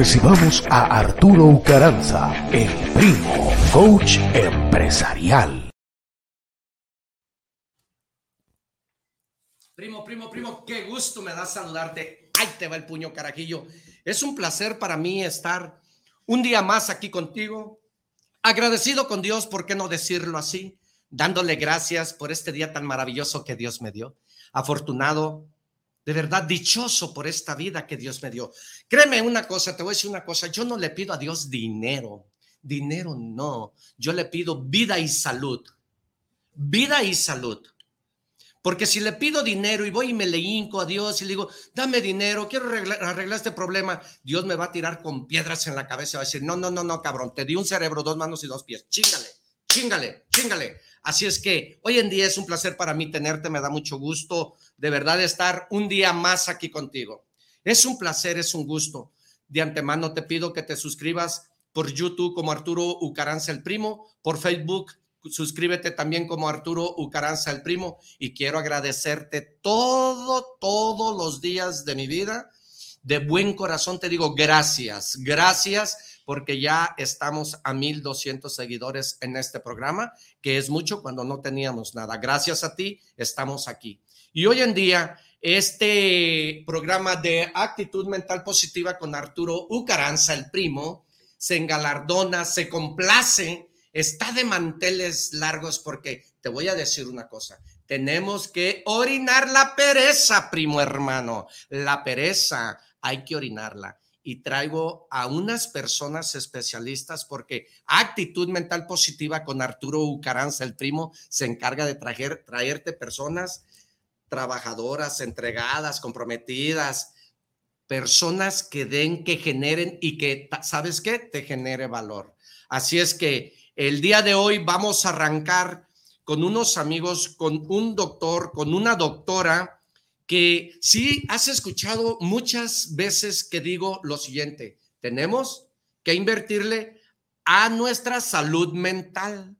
recibamos a Arturo Ucaranza, el primo, coach empresarial. Primo, primo, primo, qué gusto me da saludarte. Ahí te va el puño, carajillo. Es un placer para mí estar un día más aquí contigo. Agradecido con Dios, ¿por qué no decirlo así? Dándole gracias por este día tan maravilloso que Dios me dio. Afortunado de verdad dichoso por esta vida que Dios me dio. Créeme una cosa, te voy a decir una cosa, yo no le pido a Dios dinero, dinero no, yo le pido vida y salud, vida y salud. Porque si le pido dinero y voy y me le hinco a Dios y le digo, dame dinero, quiero arreglar, este problema, Dios me va a tirar con piedras en la cabeza y va a decir, no, no, no, no, cabrón, te di un cerebro, dos manos y dos pies, chingale, chingale, chingale. Así es que hoy en día es un placer para mí tenerte, me da mucho gusto de verdad estar un día más aquí contigo. Es un placer, es un gusto. De antemano te pido que te suscribas por YouTube como Arturo Ucaranza el Primo, por Facebook suscríbete también como Arturo Ucaranza el Primo y quiero agradecerte todo, todos los días de mi vida. De buen corazón te digo gracias, gracias porque ya estamos a 1200 seguidores en este programa, que es mucho cuando no teníamos nada. Gracias a ti, estamos aquí. Y hoy en día, este programa de actitud mental positiva con Arturo Ucaranza, el primo, se engalardona, se complace, está de manteles largos porque te voy a decir una cosa, tenemos que orinar la pereza, primo hermano, la pereza, hay que orinarla. Y traigo a unas personas especialistas porque actitud mental positiva con Arturo Ucaranza, el primo, se encarga de traer, traerte personas trabajadoras, entregadas, comprometidas, personas que den, que generen y que, ¿sabes qué? Te genere valor. Así es que el día de hoy vamos a arrancar con unos amigos, con un doctor, con una doctora que sí has escuchado muchas veces que digo lo siguiente, tenemos que invertirle a nuestra salud mental,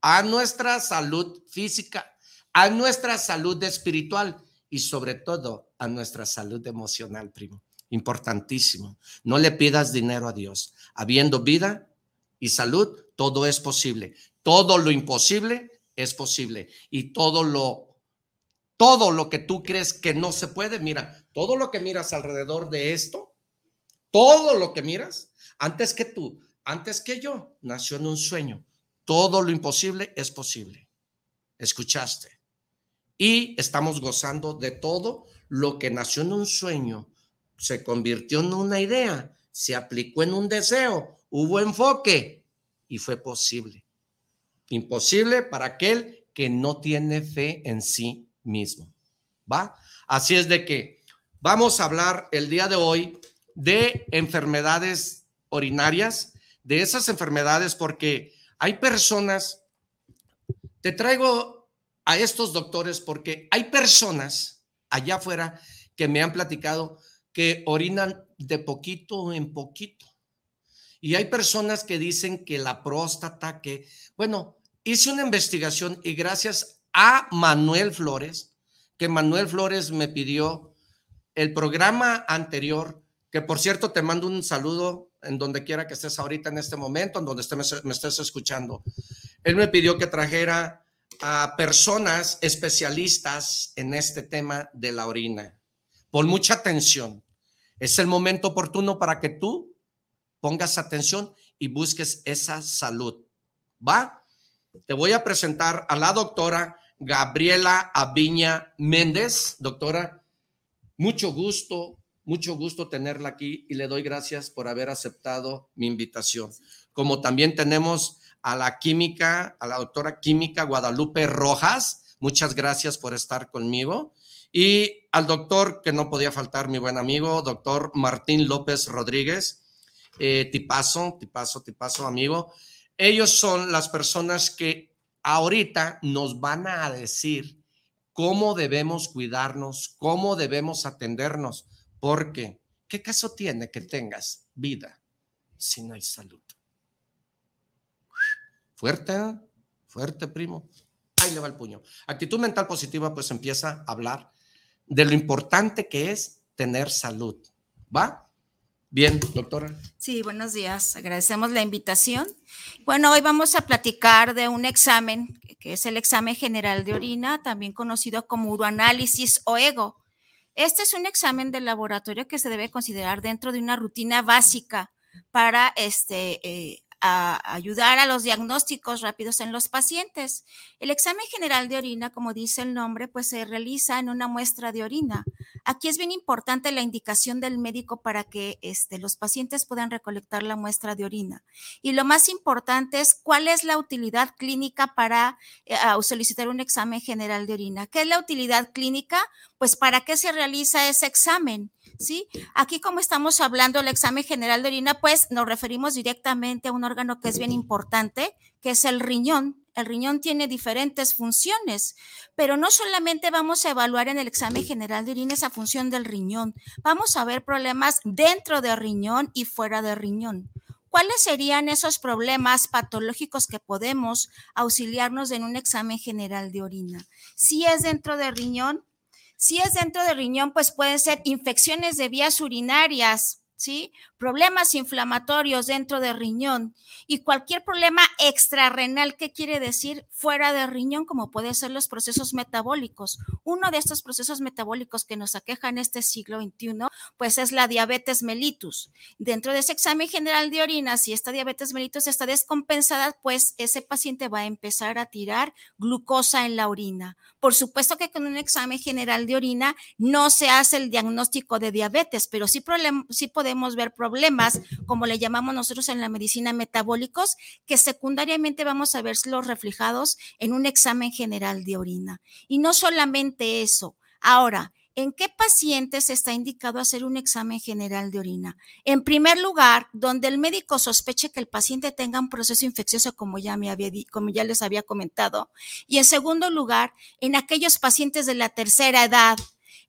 a nuestra salud física, a nuestra salud espiritual y sobre todo a nuestra salud emocional, primo. Importantísimo. No le pidas dinero a Dios. Habiendo vida y salud, todo es posible. Todo lo imposible es posible y todo lo todo lo que tú crees que no se puede, mira, todo lo que miras alrededor de esto, todo lo que miras, antes que tú, antes que yo, nació en un sueño. Todo lo imposible es posible. ¿Escuchaste? Y estamos gozando de todo lo que nació en un sueño, se convirtió en una idea, se aplicó en un deseo, hubo enfoque y fue posible. Imposible para aquel que no tiene fe en sí mismo. ¿Va? Así es de que vamos a hablar el día de hoy de enfermedades urinarias, de esas enfermedades, porque hay personas, te traigo a estos doctores porque hay personas allá afuera que me han platicado que orinan de poquito en poquito. Y hay personas que dicen que la próstata, que, bueno, hice una investigación y gracias a Manuel Flores, que Manuel Flores me pidió el programa anterior, que por cierto te mando un saludo en donde quiera que estés ahorita en este momento, en donde estés, me estés escuchando. Él me pidió que trajera a personas especialistas en este tema de la orina. Pon mucha atención. Es el momento oportuno para que tú pongas atención y busques esa salud. ¿Va? Te voy a presentar a la doctora Gabriela Aviña Méndez. Doctora, mucho gusto, mucho gusto tenerla aquí y le doy gracias por haber aceptado mi invitación. Como también tenemos a la química, a la doctora química Guadalupe Rojas. Muchas gracias por estar conmigo. Y al doctor, que no podía faltar, mi buen amigo, doctor Martín López Rodríguez, eh, tipazo, tipazo, tipazo, amigo. Ellos son las personas que ahorita nos van a decir cómo debemos cuidarnos, cómo debemos atendernos, porque ¿qué caso tiene que tengas vida si no hay salud? Fuerte, fuerte, primo. Ahí le va el puño. Actitud mental positiva, pues empieza a hablar de lo importante que es tener salud. ¿Va? Bien, doctora. Sí, buenos días. Agradecemos la invitación. Bueno, hoy vamos a platicar de un examen que es el examen general de orina, también conocido como uroanálisis o ego. Este es un examen de laboratorio que se debe considerar dentro de una rutina básica para este, eh, a ayudar a los diagnósticos rápidos en los pacientes. El examen general de orina, como dice el nombre, pues se realiza en una muestra de orina. Aquí es bien importante la indicación del médico para que este, los pacientes puedan recolectar la muestra de orina. Y lo más importante es cuál es la utilidad clínica para eh, solicitar un examen general de orina. ¿Qué es la utilidad clínica? Pues para qué se realiza ese examen. ¿sí? Aquí como estamos hablando del examen general de orina, pues nos referimos directamente a un órgano que es bien importante, que es el riñón. El riñón tiene diferentes funciones, pero no solamente vamos a evaluar en el examen general de orina esa función del riñón, vamos a ver problemas dentro del riñón y fuera del riñón. ¿Cuáles serían esos problemas patológicos que podemos auxiliarnos en un examen general de orina? Si es dentro del riñón, si es dentro del riñón, pues pueden ser infecciones de vías urinarias, ¿sí? Problemas inflamatorios dentro del riñón y cualquier problema extrarrenal, ¿qué quiere decir? Fuera del riñón, como pueden ser los procesos metabólicos. Uno de estos procesos metabólicos que nos aqueja en este siglo XXI, pues es la diabetes mellitus. Dentro de ese examen general de orina, si esta diabetes mellitus está descompensada, pues ese paciente va a empezar a tirar glucosa en la orina. Por supuesto que con un examen general de orina no se hace el diagnóstico de diabetes, pero sí, sí podemos ver problemas, como le llamamos nosotros en la medicina metabólicos, que secundariamente vamos a verlos reflejados en un examen general de orina. Y no solamente eso. Ahora, ¿En qué pacientes está indicado hacer un examen general de orina? En primer lugar, donde el médico sospeche que el paciente tenga un proceso infeccioso, como ya, me había, como ya les había comentado. Y en segundo lugar, en aquellos pacientes de la tercera edad,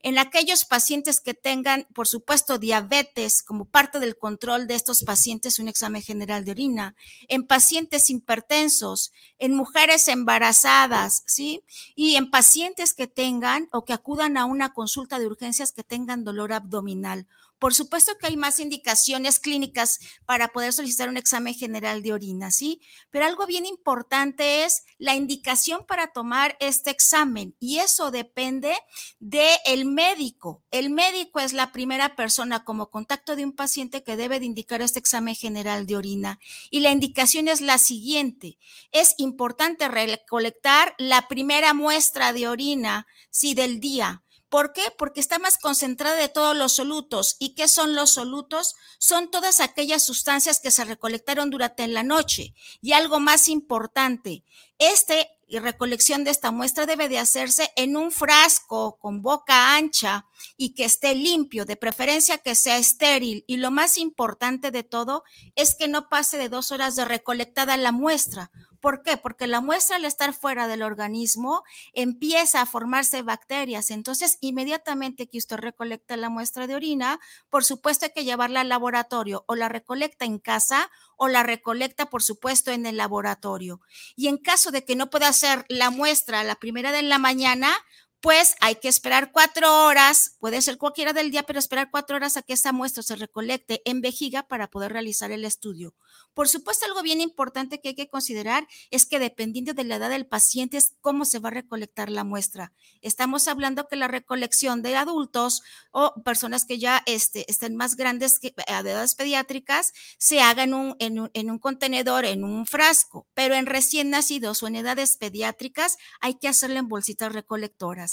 en aquellos pacientes que tengan, por supuesto, diabetes como parte del control de estos pacientes, un examen general de orina, en pacientes hipertensos, en mujeres embarazadas, ¿sí? Y en pacientes que tengan o que acudan a una consulta de urgencias que tengan dolor abdominal por supuesto que hay más indicaciones clínicas para poder solicitar un examen general de orina, ¿sí? Pero algo bien importante es la indicación para tomar este examen y eso depende del médico. El médico es la primera persona como contacto de un paciente que debe de indicar este examen general de orina y la indicación es la siguiente. Es importante recolectar la primera muestra de orina, sí, del día ¿Por qué? Porque está más concentrada de todos los solutos. ¿Y qué son los solutos? Son todas aquellas sustancias que se recolectaron durante la noche. Y algo más importante, este y recolección de esta muestra debe de hacerse en un frasco con boca ancha y que esté limpio, de preferencia que sea estéril. Y lo más importante de todo es que no pase de dos horas de recolectada la muestra, ¿Por qué? Porque la muestra al estar fuera del organismo empieza a formarse bacterias. Entonces, inmediatamente que usted recolecta la muestra de orina, por supuesto hay que llevarla al laboratorio o la recolecta en casa o la recolecta, por supuesto, en el laboratorio. Y en caso de que no pueda hacer la muestra a la primera de la mañana, pues hay que esperar cuatro horas, puede ser cualquiera del día, pero esperar cuatro horas a que esa muestra se recolecte en vejiga para poder realizar el estudio. Por supuesto, algo bien importante que hay que considerar es que dependiendo de la edad del paciente es cómo se va a recolectar la muestra. Estamos hablando que la recolección de adultos o personas que ya este, estén más grandes que, eh, de edades pediátricas se haga en un, en, un, en un contenedor, en un frasco, pero en recién nacidos o en edades pediátricas hay que hacerlo en bolsitas recolectoras.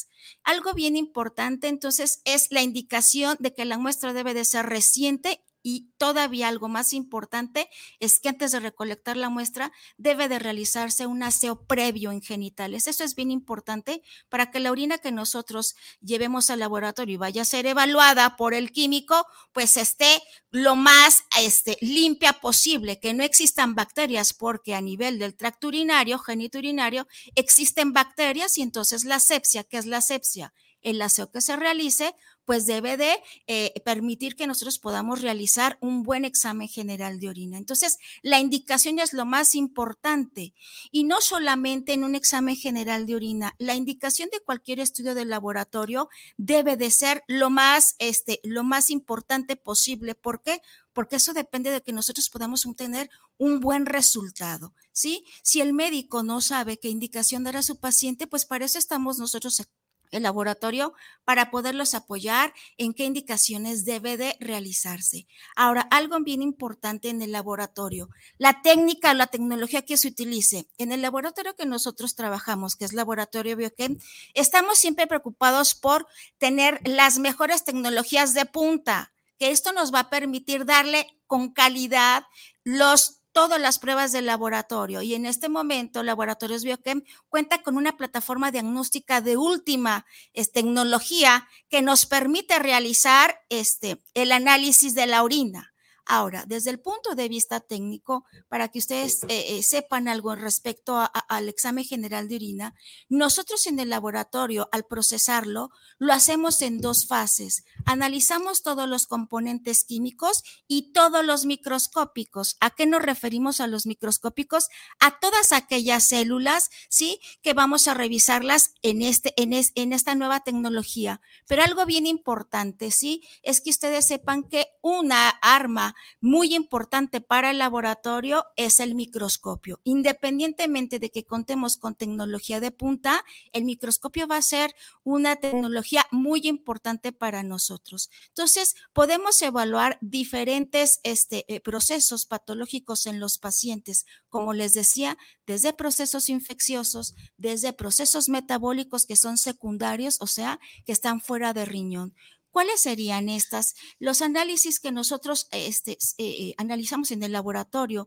Algo bien importante entonces es la indicación de que la muestra debe de ser reciente y todavía algo más importante es que antes de recolectar la muestra debe de realizarse un aseo previo en genitales. Eso es bien importante para que la orina que nosotros llevemos al laboratorio y vaya a ser evaluada por el químico, pues esté lo más este, limpia posible, que no existan bacterias, porque a nivel del tracto urinario, geniturinario, existen bacterias y entonces la sepsia, ¿qué es la sepsia? el aseo que se realice, pues debe de eh, permitir que nosotros podamos realizar un buen examen general de orina. Entonces, la indicación es lo más importante y no solamente en un examen general de orina, la indicación de cualquier estudio de laboratorio debe de ser lo más, este, lo más importante posible. ¿Por qué? Porque eso depende de que nosotros podamos obtener un buen resultado, ¿sí? Si el médico no sabe qué indicación dar a su paciente, pues para eso estamos nosotros el laboratorio para poderlos apoyar en qué indicaciones debe de realizarse. Ahora, algo bien importante en el laboratorio, la técnica o la tecnología que se utilice. En el laboratorio que nosotros trabajamos, que es Laboratorio Biochem, estamos siempre preocupados por tener las mejores tecnologías de punta, que esto nos va a permitir darle con calidad los todas las pruebas del laboratorio y en este momento Laboratorios Biochem cuenta con una plataforma diagnóstica de última tecnología que nos permite realizar este, el análisis de la orina. Ahora, desde el punto de vista técnico, para que ustedes eh, eh, sepan algo respecto al examen general de orina, nosotros en el laboratorio, al procesarlo, lo hacemos en dos fases. Analizamos todos los componentes químicos y todos los microscópicos. ¿A qué nos referimos a los microscópicos? A todas aquellas células, ¿sí? Que vamos a revisarlas en, este, en, en esta nueva tecnología. Pero algo bien importante, ¿sí? Es que ustedes sepan que una arma muy importante para el laboratorio es el microscopio. Independientemente de que contemos con tecnología de punta, el microscopio va a ser una tecnología muy importante para nosotros. Entonces, podemos evaluar diferentes este, eh, procesos patológicos en los pacientes, como les decía, desde procesos infecciosos, desde procesos metabólicos que son secundarios, o sea, que están fuera de riñón. ¿Cuáles serían estas? Los análisis que nosotros este, eh, eh, analizamos en el laboratorio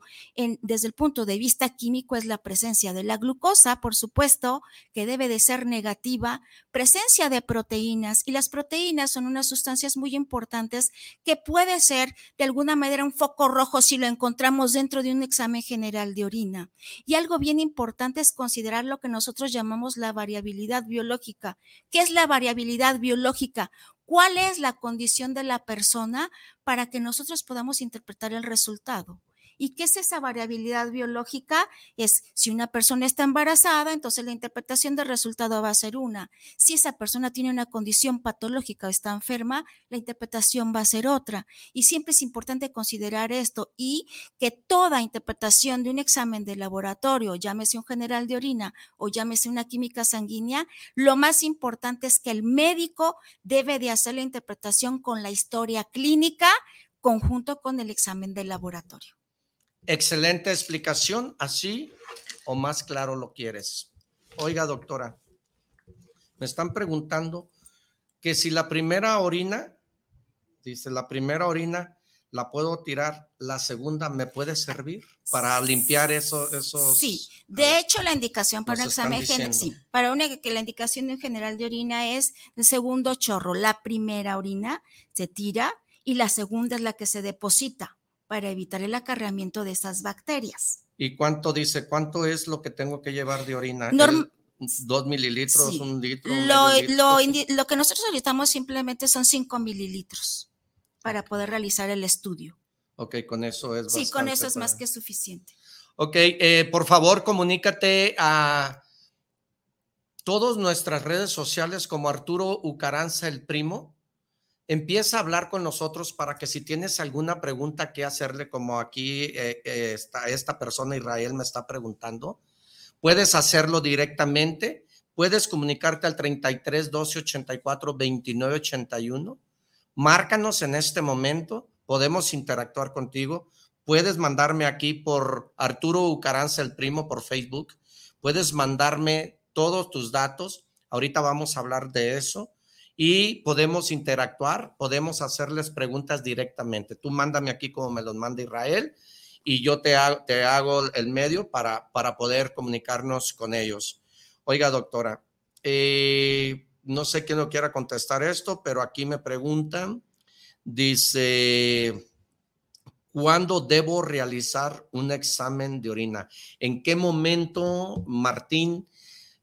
desde el punto de vista químico es la presencia de la glucosa, por supuesto, que debe de ser negativa, presencia de proteínas y las proteínas son unas sustancias muy importantes que puede ser de alguna manera un foco rojo si lo encontramos dentro de un examen general de orina. Y algo bien importante es considerar lo que nosotros llamamos la variabilidad biológica. ¿Qué es la variabilidad biológica? Cuál es la condición de la persona para que nosotros podamos interpretar el resultado. ¿Y qué es esa variabilidad biológica? Es si una persona está embarazada, entonces la interpretación del resultado va a ser una. Si esa persona tiene una condición patológica o está enferma, la interpretación va a ser otra. Y siempre es importante considerar esto y que toda interpretación de un examen de laboratorio, llámese un general de orina o llámese una química sanguínea, lo más importante es que el médico debe de hacer la interpretación con la historia clínica conjunto con el examen de laboratorio. Excelente explicación, así o más claro lo quieres. Oiga, doctora, me están preguntando que si la primera orina, dice, la primera orina la puedo tirar, la segunda me puede servir para limpiar eso, esos. Sí, de hecho la indicación para un examen sí, para una que la indicación en general de orina es el segundo chorro. La primera orina se tira y la segunda es la que se deposita para evitar el acarreamiento de esas bacterias. ¿Y cuánto dice? ¿Cuánto es lo que tengo que llevar de orina? ¿Dos mililitros, un litro? Lo, lo, que nosotros solicitamos simplemente son cinco mililitros para poder realizar el estudio. Ok, con eso es. Sí, con eso es más que suficiente. Ok, eh, por favor, comunícate a todas nuestras redes sociales como Arturo Ucaranza el primo. Empieza a hablar con nosotros para que si tienes alguna pregunta que hacerle, como aquí eh, eh, esta persona Israel me está preguntando, puedes hacerlo directamente. Puedes comunicarte al 33 12 84 29 81. Márcanos en este momento. Podemos interactuar contigo. Puedes mandarme aquí por Arturo Ucaranza el primo por Facebook. Puedes mandarme todos tus datos. Ahorita vamos a hablar de eso y podemos interactuar, podemos hacerles preguntas directamente. Tú mándame aquí como me los manda Israel y yo te hago, te hago el medio para, para poder comunicarnos con ellos. Oiga, doctora, eh, no sé quién no quiera contestar esto, pero aquí me preguntan, dice, ¿cuándo debo realizar un examen de orina? ¿En qué momento, Martín?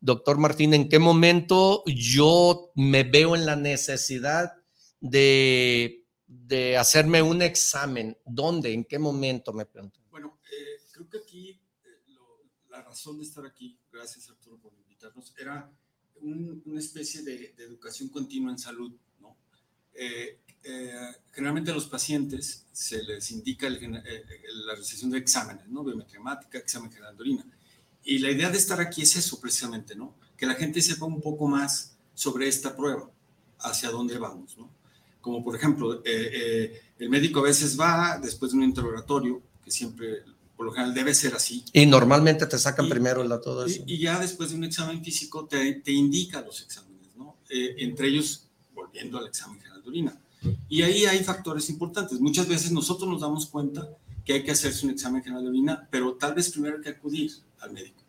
Doctor Martín, ¿en qué momento yo me veo en la necesidad de, de hacerme un examen? ¿Dónde? ¿En qué momento? Me pregunto. Bueno, eh, creo que aquí eh, lo, la razón de estar aquí, gracias Arturo por invitarnos, era un, una especie de, de, educación continua en salud. ¿no? Eh, generalmente a los pacientes se les indica el, la realización de exámenes, ¿no? biometría examen general de orina y la idea de estar aquí es eso precisamente, ¿no? Que la gente sepa un poco más sobre esta prueba, hacia dónde vamos, ¿no? Como por ejemplo, eh, eh, el médico a veces va después de un interrogatorio, que siempre, por lo general, debe ser así. Y normalmente te sacan y, primero la, todo eso. Y, y, ya después de un examen físico te, te indica los exámenes, ¿no? Eh, entre ellos, volviendo al examen general de orina. Y ahí hay factores importantes. Muchas veces nosotros nos damos cuenta que hay que hacerse un examen general de orina, pero tal vez primero hay que acudir al médico.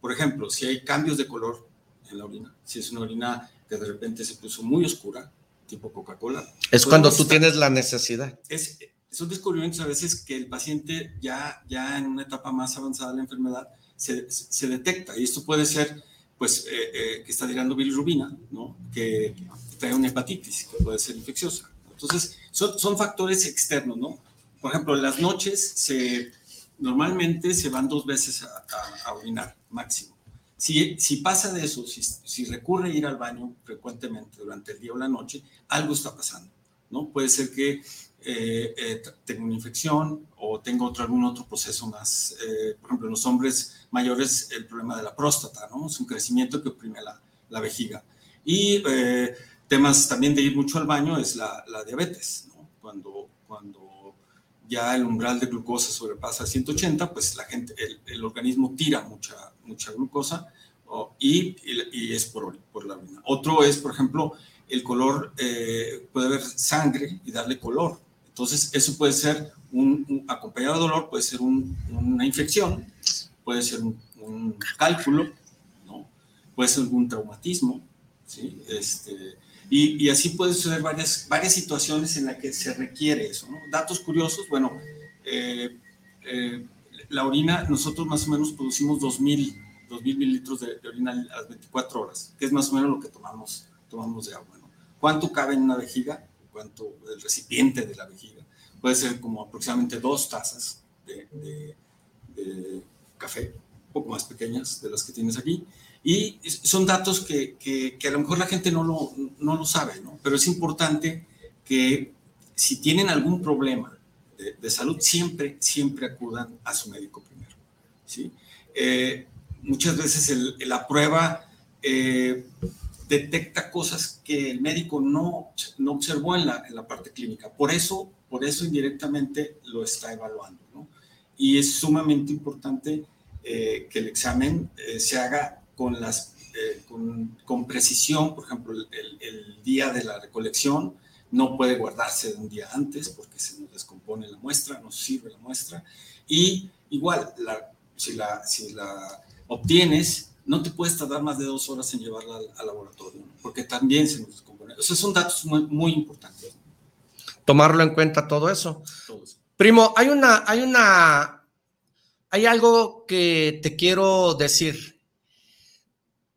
Por ejemplo, si hay cambios de color en la orina, si es una orina que de repente se puso muy oscura, tipo Coca-Cola. Es cuando tú tienes la necesidad. Es, son descubrimientos a veces que el paciente ya, ya en una etapa más avanzada de la enfermedad se, se detecta. Y esto puede ser, pues, eh, eh, que está tirando bilirrubina, ¿no? Que trae una hepatitis, que puede ser infecciosa. Entonces, son, son factores externos, ¿no? Por ejemplo, en las noches se, normalmente se van dos veces a, orinar, máximo. Si, pasa de eso, si, recurre a ir al baño frecuentemente durante el día o la noche, algo está pasando, ¿no? Puede ser que eh, eh, tenga una infección o tenga otro, algún otro proceso más. Eh, por ejemplo, en los hombres mayores, el problema de la próstata, ¿no? Es un crecimiento que oprime la, vejiga. Y eh, temas también de ir mucho al baño es la, diabetes. Cuando, cuando ya el umbral de glucosa sobrepasa 180, pues la gente, el, el organismo tira mucha, mucha glucosa oh, y, y, y, es por, por, la orina. Otro es, por ejemplo, el color, eh, puede haber sangre y darle color. Entonces, eso puede ser un, un acompañado de dolor, puede ser un, una infección, puede ser un, un, cálculo, ¿no? puede ser algún traumatismo, ¿sí? Este, y, y, así puede suceder varias, varias situaciones en las que se requiere eso. ¿no? Datos curiosos, bueno, eh, eh, la orina, nosotros más o menos producimos 2.000, 2.000 mililitros de, de, orina a las 24 horas, que es más o menos lo que tomamos, tomamos de agua. ¿no? ¿Cuánto cabe en una vejiga? ¿Cuánto el recipiente de la vejiga? Puede ser como aproximadamente dos tazas de, de, de café, un poco más pequeñas de las que tienes aquí. Y son datos que, que, que, a lo mejor la gente no lo, no lo sabe, ¿no? Pero es importante que si tienen algún problema de, de salud, siempre, siempre acudan a su médico primero, ¿sí? Eh, muchas veces el, la prueba eh, detecta cosas que el médico no, no observó en la, en la parte clínica. Por eso, por eso indirectamente lo está evaluando, ¿no? Y es sumamente importante eh, que el examen eh, se haga con, las, eh, con, con, precisión, por ejemplo, el, el, día de la recolección no puede guardarse de un día antes porque se nos descompone la muestra, nos sirve la muestra. Y igual, la, si, la, si la obtienes, no te puedes tardar más de dos horas en llevarla al, al laboratorio, ¿no? porque también se nos descompone. O sea, son datos muy, muy importantes. Tomarlo en cuenta todo eso. todo eso. Primo, hay una, hay una, hay algo que te quiero decir.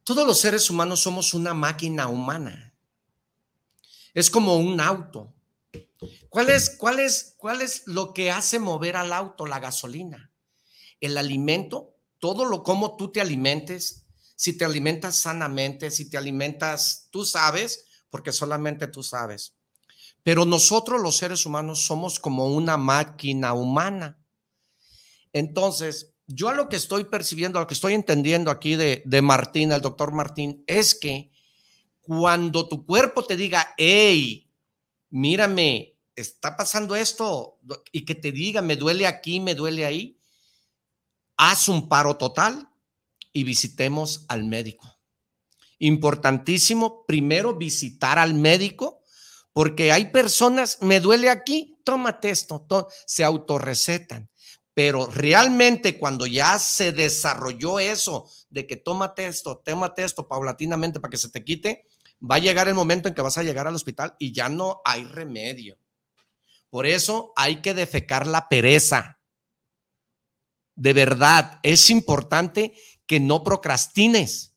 Todos los seres humanos somos una máquina humana. Es como un auto. ¿Cuál es, cuál es, cuál es lo que hace mover al auto? La gasolina. El alimento, todo lo como tú te alimentes, si te alimentas sanamente, si te alimentas, tú sabes, porque solamente tú sabes. Pero nosotros los seres humanos somos como una máquina humana. Entonces, yo a lo que estoy percibiendo, a lo que estoy entendiendo aquí de, Martín, el doctor Martín, es que cuando tu cuerpo te diga, hey, mírame, está pasando esto, y que te diga, me duele aquí, me duele ahí, haz un paro total y visitemos al médico. Importantísimo, primero visitar al médico, porque hay personas, me duele aquí, tómate esto, se autorrecetan. Pero realmente cuando ya se desarrolló eso de que tómate esto, tómate esto paulatinamente para que se te quite, va a llegar el momento en que vas a llegar al hospital y ya no hay remedio. Por eso hay que defecar la pereza. De verdad, es importante que no procrastines,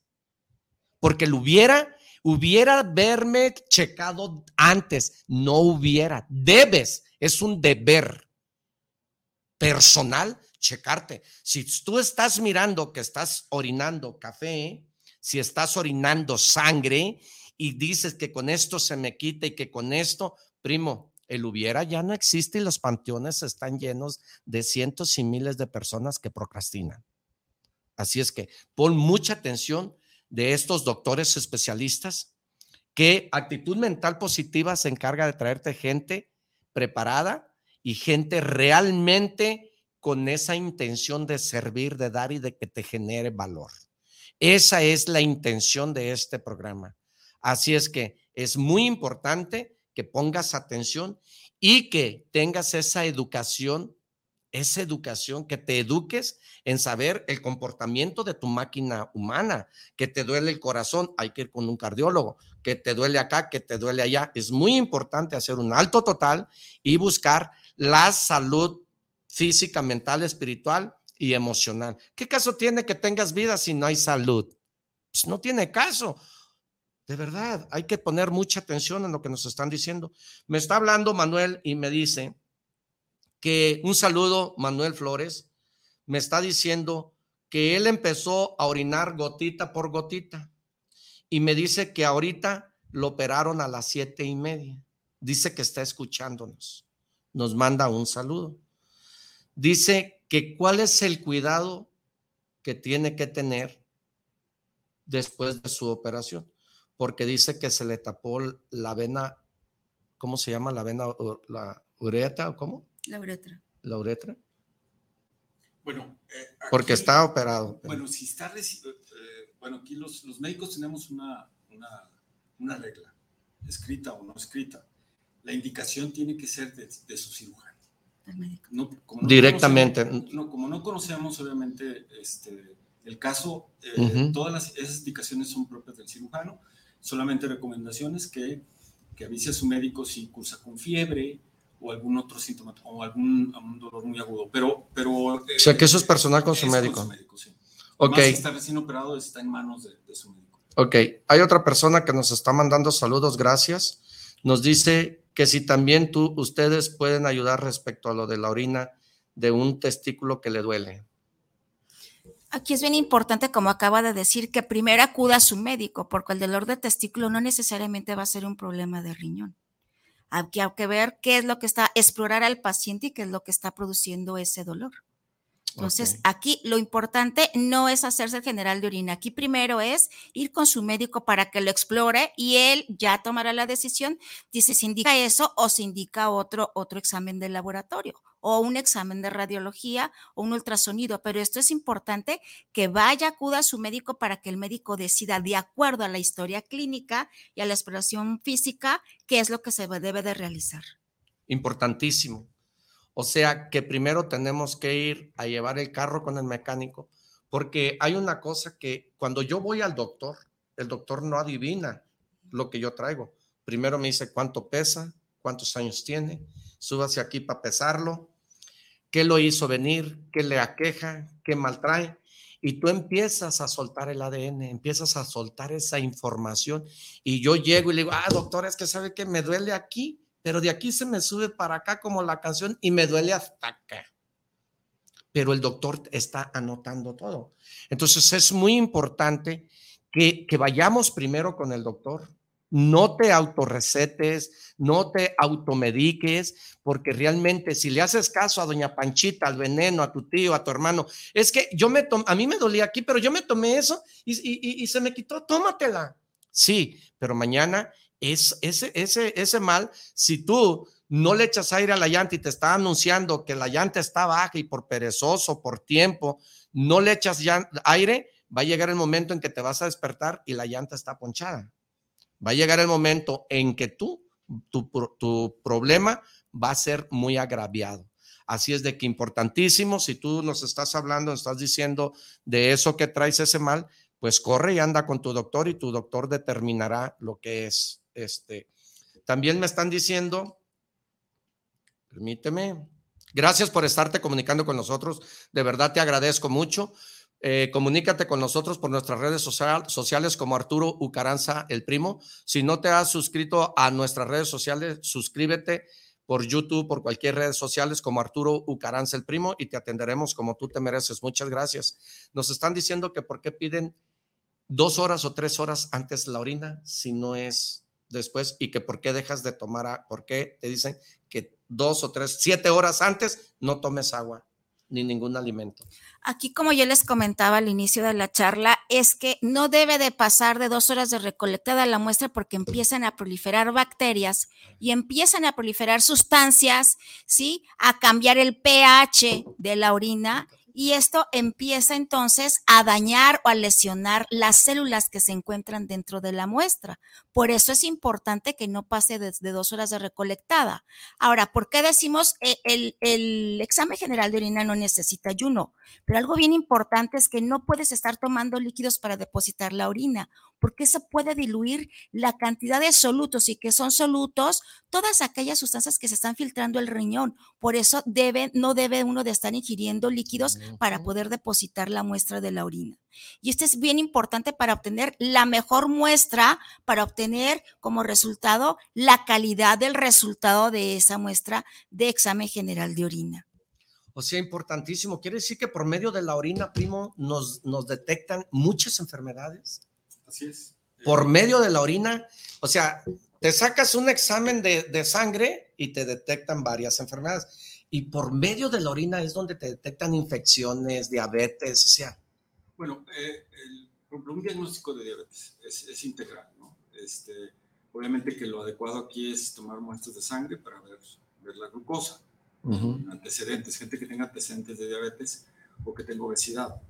porque lo hubiera, hubiera verme checado antes, no hubiera. Debes, es un deber personal checarte. Si tú estás mirando que estás orinando café, si estás orinando sangre y dices que con esto se me quita y que con esto, primo, el hubiera ya no existe y los panteones están llenos de cientos y miles de personas que procrastinan. Así es que pon mucha atención de estos doctores especialistas que actitud mental positiva se encarga de traerte gente preparada y gente realmente con esa intención de servir, de dar y de que te genere valor. Esa es la intención de este programa. Así es que es muy importante que pongas atención y que tengas esa educación, esa educación, que te eduques en saber el comportamiento de tu máquina humana, que te duele el corazón, hay que ir con un cardiólogo, que te duele acá, que te duele allá. Es muy importante hacer un alto total y buscar la salud física, mental, espiritual y emocional. ¿Qué caso tiene que tengas vida si no hay salud? Pues no tiene caso. De verdad, hay que poner mucha atención en lo que nos están diciendo. Me está hablando Manuel y me dice que un saludo, Manuel Flores, me está diciendo que él empezó a orinar gotita por gotita y me dice que ahorita lo operaron a las siete y media. Dice que está escuchándonos. Nos manda un saludo. Dice que cuál es el cuidado que tiene que tener después de su operación porque dice que se le tapó la vena, ¿cómo se llama? La vena, la uretra o cómo? La uretra. La uretra. Bueno, eh, porque está operado. Bueno, si está, eh, bueno, aquí los, los médicos tenemos una, una, una, regla, escrita o no escrita. La indicación tiene que ser de, su cirujano. No, Directamente. no, como no conocemos, obviamente, este, el caso, eh, todas las, esas indicaciones son propias del cirujano solamente recomendaciones que, que avise a su médico si cursa con fiebre o algún otro síntoma o algún, dolor muy agudo. Pero, pero o sea, que eso es personal con su médico. Con su médico sí. Ok. si está recién operado, está en manos de, de su médico. Ok. Hay otra persona que nos está mandando saludos, gracias. Nos dice que si también tú, ustedes pueden ayudar respecto a lo de la orina de un testículo que le duele. Aquí es bien importante, como acaba de decir, que primero acuda a su médico, porque el dolor de testículo no necesariamente va a ser un problema de riñón. Hay que, hay que ver qué es lo que está, explorar al paciente y qué es lo que está produciendo ese dolor. Entonces, aquí lo importante no es hacerse el general de orina. Aquí primero es ir con su médico para que lo explore y él ya tomará la decisión Dice, si indica eso o se indica otro, otro examen de laboratorio o un examen de radiología o un ultrasonido. Pero esto es importante que vaya, acuda a su médico para que el médico decida de acuerdo a la historia clínica y a la exploración física qué es lo que se debe de realizar. Importantísimo. O sea que primero tenemos que ir a llevar el carro con el mecánico, porque hay una cosa que cuando yo voy al doctor, el doctor no adivina lo que yo traigo. Primero me dice cuánto pesa, cuántos años tiene, súbase aquí para pesarlo, qué lo hizo venir, qué le aqueja, qué maltrae. Y tú empiezas a soltar el ADN, empiezas a soltar esa información. Y yo llego y le digo, ah, doctor, es que sabe que me duele aquí pero de aquí se me sube para acá como la canción y me duele hasta acá. pero el doctor está anotando todo. Entonces es muy importante que, que vayamos primero con el doctor. No te autorrecetes, no te automediques, porque realmente si le haces caso a doña Panchita, al veneno, a tu tío, a tu hermano, es que yo me a mí me dolía aquí, pero yo me tomé eso y, y, y se me quitó, tómatela. Sí, pero mañana es ese, ese, ese mal, si tú no le echas aire a la llanta y te está anunciando que la llanta está baja y por perezoso, por tiempo, no le echas aire, va a llegar el momento en que te vas a despertar y la llanta está ponchada. Va a llegar el momento en que tú, tu, tu problema va a ser muy agraviado. Así es de que importantísimo, si tú nos estás hablando, estás diciendo de eso que traes ese mal, pues corre y anda con tu doctor y tu doctor determinará lo que es este. También me están diciendo, permíteme, gracias por estarte comunicando con nosotros, de verdad te agradezco mucho. Eh, comunícate con nosotros por nuestras redes sociales como Arturo Ucaranza, el primo. Si no te has suscrito a nuestras redes sociales, suscríbete por YouTube, por cualquier red sociales como Arturo Ucaranza, el primo, y te atenderemos como tú te mereces. Muchas gracias. Nos están diciendo que por qué piden dos horas o tres horas antes la orina si no es después y que por qué dejas de tomar, por qué te dicen que dos o tres, siete horas antes no tomes agua ni ningún alimento. Aquí, como yo les comentaba al inicio de la charla, es que no debe de pasar de dos horas de recolectada la muestra porque empiezan a proliferar bacterias y empiezan a proliferar sustancias, ¿sí? A cambiar el pH de la orina y esto empieza entonces a dañar o a lesionar las células que se encuentran dentro de la muestra. Por eso es importante que no pase desde dos horas de recolectada. Ahora, ¿por qué decimos eh, el, el examen general de orina no necesita ayuno? Pero algo bien importante es que no puedes estar tomando líquidos para depositar la orina porque eso puede diluir la cantidad de solutos y que son solutos todas aquellas sustancias que se están filtrando el riñón. Por eso debe, no debe uno de estar ingiriendo líquidos para poder depositar la muestra de la orina. Y esto es bien importante para obtener la mejor muestra, para obtener como resultado la calidad del resultado de esa muestra de examen general de orina. O sea, importantísimo. Quiere decir que por medio de la orina, primo, nos, nos detectan muchas enfermedades. Así es. Por medio de la orina, o sea, te sacas un examen de, sangre y te detectan varias enfermedades. Y por medio de la orina es donde te detectan infecciones, diabetes, o sea. Bueno, eh, un diagnóstico de diabetes es, integral, ¿no? Este, obviamente que lo adecuado aquí es tomar muestras de sangre para ver, ver la glucosa, antecedentes, gente que tenga antecedentes de diabetes o que tenga obesidad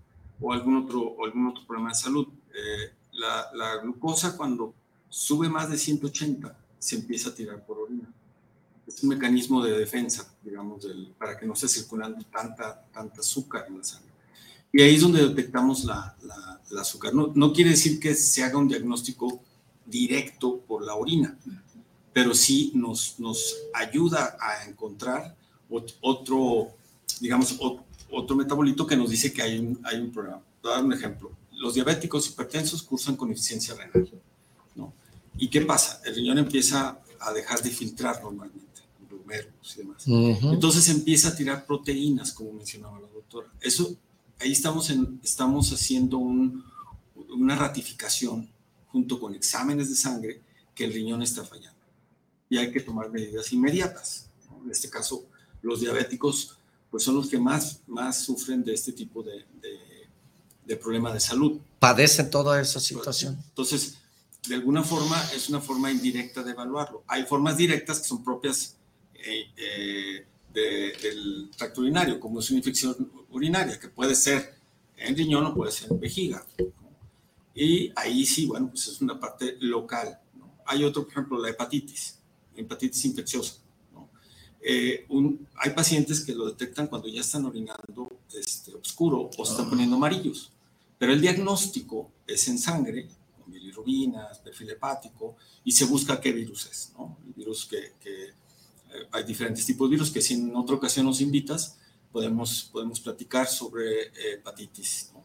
o algún otro, o algún otro problema de salud. Eh, la, glucosa cuando sube más de 180 se empieza a tirar por orina. Es un mecanismo de defensa, digamos, para que no esté circulando tanta, tanta azúcar en la sangre. Y ahí es donde detectamos la, la, azúcar. No, no, quiere decir que se haga un diagnóstico directo por la orina, pero sí nos, nos ayuda a encontrar otro, digamos, otro metabolito que nos dice que hay un, hay un problema. Voy a dar un ejemplo los diabéticos hipertensos cursan con eficiencia renal. ¿no? ¿Y qué pasa? El riñón empieza a dejar de filtrar normalmente, glomérulos y demás. Entonces empieza a tirar proteínas, como mencionaba la doctora. Eso, ahí estamos, en, estamos haciendo una ratificación junto con exámenes de sangre que el riñón está fallando. Y hay que tomar medidas inmediatas. En este caso, los diabéticos pues son los que más, más sufren de este tipo de de problema de salud. Padecen toda esa situación. Entonces, de alguna forma es una forma indirecta de evaluarlo. Hay formas directas que son propias eh, eh, del tracto urinario, como es una infección urinaria, que puede ser en riñón o puede ser en vejiga. Y ahí sí, bueno, pues es una parte local. Hay otro, por ejemplo, la hepatitis, hepatitis infecciosa. Eh, hay pacientes que lo detectan cuando ya están orinando este, oscuro o se están poniendo amarillos. Pero el diagnóstico es en sangre, con bilirrubinas, perfil hepático, y se busca qué virus es, ¿no? El virus que, eh, hay diferentes tipos de virus que si en otra ocasión nos invitas, podemos, podemos platicar sobre eh, hepatitis, ¿no?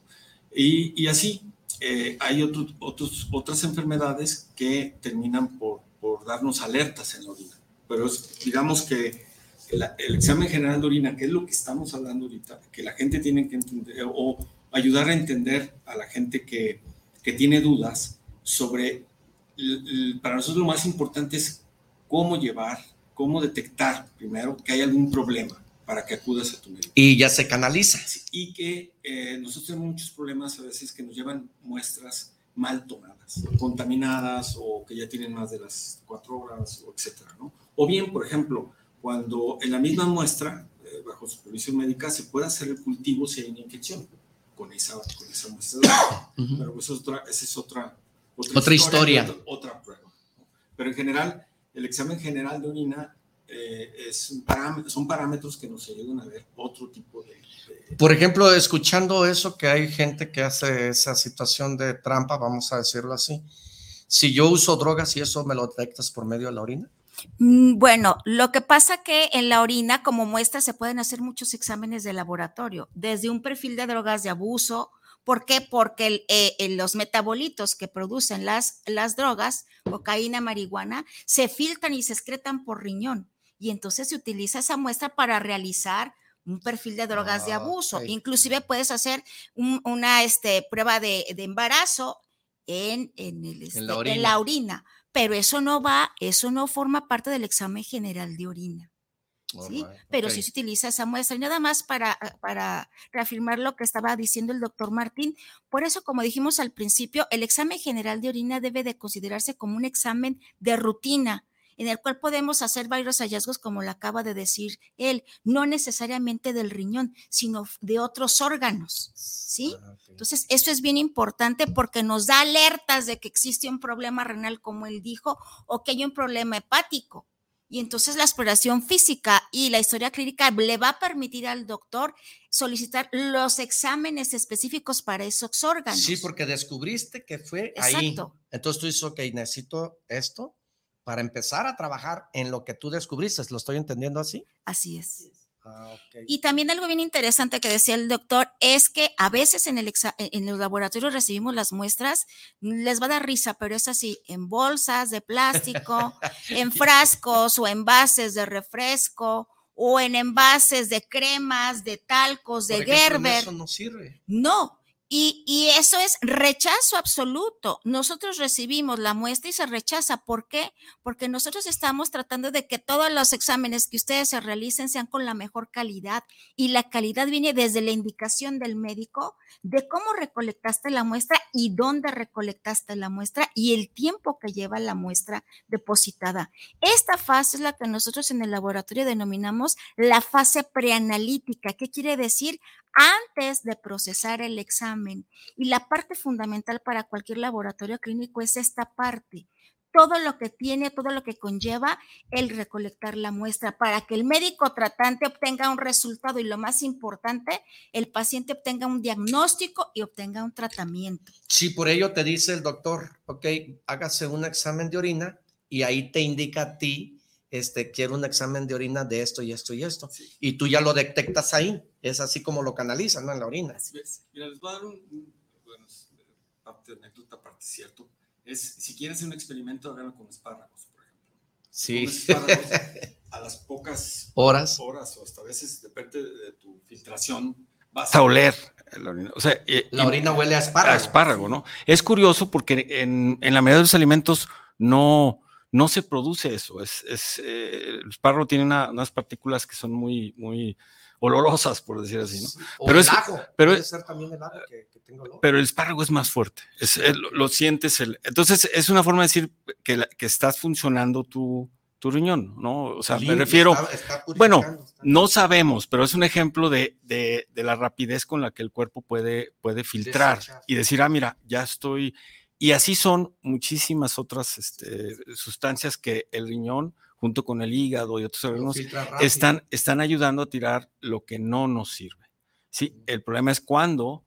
y, y, así, eh, hay otros, otros, otras enfermedades que terminan por, por darnos alertas en la orina. Pero digamos que el examen general de orina, que es lo que estamos hablando ahorita, que la gente tiene que entender o ayudar a entender a la gente que, que tiene dudas sobre, para nosotros lo más importante es cómo llevar, cómo detectar primero que hay algún problema para que acudas a tu médico. Y ya se canaliza. Y que eh, nosotros tenemos muchos problemas a veces que nos llevan muestras mal tomadas, contaminadas o que ya tienen más de las cuatro horas, o etcétera, ¿no? O bien, por ejemplo, cuando en la misma muestra, eh, bajo supervisión médica, se puede hacer el cultivo si hay una infección con esa, con esa muestra. Pero pues otra, esa es otra, otra, historia. Otra, prueba. Pero en general, el examen general de orina eh, es son parámetros que nos ayudan a ver otro tipo de, de, Por ejemplo, escuchando eso, que hay gente que hace esa situación de trampa, vamos a decirlo así. Si yo uso drogas y eso me lo detectas por medio de la orina. Mm, bueno, lo que pasa que en la orina como muestra se pueden hacer muchos exámenes de laboratorio, desde un perfil de drogas de abuso. ¿Por qué? Porque eh, los metabolitos que producen las, las drogas, cocaína, marihuana, se filtran y se excretan por riñón. Y entonces se utiliza esa muestra para realizar un perfil de drogas de ah, abuso. Inclusive puedes hacer una este, prueba de, embarazo en, en, el, este, en la orina pero eso no va, eso no forma parte del examen general de orina. ¿sí? Pero sí se utiliza esa muestra. Y nada más para, ah, para reafirmar lo que estaba diciendo el doctor Martín, por eso, como dijimos al principio, el examen general de orina debe de considerarse como un examen de rutina en el cual podemos hacer varios hallazgos, como lo acaba de decir él, no necesariamente del riñón, sino de otros órganos, ¿sí? Ah, Entonces, eso es bien importante porque nos da alertas de que existe un problema renal, como él dijo, o que hay un problema hepático. Y entonces la exploración física y la historia clínica le va a permitir al doctor solicitar los exámenes específicos para esos órganos. Sí, porque descubriste que fue Exacto. ahí. Entonces tú dices, ok, necesito esto, para empezar a trabajar en lo que tú descubriste. ¿Lo estoy entendiendo así? Así es. Ah, y también algo bien interesante que decía el doctor es que a veces en, el e, en los laboratorios recibimos las muestras, les va a dar risa, pero es así, en bolsas de plástico, en frascos o envases de refresco o en envases de cremas, de talcos, de Gerber. Eso no sirve. No, y, eso es rechazo absoluto. Nosotros recibimos la muestra y se rechaza. ¿Por qué? Porque nosotros estamos tratando de que todos los exámenes que ustedes se realicen sean con la mejor calidad. Y la calidad viene desde la indicación del médico de cómo recolectaste la muestra y dónde recolectaste la muestra y el tiempo que lleva la muestra depositada. Esta fase es la que nosotros en el laboratorio denominamos la fase preanalítica. ¿Qué quiere decir? Antes de procesar el examen. Y la parte fundamental para cualquier laboratorio clínico es esta parte. Todo lo que tiene, todo lo que conlleva el recolectar la muestra para que el médico tratante obtenga un resultado y lo más importante, el paciente obtenga un diagnóstico y obtenga un tratamiento. Sí, por ello te dice el doctor, ok, hágase un examen de orina y ahí te indica a ti este, quiero un examen de orina de esto y esto y esto. Y tú ya lo detectas ahí. Es así como lo canalizan ¿no? en la orina. Mira, les voy a dar un, bueno, parte de anécdota, parte cierto. Es, si quieres hacer un experimento, háganlo con espárragos, por ejemplo. Sí. a las pocas horas. horas o hasta veces, depende de tu filtración, vas a oler la orina. O sea, la orina huele a espárrago. A espárrago, ¿no? Es curioso porque en, en la mayoría de los alimentos no no se produce eso. Es, es eh, el espárrago tiene unas partículas que son muy, muy olorosas, por decir así, ¿no? pero el pero, puede ser también el que, pero el espárrago es más fuerte, es, lo, sientes. El, entonces, es una forma de decir que, que estás funcionando tu, tu riñón, ¿no? O sea, me refiero, bueno, no sabemos, pero es un ejemplo de, de, de, la rapidez con la que el cuerpo puede, puede filtrar y decir, ah, mira, ya estoy y así son muchísimas otras este, sustancias que el riñón, junto con el hígado y otros órganos, están, están ayudando a tirar lo que no nos sirve. Sí, el problema es cuando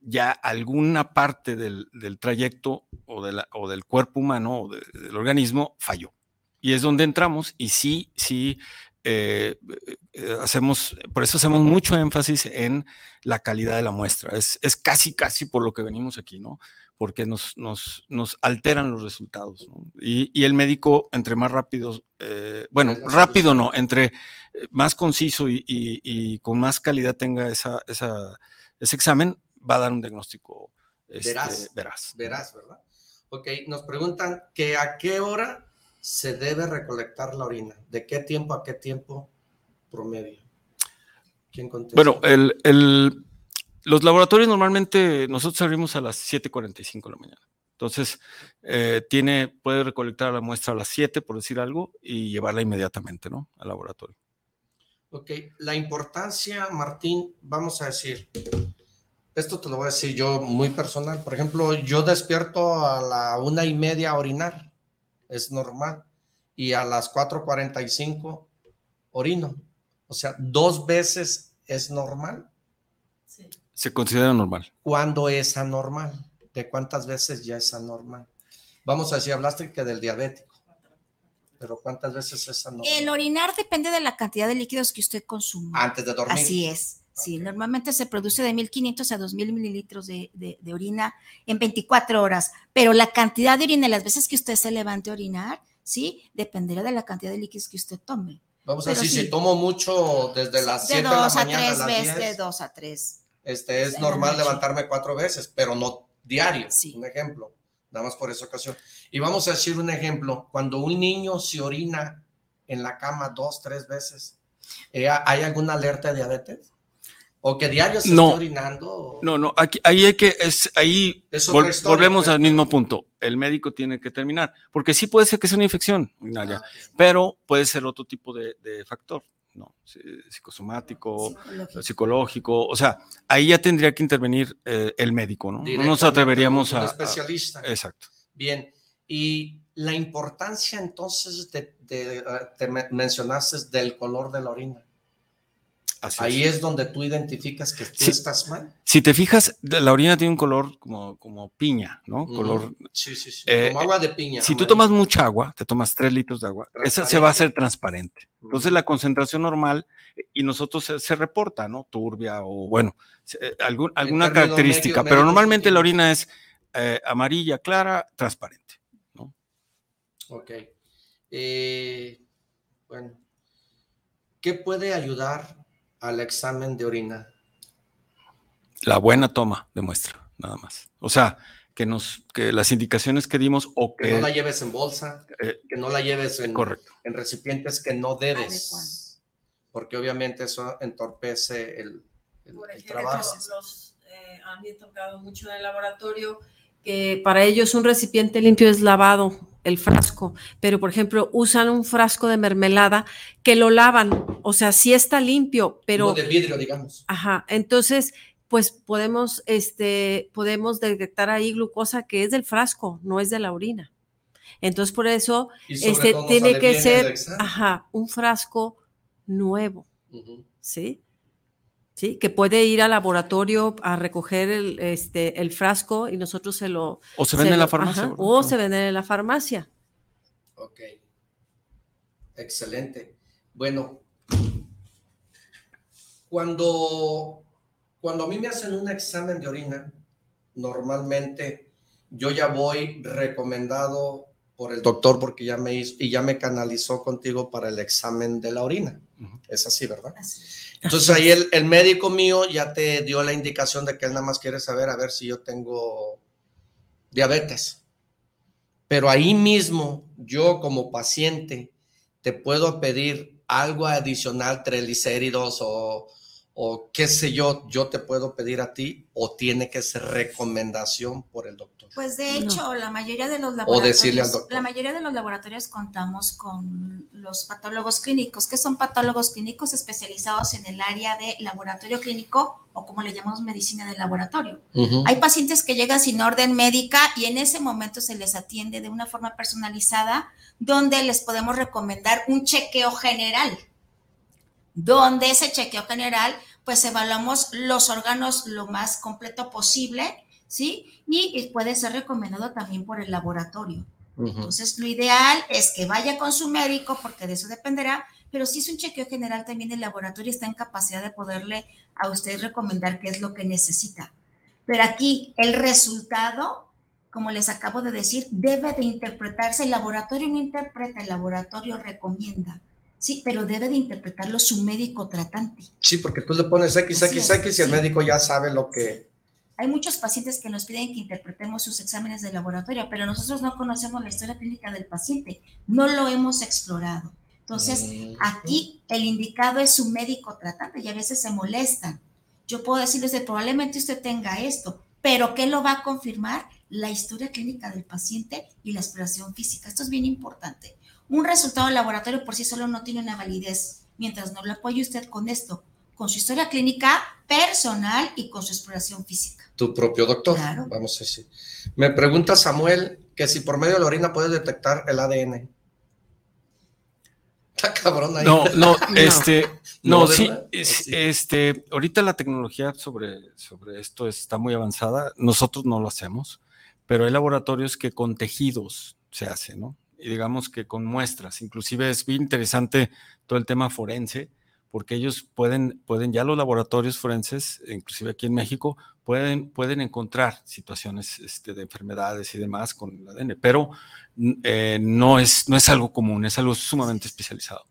ya alguna parte del, trayecto o, de la, o, del cuerpo humano o del organismo falló. Y es donde entramos y sí, sí, eh, eh, hacemos, por eso hacemos mucho énfasis en la calidad de la muestra. Es, es casi, casi por lo que venimos aquí, ¿no? Porque nos, nos, nos alteran los resultados. ¿no? Y, y, el médico, entre más rápido, eh, bueno, rápido no, entre eh, más conciso y, y, y, con más calidad tenga esa, esa, ese examen, va a dar un diagnóstico este, veraz, veraz. Veraz, ¿verdad? Ok, nos preguntan que a qué hora se debe recolectar la orina, de qué tiempo a qué tiempo promedio. ¿Quién contesta? Bueno, el, el, los laboratorios normalmente nosotros abrimos a las 7:45 de la mañana. Entonces, eh, tiene, puede recolectar la muestra a las 7, por decir algo, y llevarla inmediatamente, ¿no? Al laboratorio. Ok, la importancia, Martín, vamos a decir, esto te lo voy a decir yo muy personal. Por ejemplo, yo despierto a la una y media a orinar, es normal, y a las 4:45 orino. O sea, dos veces es normal. Se considera normal. ¿Cuándo es anormal? ¿De cuántas veces ya es anormal? Vamos a decir, hablaste que del diabético. Pero ¿cuántas veces es anormal? El orinar depende de la cantidad de líquidos que usted consume. Antes de dormir. Así es. Sí, okay. normalmente se produce de 1500 a 2000 mililitros de, de, de, orina en 24 horas, pero la cantidad de orina, las veces que usted se levante a orinar, sí, dependerá de la cantidad de líquidos que usted tome. Vamos a decir, sí. si tomo mucho desde las 7 de, de, la mañana a tres a las veces, 10, de 2 a 3. Este, es normal levantarme cuatro veces, pero no diario. Sí. Un ejemplo, nada más por esa ocasión. Y vamos a decir un ejemplo, cuando un niño se orina en la cama dos, tres veces, ¿eh, ¿hay alguna alerta de diabetes? ¿O que diario se no, está orinando? No, no, aquí, ahí hay que, es, ahí vol, historia, volvemos pero... al mismo punto. El médico tiene que terminar, porque sí puede ser que sea una infección ah, pero puede ser otro tipo de, de factor. ¿No? psicosomático, psicológico. psicológico. o sea, ahí ya tendría que intervenir eh, el médico, ¿no? No nos atreveríamos un a... especialista. A, exacto. Bien, y la importancia entonces de, de, te mencionaste del color de la orina. Así Ahí es. es. donde tú identificas que tú estás mal. Si te fijas, la orina tiene un color como, como piña, ¿no? Color. Sí, sí, sí. Eh, como agua de piña. Si tú tomas mucha agua, te tomas tres litros de agua, esa se va a hacer transparente. Entonces, la concentración normal, y nosotros se, se reporta, ¿no? Turbia o, bueno, eh, algún, alguna característica, medio, pero normalmente la orina es eh, amarilla, clara, transparente, ¿no? Ok. Eh, bueno, ¿qué puede ayudar al examen de orina? La buena toma de muestra, nada más. O sea, que nos que las indicaciones que dimos o que, que no la lleves en bolsa, eh, que no la lleves en, correcto. en recipientes que no debes, porque obviamente eso entorpece el, el, Por ejemplo, el trabajo. Los, eh, a mí he tocado mucho en el laboratorio que para ellos un recipiente limpio es lavado el frasco, pero por ejemplo usan un frasco de mermelada que lo lavan, o sea, sí está limpio, pero no de vidrio, digamos. Ajá, entonces pues podemos, este, podemos detectar ahí glucosa que es del frasco, no es de la orina. Entonces, por eso este, tiene que ser ajá, un frasco nuevo. Uh -huh. ¿Sí? ¿Sí? Que puede ir al laboratorio a recoger el, este, el frasco y nosotros se lo. O se vende en la farmacia. Ajá, o se vende en la farmacia. Ok. Excelente. Bueno, cuando cuando a mí me hacen un examen de orina, normalmente yo ya voy recomendado por el doctor porque ya me hizo y ya me canalizó contigo para el examen de la orina. Uh -huh. Es así, ¿verdad? Así. Entonces ahí el, el, médico mío ya te dio la indicación de que él nada más quiere saber a ver si yo tengo diabetes. Pero ahí mismo yo como paciente te puedo pedir algo adicional, triglicéridos o, o qué sé yo, yo te puedo pedir a ti o tiene que ser recomendación por el doctor. Pues de hecho, no. la mayoría de los laboratorios, o decirle al doctor. la mayoría de los laboratorios contamos con los patólogos clínicos, que son patólogos clínicos especializados en el área de laboratorio clínico o como le llamamos medicina del laboratorio. Uh -huh. Hay pacientes que llegan sin orden médica y en ese momento se les atiende de una forma personalizada donde les podemos recomendar un chequeo general donde ese chequeo general, pues evaluamos los órganos lo más completo posible, ¿sí? Y puede ser recomendado también por el laboratorio. Uh -huh. Entonces, lo ideal es que vaya con su médico, porque de eso dependerá, pero si es un chequeo general, también el laboratorio está en capacidad de poderle a usted recomendar qué es lo que necesita. Pero aquí, el resultado como les acabo de decir, debe de interpretarse. El laboratorio no interpreta, el laboratorio recomienda. Sí, pero debe de interpretarlo su médico tratante. Sí, porque tú le pones X, X, X y el médico ya sabe lo que... Hay muchos pacientes que nos piden que interpretemos sus exámenes de laboratorio, pero nosotros no conocemos la historia clínica del paciente, no lo hemos explorado. Entonces, aquí el indicado es su médico tratante y a veces se molestan. Yo puedo decirles, probablemente usted tenga esto, pero ¿qué lo va a confirmar? La historia clínica del paciente y la exploración física. Esto es bien importante. Un resultado de laboratorio por sí solo no tiene una validez mientras no lo apoye usted con esto, con su historia clínica personal y con su exploración física. Tu propio doctor, claro. vamos a decir. Me pregunta Samuel que si por medio de la orina puedes detectar el ADN. Está cabrón ahí. No, no, este, no, sí, este, ahorita la tecnología sobre, sobre esto está muy avanzada. Nosotros no lo hacemos, pero hay laboratorios que con tejidos se hace, ¿no? Y digamos que con muestras. Inclusive es bien interesante todo el tema forense, porque ellos pueden, pueden ya los laboratorios forenses, inclusive aquí en México, pueden, pueden encontrar situaciones este, de enfermedades y demás con el ADN, pero eh, no, es, no es algo común, es algo sumamente especializado.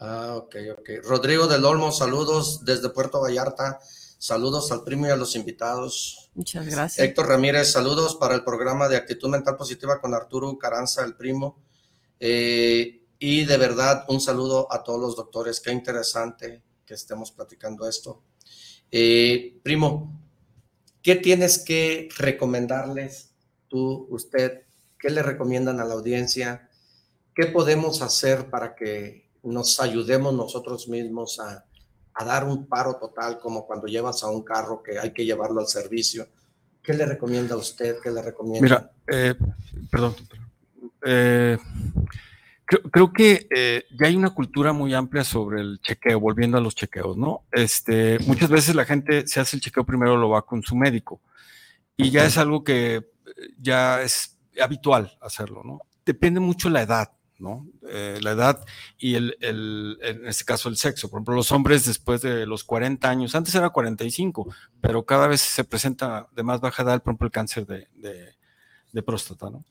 Ah, ok, ok. Rodrigo del Olmo, saludos desde Puerto Vallarta. Saludos al primo y a los invitados. Muchas gracias. Héctor Ramírez, saludos para el programa de Actitud Mental Positiva con Arturo Caranza, el primo. Eh, y de verdad, un saludo a todos los doctores. Qué interesante que estemos platicando esto. Eh, primo, ¿qué tienes que recomendarles tú, usted, ¿Qué le recomiendan a la audiencia? ¿Qué podemos hacer para que nos ayudemos nosotros mismos a, dar un paro total, como cuando llevas a un carro que hay que llevarlo al servicio? ¿Qué le recomienda a usted? ¿Qué le recomienda? Mira, eh, perdón, eh, creo, que eh, ya hay una cultura muy amplia sobre el chequeo, volviendo a los chequeos, ¿no? Este, muchas veces la gente se hace el chequeo primero, lo va con su médico, y ya es algo que ya es habitual hacerlo, ¿no? Depende mucho la edad, ¿no? Eh, la edad y el, en este caso el sexo. Por ejemplo, los hombres después de los 40 años, antes era 45, pero cada vez se presenta de más baja edad, por ejemplo, el cáncer de próstata, ¿no?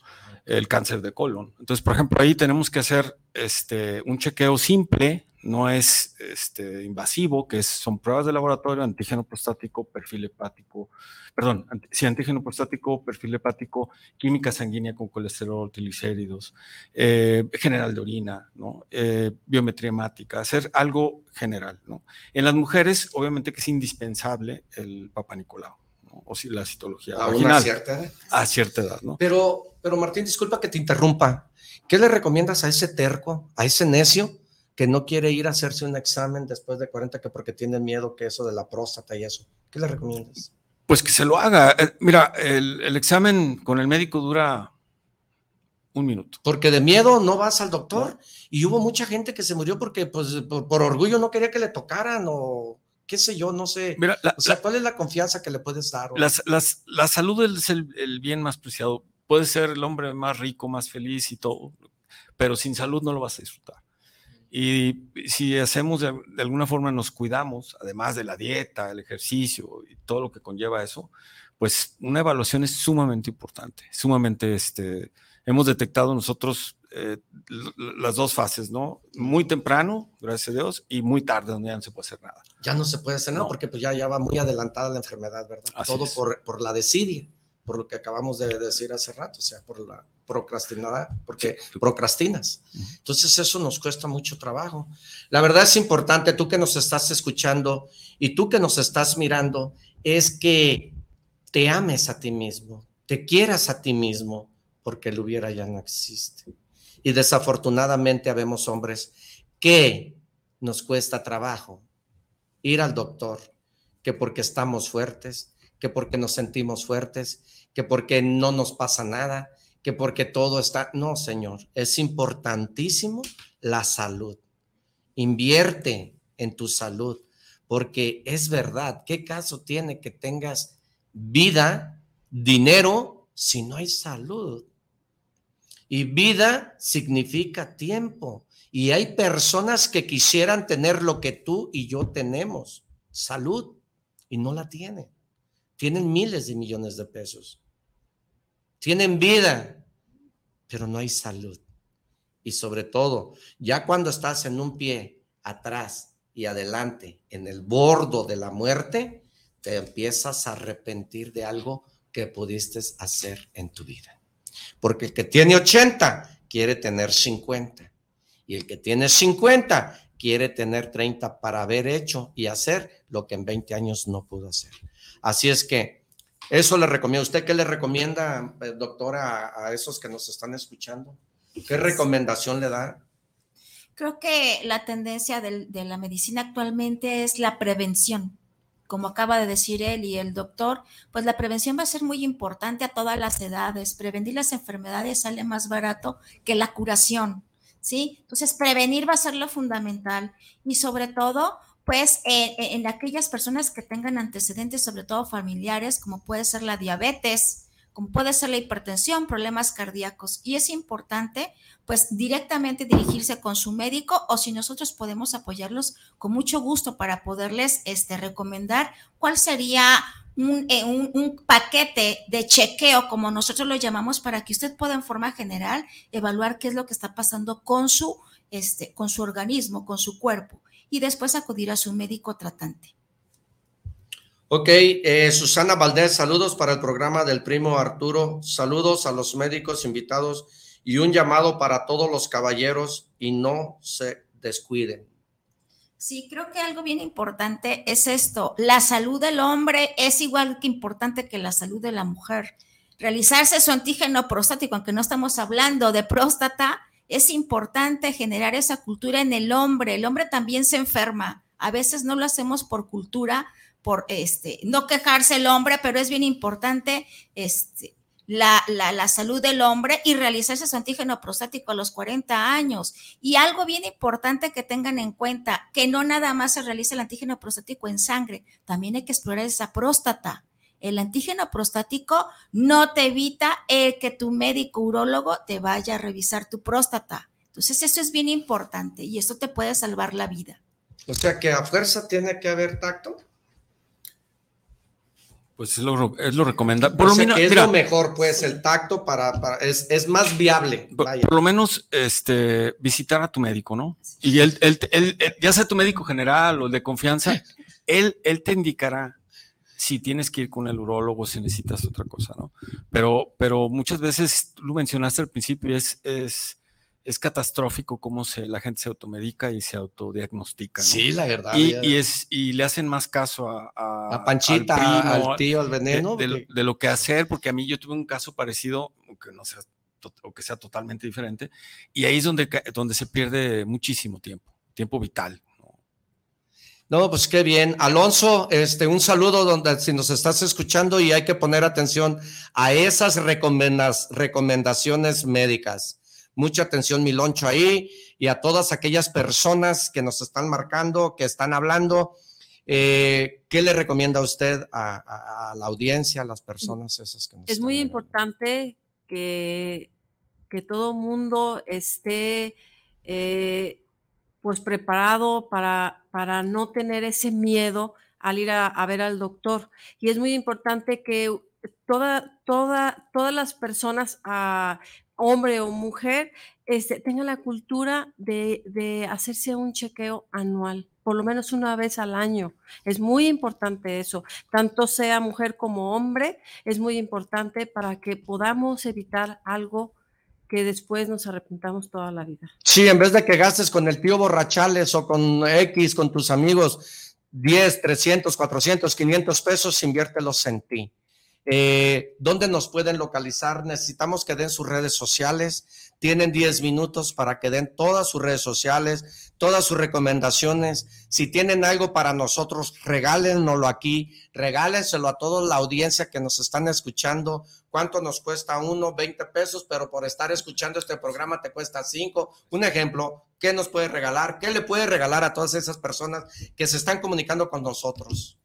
El cáncer de colon. Entonces, por ejemplo, ahí tenemos que hacer este, un chequeo simple no es este, invasivo, que son pruebas de laboratorio, antígeno prostático, perfil hepático, perdón, sí, antígeno prostático, perfil hepático, química sanguínea con colesterol, triglicéridos, eh, general de orina, ¿no? Eh, biometría hemática, hacer algo general. ¿no? En las mujeres, obviamente que es indispensable el Papa Nicolau. O si la citología a una cierta edad. A cierta edad, ¿no? Pero, pero Martín, disculpa que te interrumpa. ¿Qué le recomiendas a ese terco, a ese necio que no quiere ir a hacerse un examen después de 40 que porque tiene miedo que eso de la próstata y eso. ¿Qué le recomiendas? Pues que se lo haga. Eh, mira, el, examen con el médico dura un minuto. Porque de miedo no vas al doctor. Y hubo mucha gente que se murió porque pues, por, orgullo no quería que le tocaran o qué sé yo, no sé. Mira, o sea, ¿cuál es la confianza que le puedes dar? la salud es el bien más preciado. Puede ser el hombre más rico, más feliz y todo, pero sin salud no lo vas a disfrutar. Y si hacemos de, alguna forma, nos cuidamos, además de la dieta, el ejercicio y todo lo que conlleva eso, pues una evaluación es sumamente importante, sumamente, este, hemos detectado nosotros eh, las dos fases, ¿no? Muy temprano, gracias a Dios, y muy tarde, donde ya no se puede hacer nada. Ya no se puede hacer nada porque pues ya, ya va muy adelantada la enfermedad, ¿verdad? Todo por, por la desidia por lo que acabamos de decir hace rato, o sea, por la procrastinada, porque procrastinas. Entonces eso nos cuesta mucho trabajo. La verdad es importante, tú que nos estás escuchando y tú que nos estás mirando, es que te ames a ti mismo, te quieras a ti mismo, porque el hubiera ya no existe. Y desafortunadamente habemos hombres que nos cuesta trabajo ir al doctor, que porque estamos fuertes, que porque nos sentimos fuertes, que porque no nos pasa nada, que porque todo está... No, Señor, es importantísimo la salud. Invierte en tu salud, porque es verdad, ¿qué caso tiene que tengas vida, dinero, si no hay salud? Y vida significa tiempo. Y hay personas que quisieran tener lo que tú y yo tenemos, salud, y no la tienen tienen miles de millones de pesos. tienen vida, pero no hay salud. Y sobre todo, ya cuando estás en un pie atrás y adelante, en el bordo de la muerte, te empiezas a arrepentir de algo que pudiste hacer en tu vida. Porque el que tiene 80 quiere tener 50. Y el que tiene 50 quiere tener 30 para haber hecho y hacer lo que en 20 años no pudo hacer. Así es que eso le recomiendo. ¿Usted qué le recomienda, eh, doctora, a, esos que nos están escuchando? ¿Qué recomendación le da? Creo que la tendencia de, de la medicina actualmente es la prevención como acaba de decir él y el doctor, pues la prevención va a ser muy importante a todas las edades. Prevenir las enfermedades sale más barato que la curación, ¿sí? Entonces, prevenir va a ser lo fundamental y sobre todo, pues en aquellas personas que tengan antecedentes, sobre todo familiares, como puede ser la diabetes, como puede ser la hipertensión, problemas cardíacos. Y es importante, pues, directamente dirigirse con su médico o si nosotros podemos apoyarlos con mucho gusto para poderles este, recomendar cuál sería un, eh, un, un, paquete de chequeo, como nosotros lo llamamos, para que usted pueda en forma general evaluar qué es lo que está pasando con su, este, con su organismo, con su cuerpo, y después acudir a su médico tratante. Ok, eh, Susana Valdés, saludos para el programa del primo Arturo, saludos a los médicos invitados y un llamado para todos los caballeros y no se descuiden. Sí, creo que algo bien importante es esto, la salud del hombre es igual que importante que la salud de la mujer. Realizarse su antígeno prostático, aunque no estamos hablando de próstata, es importante generar esa cultura en el hombre. El hombre también se enferma. A veces no lo hacemos por cultura, por este, no quejarse el hombre, pero es bien importante este, la, la, salud del hombre y realizarse su antígeno prostático a los 40 años. Y algo bien importante que tengan en cuenta, que no nada más se realiza el antígeno prostático en sangre, también hay que explorar esa próstata. El antígeno prostático no te evita el que tu médico urólogo te vaya a revisar tu próstata. Entonces eso es bien importante y esto te puede salvar la vida. O sea que a fuerza tiene que haber tacto. Pues es lo, es lo recomendable. Por lo menos, es lo mejor, pues, el tacto para, es, es, más viable. Por, lo menos este, visitar a tu médico, ¿no? Y él, él, él, ya sea tu médico general o de confianza, él, él te indicará si tienes que ir con el urólogo, si necesitas otra cosa, ¿no? Pero, pero muchas veces, tú lo mencionaste al principio, es, es es catastrófico cómo se, la gente se automedica y se autodiagnostica. Sí, la verdad. Y, es, y le hacen más caso a, a, Panchita, al, tío, al veneno. De, lo que hacer, porque a mí yo tuve un caso parecido, aunque no sea, o que sea totalmente diferente, y ahí es donde, donde se pierde muchísimo tiempo, tiempo vital. No, pues qué bien. Alonso, este, un saludo donde si nos estás escuchando y hay que poner atención a esas recomendaciones médicas mucha atención, mi loncho ahí, y a todas aquellas personas que nos están marcando, que están hablando. Eh, ¿Qué le recomienda a usted a, la audiencia, a las personas esas que nos Es muy importante que, que todo mundo esté eh, pues preparado para, para no tener ese miedo al ir a, ver al doctor. Y es muy importante que toda, toda, todas las personas, ah, hombre o mujer, este, tenga la cultura de, hacerse un chequeo anual, por lo menos una vez al año. Es muy importante eso, tanto sea mujer como hombre, es muy importante para que podamos evitar algo que después nos arrepentamos toda la vida. Sí, en vez de que gastes con el tío borrachales o con X, con tus amigos, 10, 300, 400, 500 pesos, inviértelos en ti. Eh, ¿Dónde nos pueden localizar? Necesitamos que den sus redes sociales. Tienen 10 minutos para que den todas sus redes sociales, todas sus recomendaciones. Si tienen algo para nosotros, regálenoslo aquí, regálenselo a toda la audiencia que nos están escuchando. ¿Cuánto nos cuesta uno? 20 pesos, pero por estar escuchando este programa te cuesta 5. Un ejemplo, ¿qué nos puede regalar? ¿Qué le puede regalar a todas esas personas que se están comunicando con nosotros?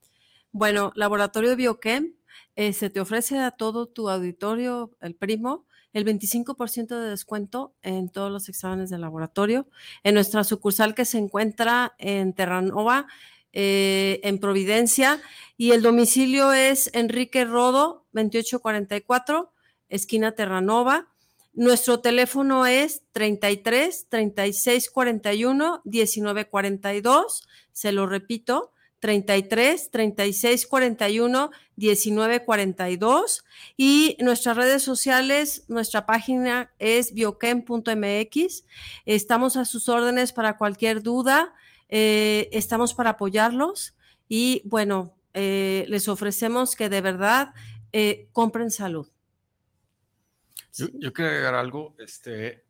Bueno, Laboratorio Bioquem eh, se te ofrece a todo tu auditorio, el primo, el 25% de descuento en todos los exámenes de laboratorio. En nuestra sucursal que se encuentra en Terranova, eh, en Providencia, y el domicilio es Enrique Rodo, 2844, esquina Terranova. Nuestro teléfono es 33 36 41 19 42. Se lo repito, 33 36 41 19 42 y nuestras redes sociales, nuestra página es bioquem.mx. Estamos a sus órdenes para cualquier duda, eh, estamos para apoyarlos y bueno, eh, les ofrecemos que de verdad eh, compren salud. Yo, yo, quería agregar algo, este,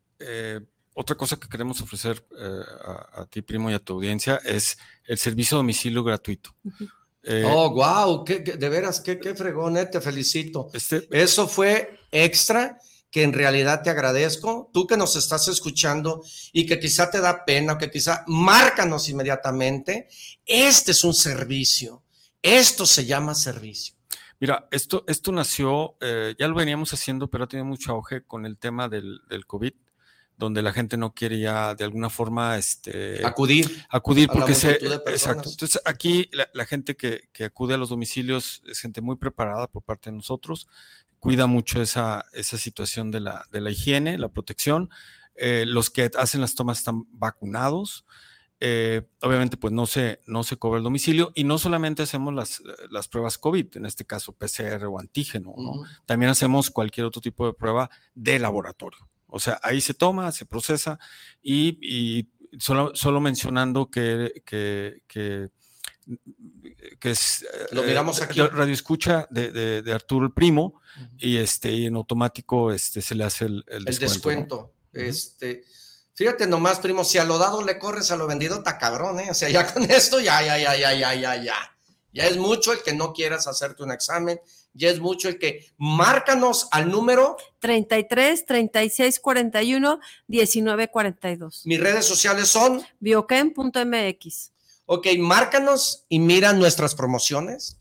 otra cosa que queremos ofrecer eh, a, ti, primo, y a tu audiencia es el servicio a domicilio gratuito. Eh, oh, wow, de veras, qué, qué fregón, eh, te felicito. Este, Eso fue extra que en realidad te agradezco. Tú que nos estás escuchando y que quizá te da pena o que quizá márcanos inmediatamente. Este es un servicio. Esto se llama servicio. Mira, esto, esto nació, ya lo veníamos haciendo, pero ha tenido mucho auge con el tema del, del COVID donde la gente no quiere ya de alguna forma este, acudir. Acudir porque se... Exacto. Entonces aquí la, gente que, acude a los domicilios es gente muy preparada por parte de nosotros, cuida mucho esa, esa situación de la, de la higiene, la protección. Eh, los que hacen las tomas están vacunados. Eh, obviamente, pues no se, no se cobra el domicilio y no solamente hacemos las, las pruebas COVID, en este caso PCR o antígeno, ¿no? También hacemos cualquier otro tipo de prueba de laboratorio. O sea, ahí se toma, se procesa y, solo, solo, mencionando que, que, que, es Lo miramos eh, aquí. radio escucha de, de, Arturo el Primo y, este, y en automático este, se le hace el, el descuento. este, fíjate nomás, primo, si a lo dado le corres a lo vendido, está cabrón, ¿eh? O sea, ya con esto, ya, ya, ya, ya, ya, ya, ya. Ya es mucho el que no quieras hacerte un examen, ya es mucho el que márcanos al número 33 36 41 19 42. Mis redes sociales son bioquem.mx. Ok, márcanos y mira nuestras promociones.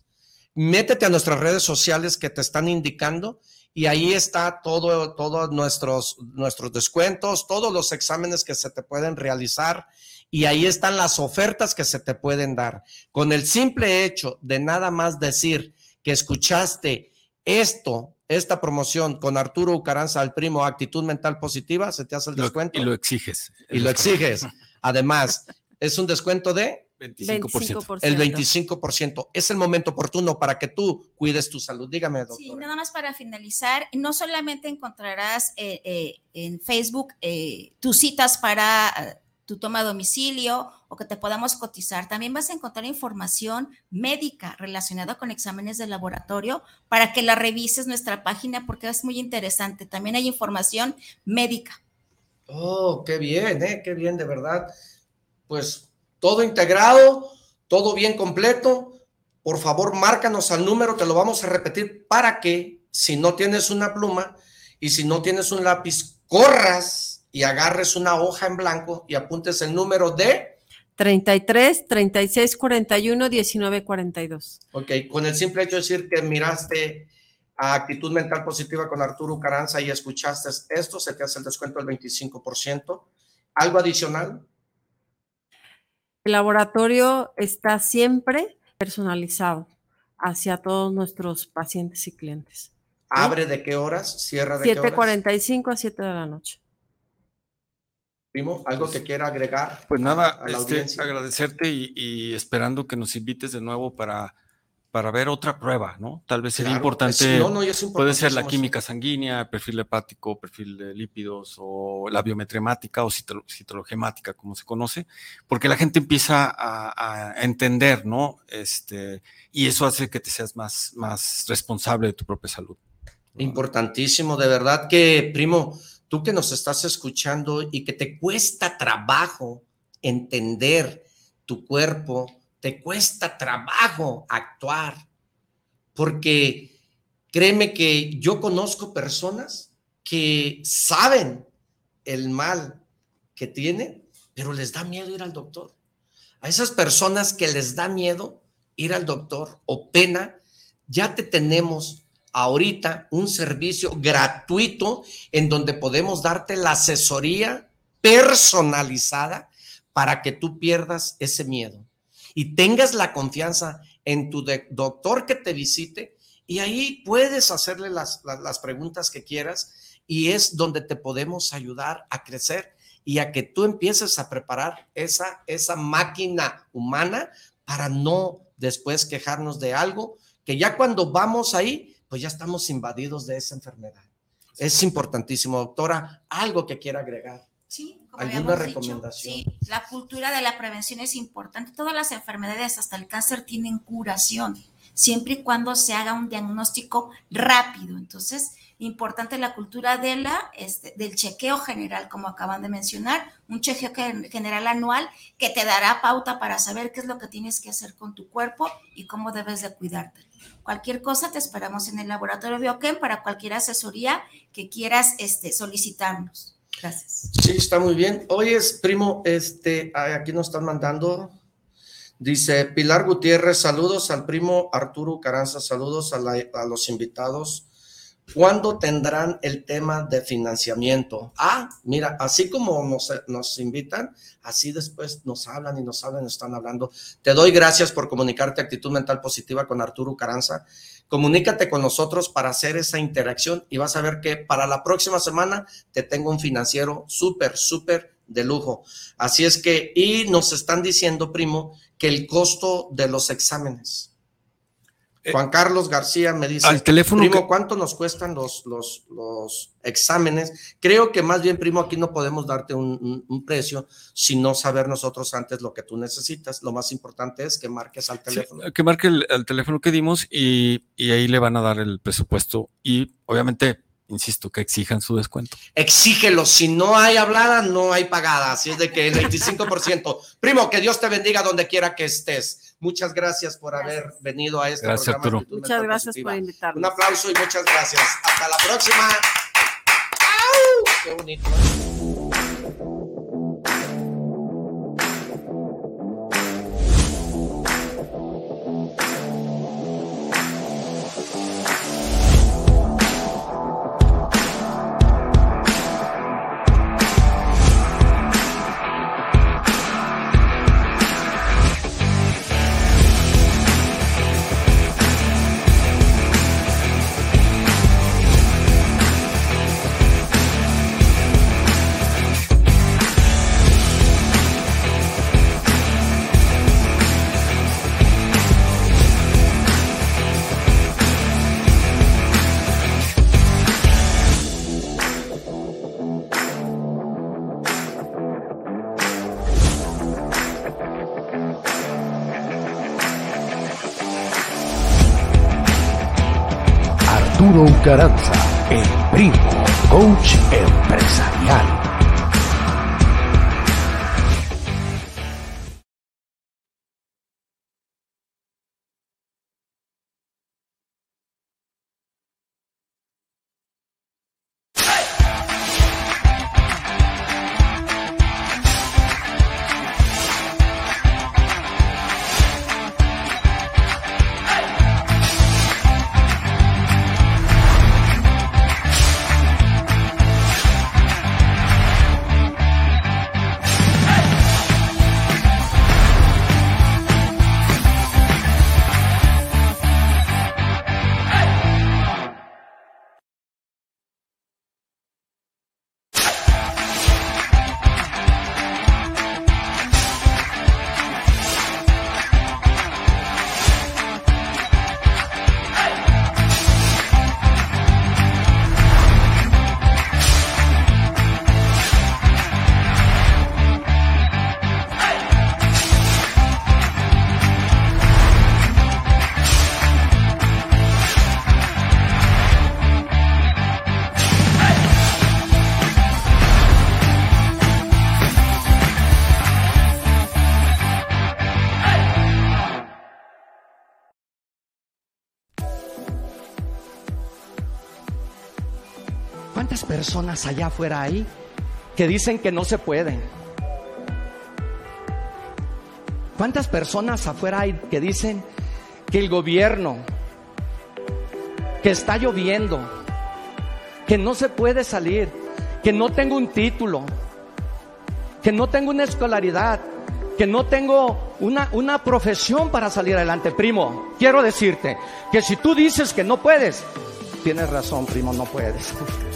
Métete a nuestras redes sociales que te están indicando y ahí está todo, todos nuestros, nuestros descuentos, todos los exámenes que se te pueden realizar y ahí están las ofertas que se te pueden dar. Con el simple hecho de nada más decir, que escuchaste esto, esta promoción con Arturo Ucaranza, al primo Actitud Mental Positiva, se te hace el descuento. y lo exiges. Y lo exiges. Además, es un descuento de 25%. El 25%. Es el momento oportuno para que tú cuides tu salud. Dígame, doctor. Sí, nada más para finalizar, no solamente encontrarás eh, eh, en Facebook eh, tus citas para tu toma domicilio o que te podamos cotizar. También vas a encontrar información médica relacionada con exámenes de laboratorio para que la revises nuestra página porque es muy interesante. También hay información médica. Oh, qué bien, ¿eh? qué bien, de verdad. Pues todo integrado, todo bien completo. Por favor, márcanos al número, te lo vamos a repetir para que si no tienes una pluma y si no tienes un lápiz, corras y agarres una hoja en blanco y apuntes el número de 33 36 41 19 42. Ok, con el simple hecho de decir que miraste a actitud mental positiva con Arturo Caranza y escuchaste esto, se te hace el descuento del 25%. ¿Algo adicional? El laboratorio está siempre personalizado hacia todos nuestros pacientes y clientes. ¿Abre de qué horas? ¿Cierra de qué horas? 7.45 a 7 de la noche. Primo, ¿algo que quiera agregar? Pues nada, este, agradecerte y, esperando que nos invites de nuevo para, para ver otra prueba, ¿no? Tal vez sería importante, puede ser la química sanguínea, perfil hepático, perfil de lípidos o la biometremática o citologemática, como se conoce, porque la gente empieza a, entender, ¿no? Este, y eso hace que te seas más, más responsable de tu propia salud. Importantísimo, de verdad que, primo, tú que nos estás escuchando y que te cuesta trabajo entender tu cuerpo, te cuesta trabajo actuar, porque créeme que yo conozco personas que saben el mal que tienen, pero les da miedo ir al doctor. A esas personas que les da miedo ir al doctor o pena, ya te tenemos ahorita un servicio gratuito en donde podemos darte la asesoría personalizada para que tú pierdas ese miedo y tengas la confianza en tu doctor que te visite Y ahí puedes hacerle las, las, preguntas que quieras y es donde te podemos ayudar a crecer y a que tú empieces a preparar esa, esa máquina humana para no después quejarnos de algo que ya cuando vamos ahí, pues ya estamos invadidos de esa enfermedad. Es importantísimo, doctora, algo que quiera agregar. Sí, ¿Alguna recomendación? sí, la cultura de la prevención es importante. Todas las enfermedades, hasta el cáncer, tienen curación, siempre y cuando se haga un diagnóstico rápido. Entonces, importante la cultura de la, este, del chequeo general, como acaban de mencionar, un chequeo general anual que te dará pauta para saber qué es lo que tienes que hacer con tu cuerpo y cómo debes de cuidarte. Cualquier cosa te esperamos en el laboratorio Bioquem para cualquier asesoría que quieras este, solicitarnos. Gracias. Sí, está muy bien. Oye, primo, este, aquí nos están mandando. Dice Pilar Gutiérrez, saludos al primo Arturo Caranza, saludos a, a los invitados. ¿Cuándo tendrán el tema de financiamiento? Ah, mira, así como nos, nos, invitan, así después nos hablan y nos hablan, nos están hablando. Te doy gracias por comunicarte actitud mental positiva con Arturo Caranza. Comunícate con nosotros para hacer esa interacción y vas a ver que para la próxima semana te tengo un financiero súper, súper de lujo. Así es que, y nos están diciendo, primo, que el costo de los exámenes eh, Juan Carlos García me dice, al teléfono primo, ¿cuánto nos cuestan los, los, los, exámenes? Creo que más bien, primo, aquí no podemos darte un, precio, sino saber nosotros antes lo que tú necesitas. Lo más importante es que marques al teléfono. que marque el, teléfono que dimos y, y ahí le van a dar el presupuesto y obviamente insisto, que exijan su descuento. Exígelo, si no hay hablada, no hay pagada, así es de que el 25%. Primo, que Dios te bendiga donde quiera que estés. Muchas gracias por haber venido a este gracias, programa. Arturo. Muchas gracias por invitarnos. Un aplauso y muchas gracias. Hasta la próxima. ¡Au! ¡Qué bonito! Caranza, el primo, coach empresarial. Personas allá afuera ahí que dicen que no se pueden? ¿Cuántas personas afuera hay que dicen que el gobierno, que está lloviendo, que no se puede salir, que no tengo un título, que no tengo una escolaridad, que no tengo una, una profesión para salir adelante. Primo, quiero decirte que si tú dices que no puedes, tienes razón, primo, no puedes.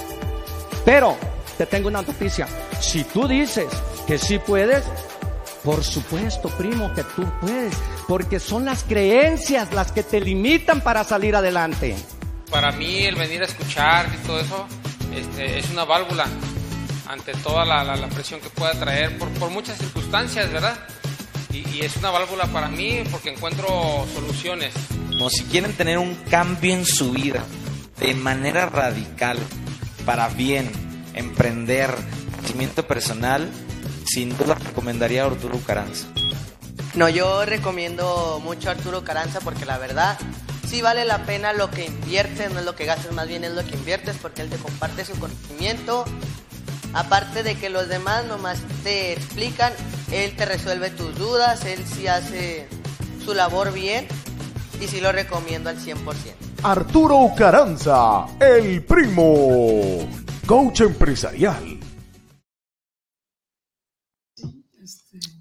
Pero te tengo una noticia. Si tú dices que sí puedes, por supuesto, primo, que tú puedes, porque son las creencias las que te limitan para salir adelante. Para mí el venir a escuchar y todo eso este, es una válvula ante toda la, presión que pueda traer por, por muchas circunstancias, ¿verdad? Y, es una válvula para mí porque encuentro soluciones. Como si quieren tener un cambio en su vida de manera radical, para bien, emprender, crecimiento personal, sin duda recomendaría a Arturo Caranza. No, yo recomiendo mucho a Arturo Caranza porque la verdad sí vale la pena lo que inviertes, no es lo que gastas, más bien es lo que inviertes porque él te comparte su conocimiento. Aparte de que los demás nomás te explican, él te resuelve tus dudas, él sí hace su labor bien y sí lo recomiendo al 100%. Arturo Caranza, el primo, coach empresarial.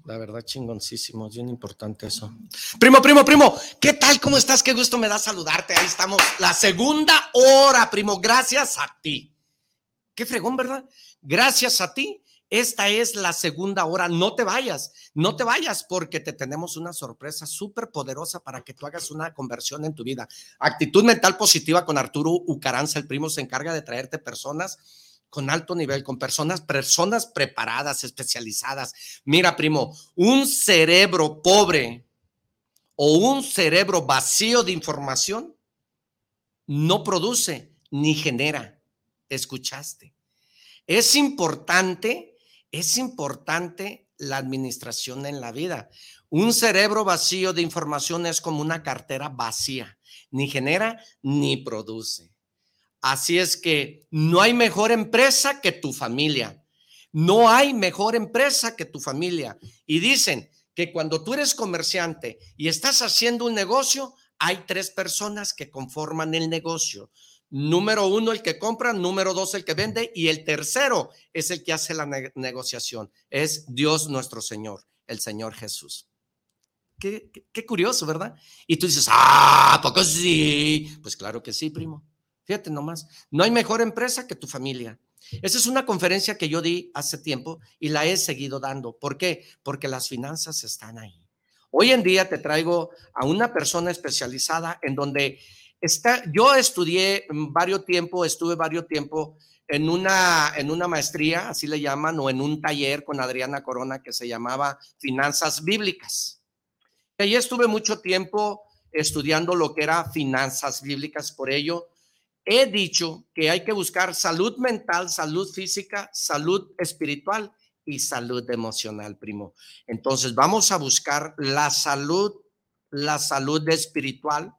La verdad, chingoncísimo, bien importante eso. Primo, primo, primo, ¿qué tal? ¿Cómo estás? Qué gusto me da saludarte. Ahí estamos, la segunda hora, primo, gracias a ti. Qué fregón, ¿verdad? Gracias a ti. Esta es la segunda hora. No te vayas, no te vayas porque te tenemos una sorpresa súper poderosa para que tú hagas una conversión en tu vida. Actitud mental positiva con Arturo Ucaranza, el primo, se encarga de traerte personas con alto nivel, con personas, personas preparadas, especializadas. Mira, primo, un cerebro pobre o un cerebro vacío de información no produce ni genera. ¿Escuchaste? Es importante, es importante la administración en la vida. Un cerebro vacío de información es como una cartera vacía, ni genera ni produce. Así es que no hay mejor empresa que tu familia. No hay mejor empresa que tu familia. Y dicen que cuando tú eres comerciante y estás haciendo un negocio, hay tres personas que conforman el negocio. Número uno, el que compra, número dos, el que vende y el tercero es el que hace la negociación. Es Dios nuestro Señor, el Señor Jesús. Qué, qué, curioso, ¿verdad? Y tú dices, ah, poco sí? Pues claro que sí, primo. Fíjate nomás, no hay mejor empresa que tu familia. Esa es una conferencia que yo di hace tiempo y la he seguido dando. ¿Por qué? Porque las finanzas están ahí. Hoy en día te traigo a una persona especializada en donde está, yo estudié varios tiempo, estuve varios tiempo en una, en una maestría, así le llaman, o en un taller con Adriana Corona que se llamaba Finanzas Bíblicas. Ahí estuve mucho tiempo estudiando lo que era finanzas bíblicas, por ello he dicho que hay que buscar salud mental, salud física, salud espiritual y salud emocional, primo. Entonces vamos a buscar la salud, la salud espiritual,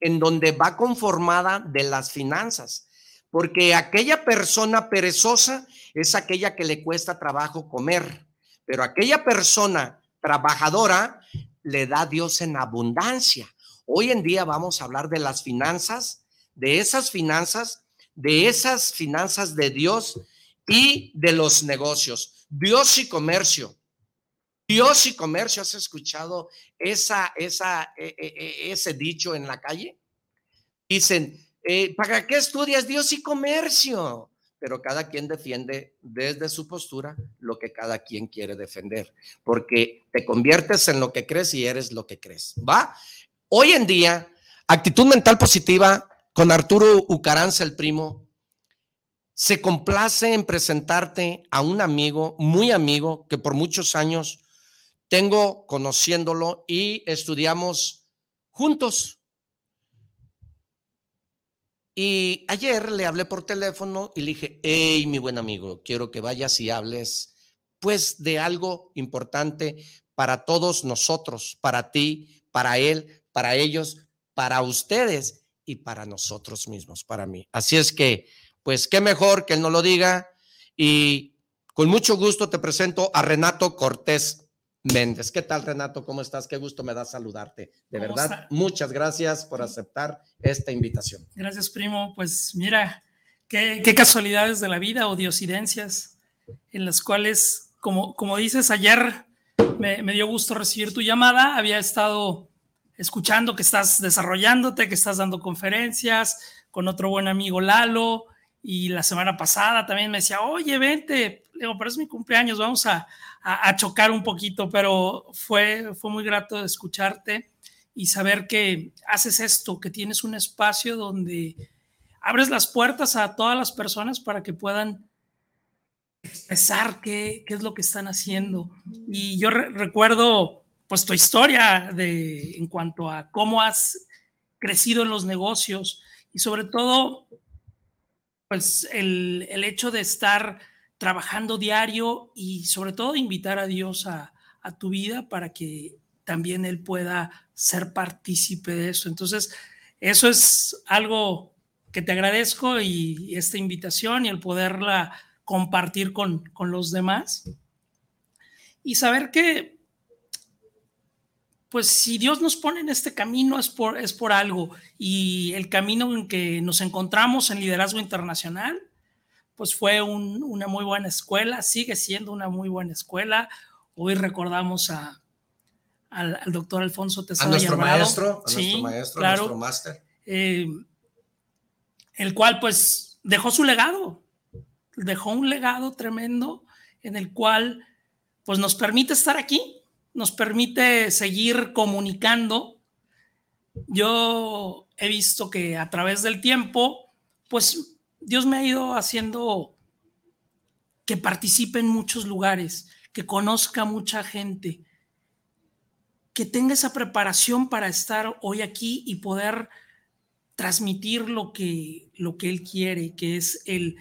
en donde va conformada de las finanzas. Porque aquella persona perezosa es aquella que le cuesta trabajo comer, pero aquella persona trabajadora le da Dios en abundancia. Hoy en día vamos a hablar de las finanzas de esas finanzas, de esas finanzas de Dios y de los negocios. Dios y comercio. Dios y comercio, ¿has escuchado esa, esa, e, e, e, ese dicho en la calle? Dicen, eh, ¿para qué estudias Dios y comercio? Pero cada quien defiende desde su postura lo que cada quien quiere defender, porque te conviertes en lo que crees y eres lo que crees. ¿Va? Hoy en día, actitud mental positiva con Arturo Ucaranza, el primo, se complace en presentarte a un amigo, muy amigo, que por muchos años tengo conociéndolo y estudiamos juntos. Y ayer le hablé por teléfono y le dije, hey, mi buen amigo, quiero que vayas y hables pues de algo importante para todos nosotros, para ti, para él, para ellos, para ustedes y para nosotros mismos, para mí. Así es que, pues, qué mejor que él no lo diga. Y con mucho gusto te presento a Renato Cortés Méndez. ¿Qué tal, Renato? ¿Cómo estás? Qué gusto me da saludarte. De verdad, muchas gracias por aceptar esta invitación. Gracias, primo. Pues mira, qué, qué casualidades de la vida o diosidencias en las cuales, como, como dices ayer, me, me dio gusto recibir tu llamada. Había estado escuchando que estás desarrollándote, que estás dando conferencias con otro buen amigo Lalo. Y la semana pasada también me decía, oye, vente, digo, pero es mi cumpleaños, vamos a, a, chocar un poquito, pero fue, fue muy grato escucharte y saber que haces esto, que tienes un espacio donde abres las puertas a todas las personas para que puedan expresar qué, qué es lo que están haciendo. Y yo recuerdo pues tu historia de, en cuanto a cómo has crecido en los negocios y sobre todo pues el, el hecho de estar trabajando diario y sobre todo invitar a Dios a, tu vida para que también Él pueda ser partícipe de eso. Entonces, eso es algo que te agradezco y, esta invitación y el poderla compartir con, con los demás. Y saber que, pues si Dios nos pone en este camino es por, es por algo. Y el camino en que nos encontramos en liderazgo internacional, pues fue una muy buena escuela, sigue siendo una muy buena escuela. Hoy recordamos a, al, doctor Alfonso Tesoro. A nuestro maestro, a nuestro maestro, a nuestro máster. Eh, el cual pues dejó su legado, dejó un legado tremendo en el cual pues nos permite estar aquí, nos permite seguir comunicando. Yo he visto que a través del tiempo, pues Dios me ha ido haciendo que participe en muchos lugares, que conozca mucha gente, que tenga esa preparación para estar hoy aquí y poder transmitir lo que, lo que él quiere, que es el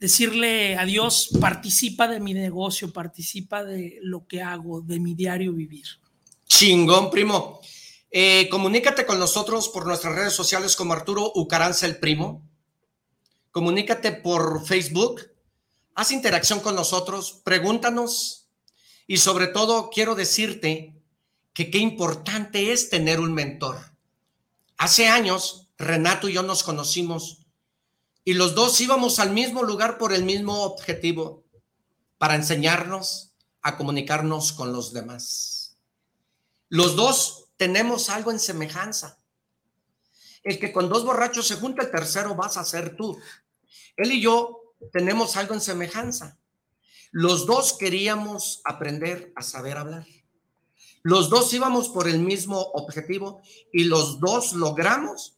decirle a Dios, participa de mi negocio, participa de lo que hago, de mi diario vivir. Chingón, primo. Eh, comunícate con nosotros por nuestras redes sociales como Arturo Ucaranza el Primo. Comunícate por Facebook. Haz interacción con nosotros, pregúntanos. Y sobre todo, quiero decirte que qué importante es tener un mentor. Hace años, Renato y yo nos conocimos y los dos íbamos al mismo lugar por el mismo objetivo, para enseñarnos a comunicarnos con los demás. Los dos tenemos algo en semejanza. El que con dos borrachos se junta, el tercero vas a ser tú. Él y yo tenemos algo en semejanza. Los dos queríamos aprender a saber hablar. Los dos íbamos por el mismo objetivo y los dos logramos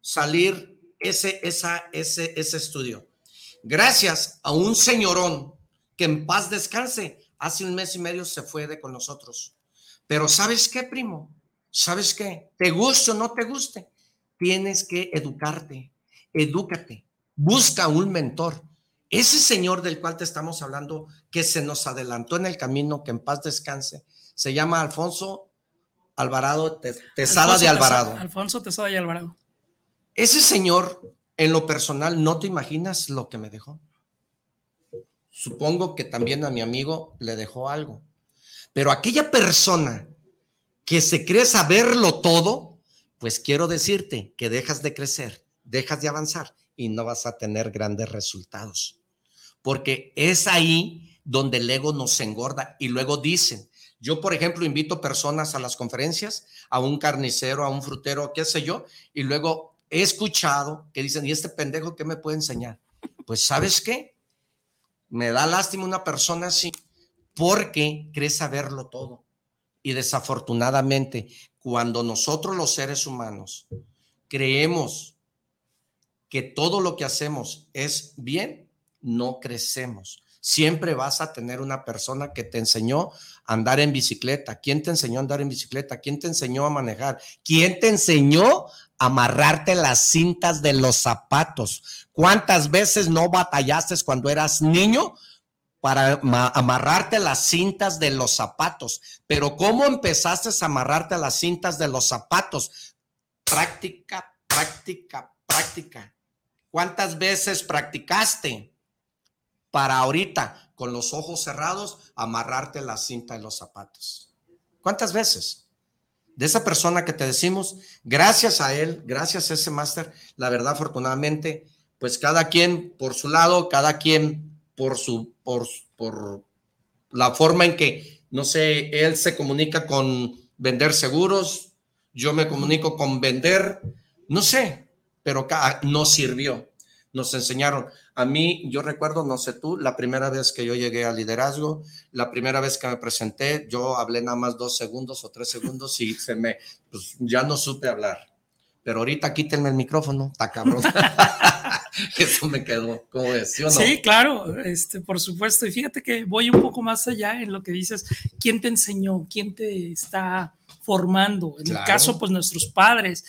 salir ese, esa, ese, ese estudio. Gracias a un señorón que en paz descanse, hace un mes y medio se fue de con nosotros. Pero ¿sabes qué, primo? ¿Sabes qué? Te guste o no te guste, tienes que educarte, edúcate, busca un mentor. Ese señor del cual te estamos hablando, que se nos adelantó en el camino, que en paz descanse, se llama Alfonso Alvarado, Tesada de Alvarado. Alfonso Tesada y Alvarado. Ese señor, en lo personal, no te imaginas lo que me dejó. Supongo que también a mi amigo le dejó algo. Pero aquella persona que se cree saberlo todo, pues quiero decirte que dejas de crecer, dejas de avanzar y no vas a tener grandes resultados. Porque es ahí donde el ego nos engorda y luego dicen, yo, por ejemplo, invito personas a las conferencias, a un carnicero, a un frutero, qué sé yo, y luego he escuchado que dicen, ¿y este pendejo qué me puede enseñar? Pues, ¿sabes qué? Me da lástima una persona así, porque cree saberlo todo. Y desafortunadamente, cuando nosotros los seres humanos creemos que todo lo que hacemos es bien, no crecemos siempre vas a tener una persona que te enseñó a andar en bicicleta. ¿Quién te enseñó a andar en bicicleta? ¿Quién te enseñó a manejar? ¿Quién te enseñó a amarrarte las cintas de los zapatos? ¿Cuántas veces no batallaste cuando eras niño? Para amarrarte las cintas de los zapatos. Pero ¿cómo empezaste a amarrarte las cintas de los zapatos? Práctica, práctica, práctica. ¿Cuántas veces practicaste? para ahorita, con los ojos cerrados, amarrarte la cinta de los zapatos. ¿Cuántas veces? De esa persona que te decimos, gracias a él, gracias a ese máster, la verdad, afortunadamente, pues cada quien por su lado, cada quien por su, por, la forma en que No sé, él se comunica con vender seguros, yo me comunico con vender, no sé, pero no sirvió. Nos enseñaron. A mí, yo recuerdo, no sé tú, la primera vez que yo llegué al liderazgo, la primera vez que me presenté, yo hablé nada más dos segundos o tres segundos y se me, pues ya no supe hablar. Pero ahorita quítenme el micrófono, está cabrón. Eso me quedó, ¿cómo es? ¿Sí, sí, claro, este, por supuesto. Y fíjate que voy un poco más allá en lo que dices, ¿quién te enseñó? ¿Quién te está formando? En el caso, pues nuestros padres.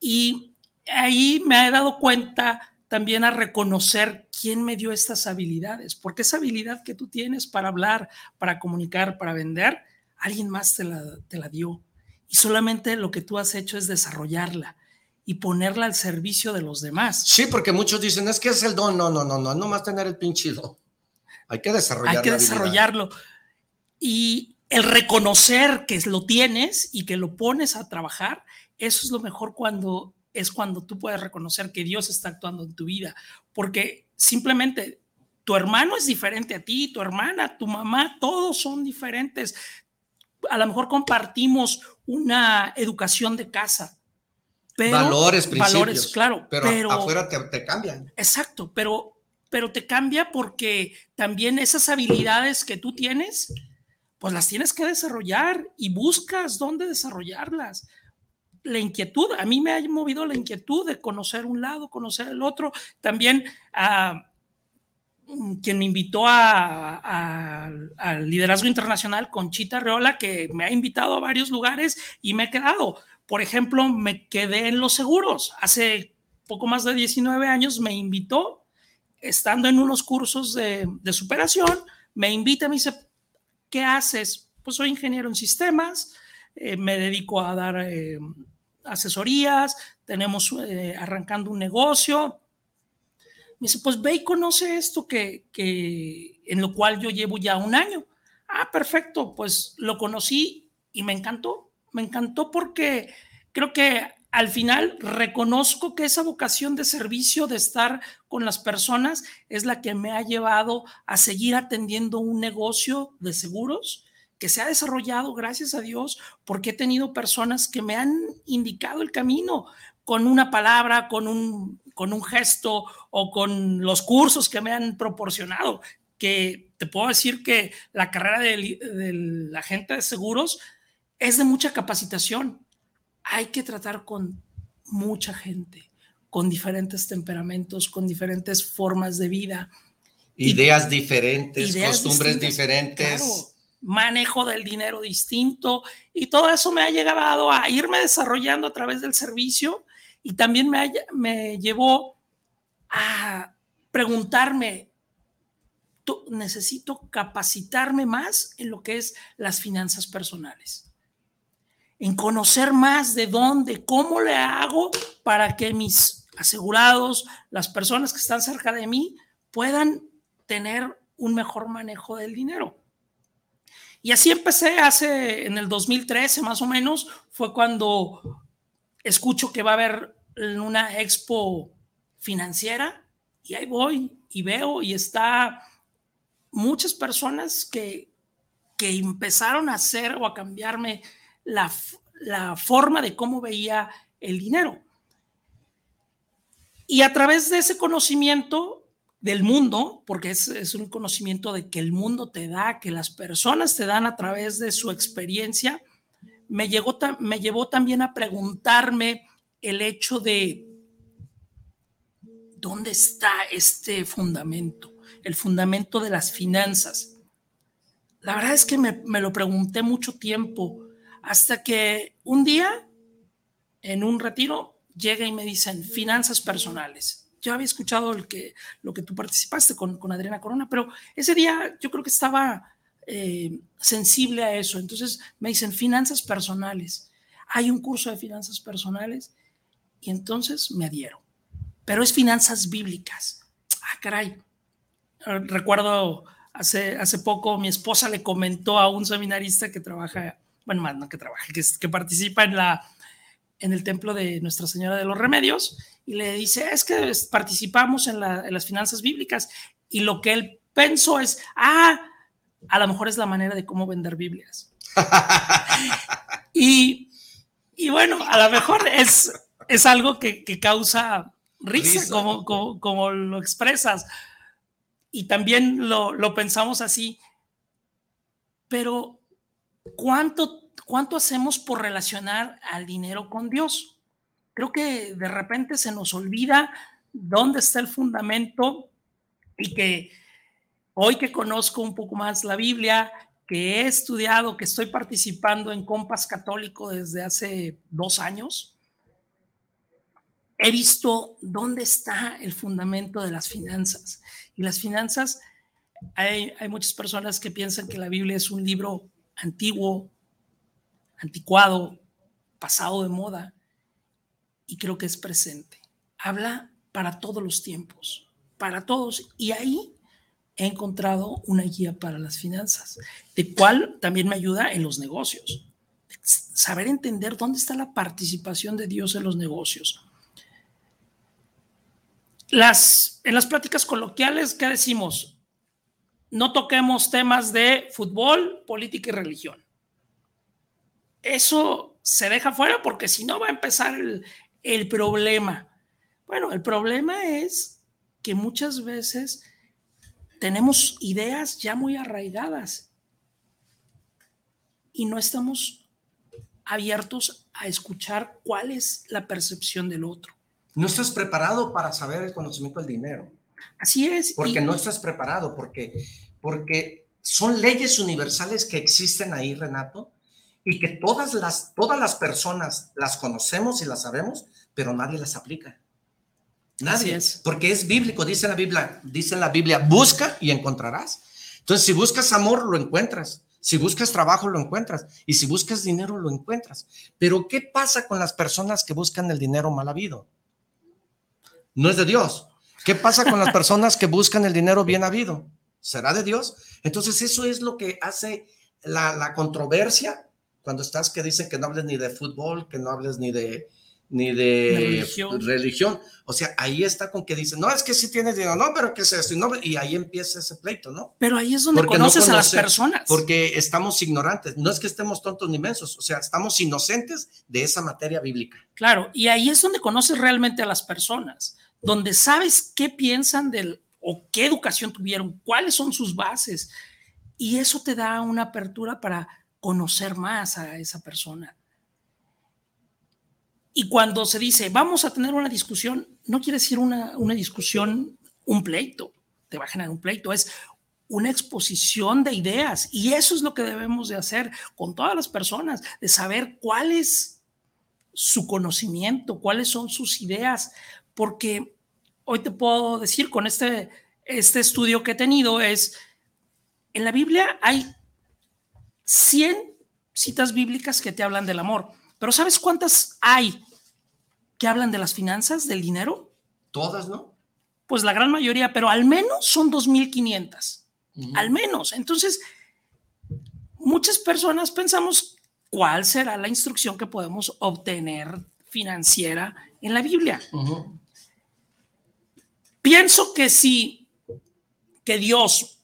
Y ahí me he dado cuenta también a reconocer quién me dio estas habilidades, porque esa habilidad que tú tienes para hablar, para comunicar, para vender, alguien más te la, te la dio. Y solamente lo que tú has hecho es desarrollarla y ponerla al servicio de los demás. Sí, porque muchos dicen, es que es el don. No, no, no, no, no más tener el pinche don. Hay que desarrollarlo. Hay que desarrollarlo. Y el reconocer que lo tienes y que lo pones a trabajar, eso es lo mejor cuando es cuando tú puedes reconocer que Dios está actuando en tu vida, porque simplemente tu hermano es diferente a ti, tu hermana, tu mamá, todos son diferentes. A lo mejor compartimos una educación de casa, valores, principios. Valores, claro. Pero, afuera te, cambian. Exacto, pero, pero te cambia porque también esas habilidades que tú tienes, pues las tienes que desarrollar y buscas dónde desarrollarlas. La inquietud, a mí me ha movido la inquietud de conocer un lado, conocer el otro. También a quien me invitó al liderazgo internacional, Conchita Reola, que me ha invitado a varios lugares y me he quedado por ejemplo, me quedé en los seguros. Hace poco más de 19 años me invitó, estando en unos cursos de, superación, me invita, me dice, ¿qué haces? Pues soy ingeniero en sistemas, eh, me dedico a dar eh, asesorías, tenemos eh, arrancando un negocio. Me dice, pues ve y conoce esto que, que en lo cual yo llevo ya un año. Ah, perfecto, pues lo conocí y me encantó me encantó porque creo que al final reconozco que esa vocación de servicio, de estar con las personas, es la que me ha llevado a seguir atendiendo un negocio de seguros que se ha desarrollado, gracias a Dios, porque he tenido personas que me han indicado el camino con una palabra, con un, con un gesto o con los cursos que me han proporcionado, que te puedo decir que la carrera de, de la gente de seguros es de mucha capacitación. Hay que tratar con mucha gente, con diferentes temperamentos, con diferentes formas de vida. Ideas diferentes, costumbres diferentes. manejo del dinero distinto y todo eso me ha llegado a irme desarrollando a través del servicio y también me, me llevó a preguntarme, necesito capacitarme más en lo que es las finanzas personales en conocer más de dónde, cómo le hago para que mis asegurados, las personas que están cerca de mí, puedan tener un mejor manejo del dinero. Y así empecé hace, en el 2013 más o menos, fue cuando escucho que va a haber una expo financiera y ahí voy y veo y está muchas personas que, que empezaron a hacer o a cambiarme la, forma de cómo veía el dinero. Y a través de ese conocimiento del mundo, porque es, un conocimiento de que el mundo te da, que las personas te dan a través de su experiencia, me, llegó, me llevó también a preguntarme el hecho de dónde está este fundamento, el fundamento de las finanzas. La verdad es que me, me lo pregunté mucho tiempo hasta que un día, en un retiro, llega y me dicen finanzas personales. Yo había escuchado el que, lo que tú participaste con, con Adriana Corona, pero ese día yo creo que estaba eh, sensible a eso. Entonces me dicen finanzas personales. Hay un curso de finanzas personales y entonces me adhiero. Pero es finanzas bíblicas. Ah, caray. Recuerdo hace, hace poco mi esposa le comentó a un seminarista que trabaja bueno, más no que trabaja, que, que participa en, la, en el templo de Nuestra Señora de los Remedios, y le dice, es que participamos en, las finanzas bíblicas, y lo que él pensó es, ah, a lo mejor es la manera de cómo vender Biblias. y, bueno, a lo mejor es, es algo que, causa risa, Como, como, lo expresas. Y también lo, lo pensamos así. Pero, ¿cuánto, ¿cuánto hacemos por relacionar al dinero con Dios? Creo que de repente se nos olvida dónde está el fundamento y que hoy que conozco un poco más la Biblia, que he estudiado, que estoy participando en Compas Católico desde hace dos años, he visto dónde está el fundamento de las finanzas. Y las finanzas, hay, hay muchas personas que piensan que la Biblia es un libro antiguo, anticuado, pasado de moda, y creo que es presente. Habla para todos los tiempos, para todos. Y ahí he encontrado una guía para las finanzas, de cual también me ayuda en los negocios. Saber entender dónde está la participación de Dios en los negocios. Las, en las pláticas coloquiales, ¿qué decimos? No toquemos temas de fútbol, política y religión. Eso se deja fuera porque si no va a empezar el, el problema. Bueno, el problema es que muchas veces tenemos ideas ya muy arraigadas y no estamos abiertos a escuchar cuál es la percepción del otro. No estás preparado para saber el conocimiento del dinero. Así es. Porque no estás preparado, porque, porque son leyes universales que existen ahí, Renato, y que todas las, todas las personas las conocemos y las sabemos, pero nadie las aplica. Nadie. Es. Porque es bíblico, dice la Biblia, dice la Biblia, busca y encontrarás. Entonces, si buscas amor, lo encuentras. Si buscas trabajo, lo encuentras. Y si buscas dinero, lo encuentras. Pero, ¿qué pasa con las personas que buscan el dinero mal habido? No es de Dios. ¿Qué pasa con las personas que buscan el dinero bien habido? ¿Será de Dios? Entonces, eso es lo que hace la, la controversia cuando estás que dicen que no hables ni de fútbol, que no hables ni de, ni de religión. O sea, ahí está con que dicen, no, es que si tienes dinero, no, pero que es eso? Y, ahí empieza ese pleito, ¿no? Pero ahí es donde conoces a las personas. Porque estamos ignorantes. No es que estemos tontos ni mensos, o sea, estamos inocentes de esa materia bíblica. Claro, y ahí es donde conoces realmente a las personas, donde sabes qué piensan del o qué educación tuvieron, cuáles son sus bases. Y eso te da una apertura para conocer más a esa persona. Y cuando se dice, vamos a tener una discusión, no quiere decir una, una discusión, un pleito, te va a generar un pleito, es una exposición de ideas. Y eso es lo que debemos de hacer con todas las personas, de saber cuál es su conocimiento, cuáles son sus ideas, porque hoy te puedo decir con este, este estudio que he tenido es, en la Biblia hay 100 citas bíblicas que te hablan del amor pero ¿sabes cuántas hay que hablan de las finanzas, del dinero? Todas, ¿no? Pues la gran mayoría, pero al menos son 2.500. Al menos. Entonces, muchas personas pensamos cuál será la instrucción que podemos obtener financiera en la Biblia. Pienso que si que Dios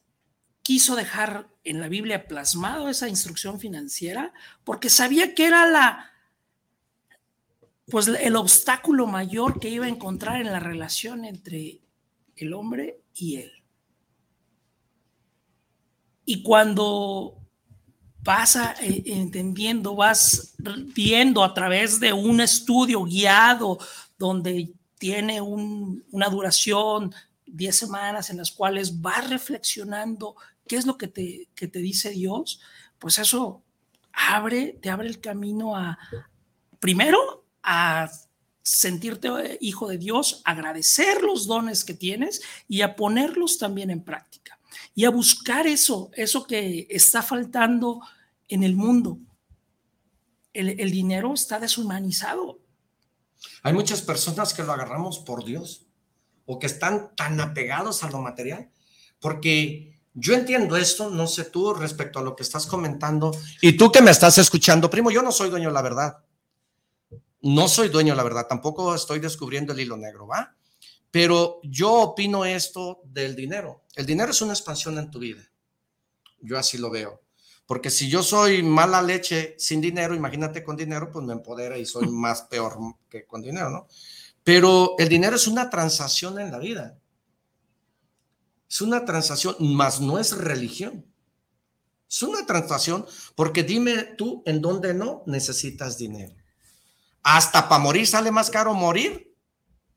quiso dejar en la Biblia plasmado esa instrucción financiera, porque sabía que era la pues el obstáculo mayor que iba a encontrar en la relación entre el hombre y él. Y cuando vas eh, entendiendo, vas viendo a través de un estudio guiado donde tiene una duración, 10 semanas en las cuales vas reflexionando qué es lo que te, que te dice Dios, pues eso abre, te abre el camino a, primero, a sentirte hijo de Dios, agradecer los dones que tienes y a ponerlos también en práctica y a buscar eso, eso que está faltando en el mundo. El, dinero está deshumanizado. Hay muchas personas que lo agarramos por Dios o que están tan apegados a lo material, porque yo entiendo esto, no sé tú respecto a lo que estás comentando, y tú que me estás escuchando, primo, yo no soy dueño de la verdad. No soy dueño, la verdad, tampoco estoy descubriendo el hilo negro, ¿va? Pero yo opino esto del dinero. El dinero es una expansión en tu vida. Yo así lo veo. Porque si yo soy mala leche sin dinero, imagínate con dinero, pues me empodera y soy más peor que con dinero, ¿no? Pero el dinero es una transacción en la vida. Es una transacción, más no es religión. Es una transacción porque dime tú en dónde no necesitas dinero. Hasta para morir sale más caro morir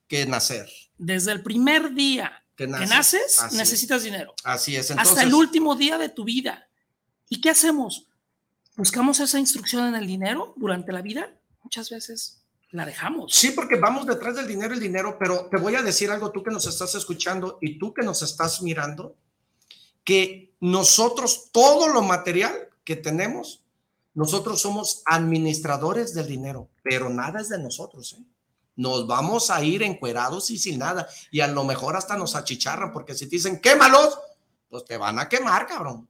que nacer. Desde el primer día que naces, necesitas dinero. Así es. Hasta el último día de tu vida. ¿Y qué hacemos? ¿Buscamos esa instrucción en el dinero durante la vida? Muchas veces la dejamos. Sí, porque vamos detrás del dinero, el dinero, pero te voy a decir algo, tú que nos estás escuchando y tú que nos estás mirando, que nosotros, todo lo material que tenemos, nosotros somos administradores del dinero, pero nada es de nosotros. ¿eh? Nos vamos a ir encuerados y sin nada, y a lo mejor hasta nos achicharran, porque si te dicen quémalos, pues te van a quemar, cabrón.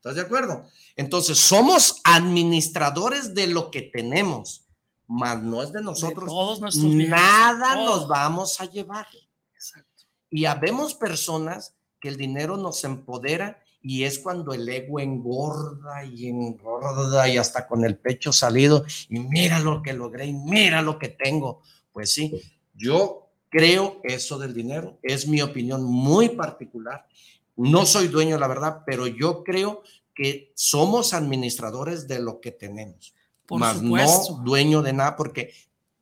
¿Estás de acuerdo? Entonces, somos administradores de lo que tenemos, mas no es de nosotros. todos Nada nos vamos a llevar. Exacto. Y habemos personas que el dinero nos empodera y es cuando el ego engorda y engorda y hasta con el pecho salido y mira lo que logré y mira lo que tengo. Pues sí, yo creo eso del dinero, es mi opinión muy particular no soy dueño, la verdad, pero yo creo que somos administradores de lo que tenemos, Por más no dueño de nada, porque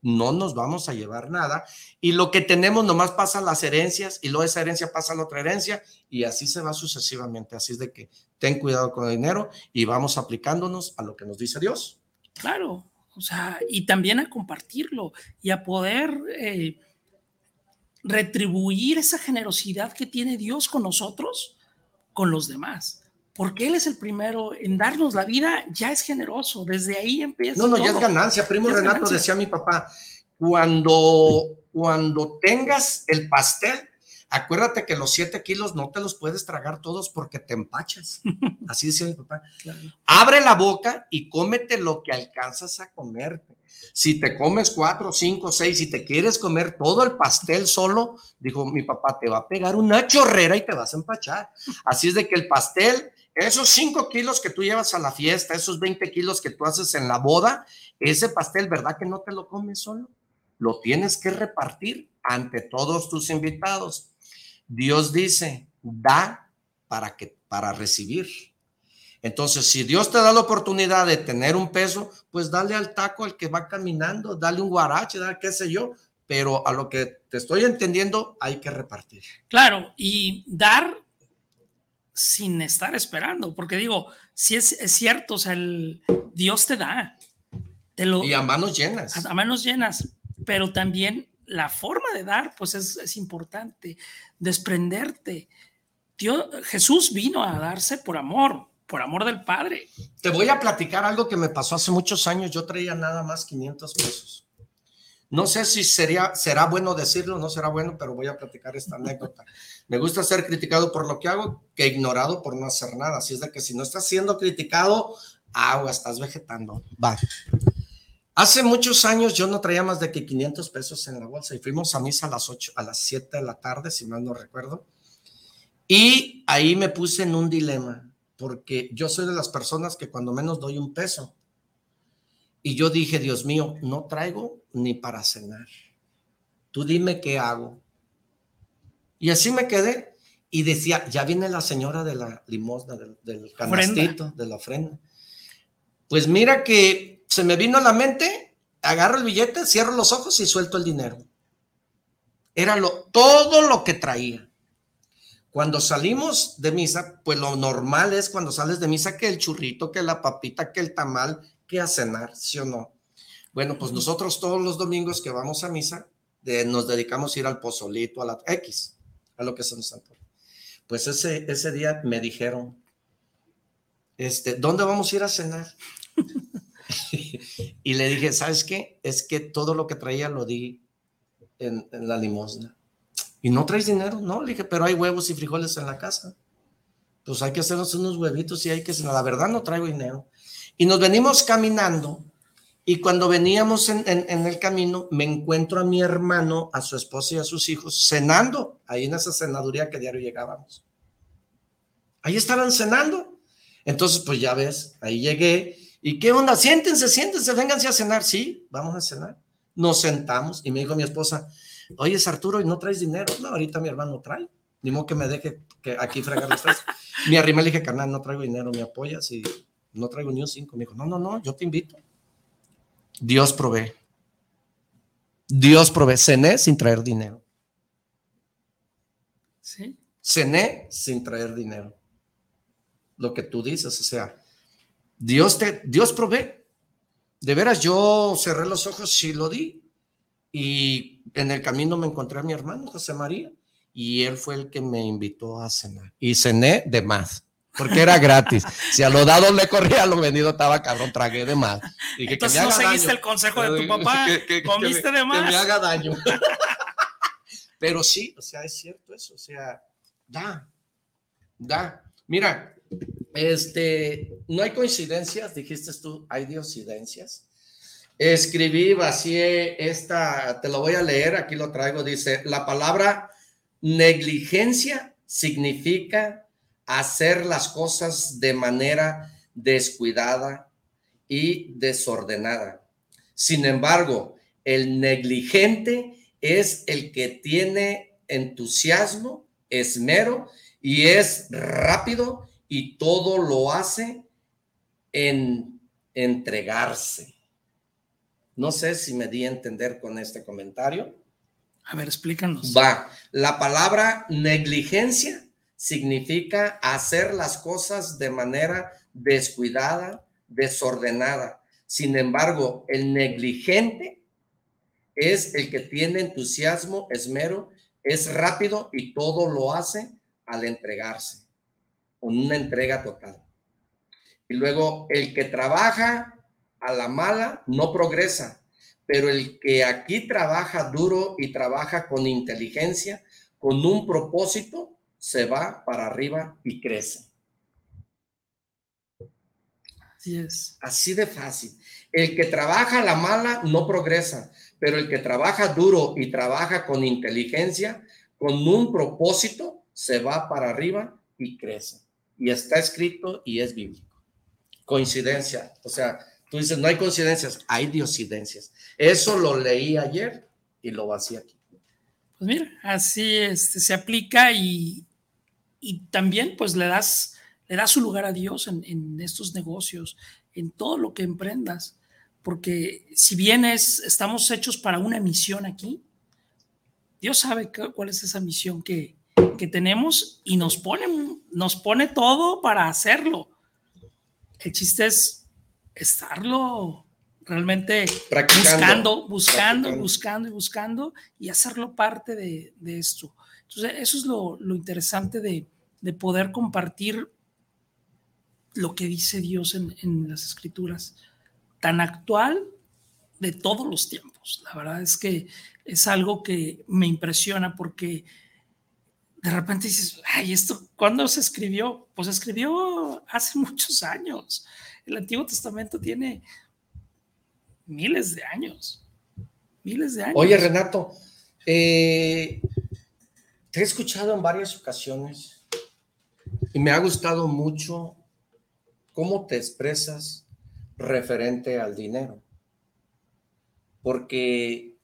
no nos vamos a llevar nada. Y lo que tenemos nomás pasa las herencias y luego esa herencia pasa a la otra herencia y así se va sucesivamente. Así es de que ten cuidado con el dinero y vamos aplicándonos a lo que nos dice Dios. Claro, o sea, y también a compartirlo y a poder eh, retribuir esa generosidad que tiene Dios con nosotros, con los demás. Porque Él es el primero en darnos la vida, ya es generoso, desde ahí empieza. No, no, ya es ganancia. Primo Renato decía mi papá, cuando, cuando tengas el pastel, acuérdate que los siete kilos no te los puedes tragar todos porque te empachas. Así decía mi papá. Abre la boca y cómete lo que alcanzas a comerte. Si te comes cuatro, cinco, seis, si te quieres comer todo el pastel solo, dijo mi papá, te va a pegar una chorrera y te vas a empachar. Así es de que el pastel, esos cinco kilos que tú llevas a la fiesta, esos 20 kilos que tú haces en la boda, ese pastel, ¿verdad que no te lo comes solo? Lo tienes que repartir ante todos tus invitados. Dios dice, da para que para recibir. Entonces, si Dios te da la oportunidad de tener un peso, pues dale al taco al que va caminando, dale un guarache, dale qué sé yo, pero a lo que te estoy entendiendo hay que repartir. Claro, y dar sin estar esperando, porque digo, si es, cierto, o sea, el, Dios te da. Te lo, y a manos llenas. A, manos llenas, pero también la forma de dar, pues es, es importante, desprenderte. Dios, Jesús vino a darse por amor, por amor del Padre. Te voy a platicar algo que me pasó hace muchos años. Yo traía nada más 500 pesos. No sé si sería, será bueno decirlo, no será bueno, pero voy a platicar esta anécdota. Me gusta ser criticado por lo que hago que ignorado por no hacer nada. Así es de que si no estás siendo criticado, agua, estás vegetando. Va. Hace muchos años yo no traía más de que 500 pesos en la bolsa y fuimos a misa a las 8, a las 7 de la tarde, si mal no recuerdo. Y ahí me puse en un dilema porque yo soy de las personas que cuando menos doy un peso. Y yo dije, Dios mío, no traigo ni para cenar. Tú dime qué hago. Y así me quedé. Y decía, ya viene la señora de la limosna, del, del canastito, de la ofrenda. Pues mira que se me vino a la mente, agarro el billete, cierro los ojos y suelto el dinero. Era lo, todo lo que traía. Cuando salimos de misa, pues lo normal es cuando sales de misa que el churrito, que la papita, que el tamal, que a cenar, ¿sí o no? Bueno, pues nosotros todos los domingos que vamos a misa, nos dedicamos a ir al pozolito, a la X, a lo que se nos antoja. Pues ese, ese día me dijeron, este, ¿dónde vamos a ir a cenar? y le dije, ¿sabes qué? Es que todo lo que traía lo di en la limosna. ¿Y no traes dinero? No, le dije, pero hay huevos y frijoles en la casa. Pues hay que hacernos unos huevitos y hay que... La verdad no traigo dinero. Y nos venimos caminando y cuando veníamos en, el camino me encuentro a mi hermano, a su esposa y a sus hijos cenando ahí en esa cenaduría que diario llegábamos. Ahí estaban cenando Entonces, pues ya ves, ahí llegué. ¿Y qué onda? Siéntense, siéntense, vénganse a cenar. Sí, vamos a cenar. Nos sentamos y me dijo mi esposa, oye, es Arturo, ¿y no traes dinero? No, ahorita mi hermano trae. Ni modo que me deje que aquí fregar los tres. mi arrimé le dije, carnal, no traigo dinero, ¿me apoyas? Y no traigo ni un cinco. Me dijo, no, no, no, yo te invito. Dios provee. Dios provee. Cené sin traer dinero. Sí. Cené sin traer dinero. Lo que tú dices, o sea, Dios te, Dios provee. De veras, yo cerré los ojos y lo di. Y en el camino me encontré a mi hermano José María y él fue el que me invitó a cenar. Y cené de más, porque era gratis. si a lo dado le corría, a lo venido estaba cabrón, tragué de más. Dije, Entonces no seguiste el consejo de tu papá, comiste de más. Que me haga daño. Pero sí, o sea, es cierto eso, o sea, da, da. Mira, este, no hay coincidencias, dijiste tú, hay diosidencias. Escribí, vacié esta, te lo voy a leer, aquí lo traigo, dice, la palabra negligencia significa hacer las cosas de manera descuidada y desordenada. Sin embargo, el negligente es el que tiene entusiasmo, esmero y es rápido y todo lo hace en entregarse. No sé si me di a entender con este comentario. A ver, explícanos. Va, la palabra negligencia significa hacer las cosas de manera descuidada, desordenada. Sin embargo, el negligente es el que tiene entusiasmo, esmero, es rápido y todo lo hace al entregarse, con una entrega total. Y luego, el que trabaja a la mala no progresa, pero el que aquí trabaja duro y trabaja con inteligencia, con un propósito, se va para arriba y crece. Así es. Así de fácil. El que trabaja a la mala no progresa, pero el que trabaja duro y trabaja con inteligencia, con un propósito, se va para arriba y crece. Y está escrito y es bíblico. Coincidencia. O sea, Tú dices, no hay coincidencias, hay diosidencias. Eso lo leí ayer y lo vací aquí. Pues mira, así este, se aplica y, también pues le das, le das su lugar a Dios en, estos negocios, en todo lo que emprendas, porque si bien es, estamos hechos para una misión aquí, Dios sabe cuál es esa misión que, que tenemos y nos pone, nos pone todo para hacerlo. El chiste es estarlo realmente buscando, buscando, buscando y buscando y hacerlo parte de, esto. Entonces, eso es lo, interesante de, poder compartir lo que dice Dios en, en, las escrituras, tan actual de todos los tiempos. La verdad es que es algo que me impresiona porque de repente dices, ay, ¿esto cuándo se escribió? Pues se escribió hace muchos años. El Antiguo Testamento tiene miles de años. Miles de años. Oye, Renato, eh, te he escuchado en varias ocasiones y me ha gustado mucho cómo te expresas referente al dinero. Porque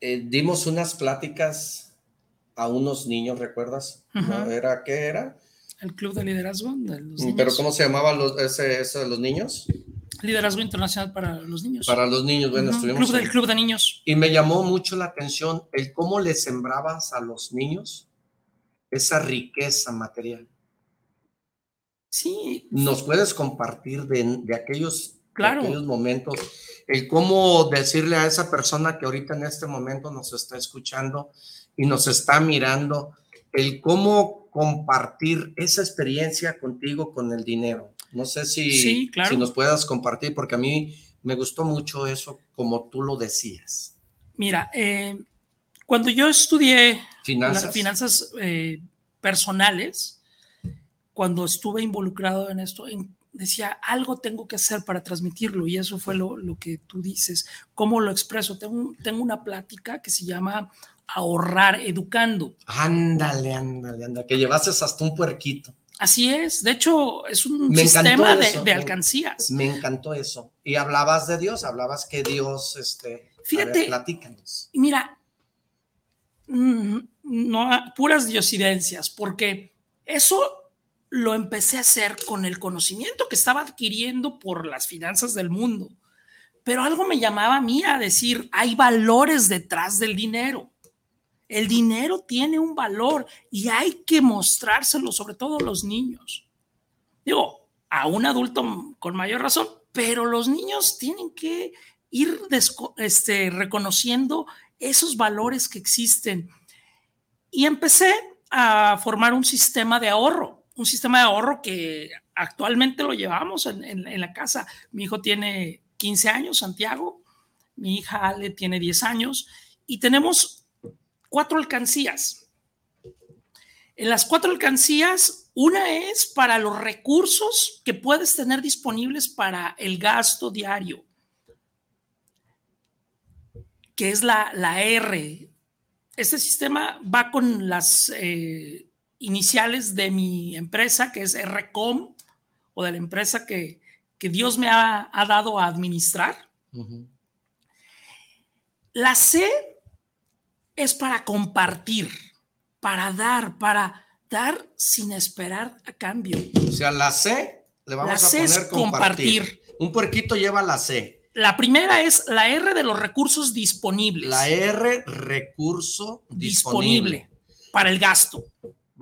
eh, dimos unas pláticas a unos niños, ¿recuerdas? ¿Era qué era? El Club de Liderazgo de los mm, niños. ¿Pero cómo se llamaba ese, ese, de los niños? Liderazgo Internacional para los Niños. Para los niños, bueno, estuvimos. Club del Club de Niños. Y me llamó mucho la atención el cómo le sembrabas a los niños esa riqueza material. Sí. ¿Nos puedes compartir de, de aquellos, claro. de aquellos momentos? El cómo decirle a esa persona que ahorita en este momento nos está escuchando y nos está mirando, el cómo compartir esa experiencia contigo con el dinero. No sé si, si nos puedas compartir, porque a mí me gustó mucho eso, como tú lo decías. Mira, eh, cuando yo estudié finanzas, finanzas eh, personales, cuando estuve involucrado en esto, decía, algo tengo que hacer para transmitirlo y eso fue lo, lo que tú dices. ¿Cómo lo expreso? Tengo, tengo una plática que se llama ahorrar educando. Ándale, ándale, ándale, que llevases hasta un puerquito. Así es, de hecho es un sistema de, alcancías. Me encantó eso. Y hablabas de Dios, hablabas que Dios, este, fíjate, platícanos. Mira, mm, no puras diosidencias, porque eso lo empecé a hacer con el conocimiento que estaba adquiriendo por las finanzas del mundo. Pero algo me llamaba a mí a decir, hay valores detrás del dinero. El dinero tiene un valor y hay que mostrárselo, sobre todo a los niños. Digo, a un adulto con mayor razón, pero los niños tienen que ir este, reconociendo esos valores que existen. Y empecé a formar un sistema de ahorro un sistema de ahorro que actualmente lo llevamos en, la casa. Mi hijo tiene 15 años, Santiago, mi hija Ale tiene 10 años y tenemos cuatro alcancías. En las cuatro alcancías, una es para los recursos que puedes tener disponibles para el gasto diario, que es la, la R. Este sistema va con las eh, iniciales de mi empresa, que es RCOM, o de la empresa que, Dios me ha, dado a administrar. La C es para compartir, para dar, para dar sin esperar a cambio. O sea, la C le vamos a poner compartir. Un puerquito lleva la C. La primera es la R de los recursos disponibles. La R, recurso disponible para el gasto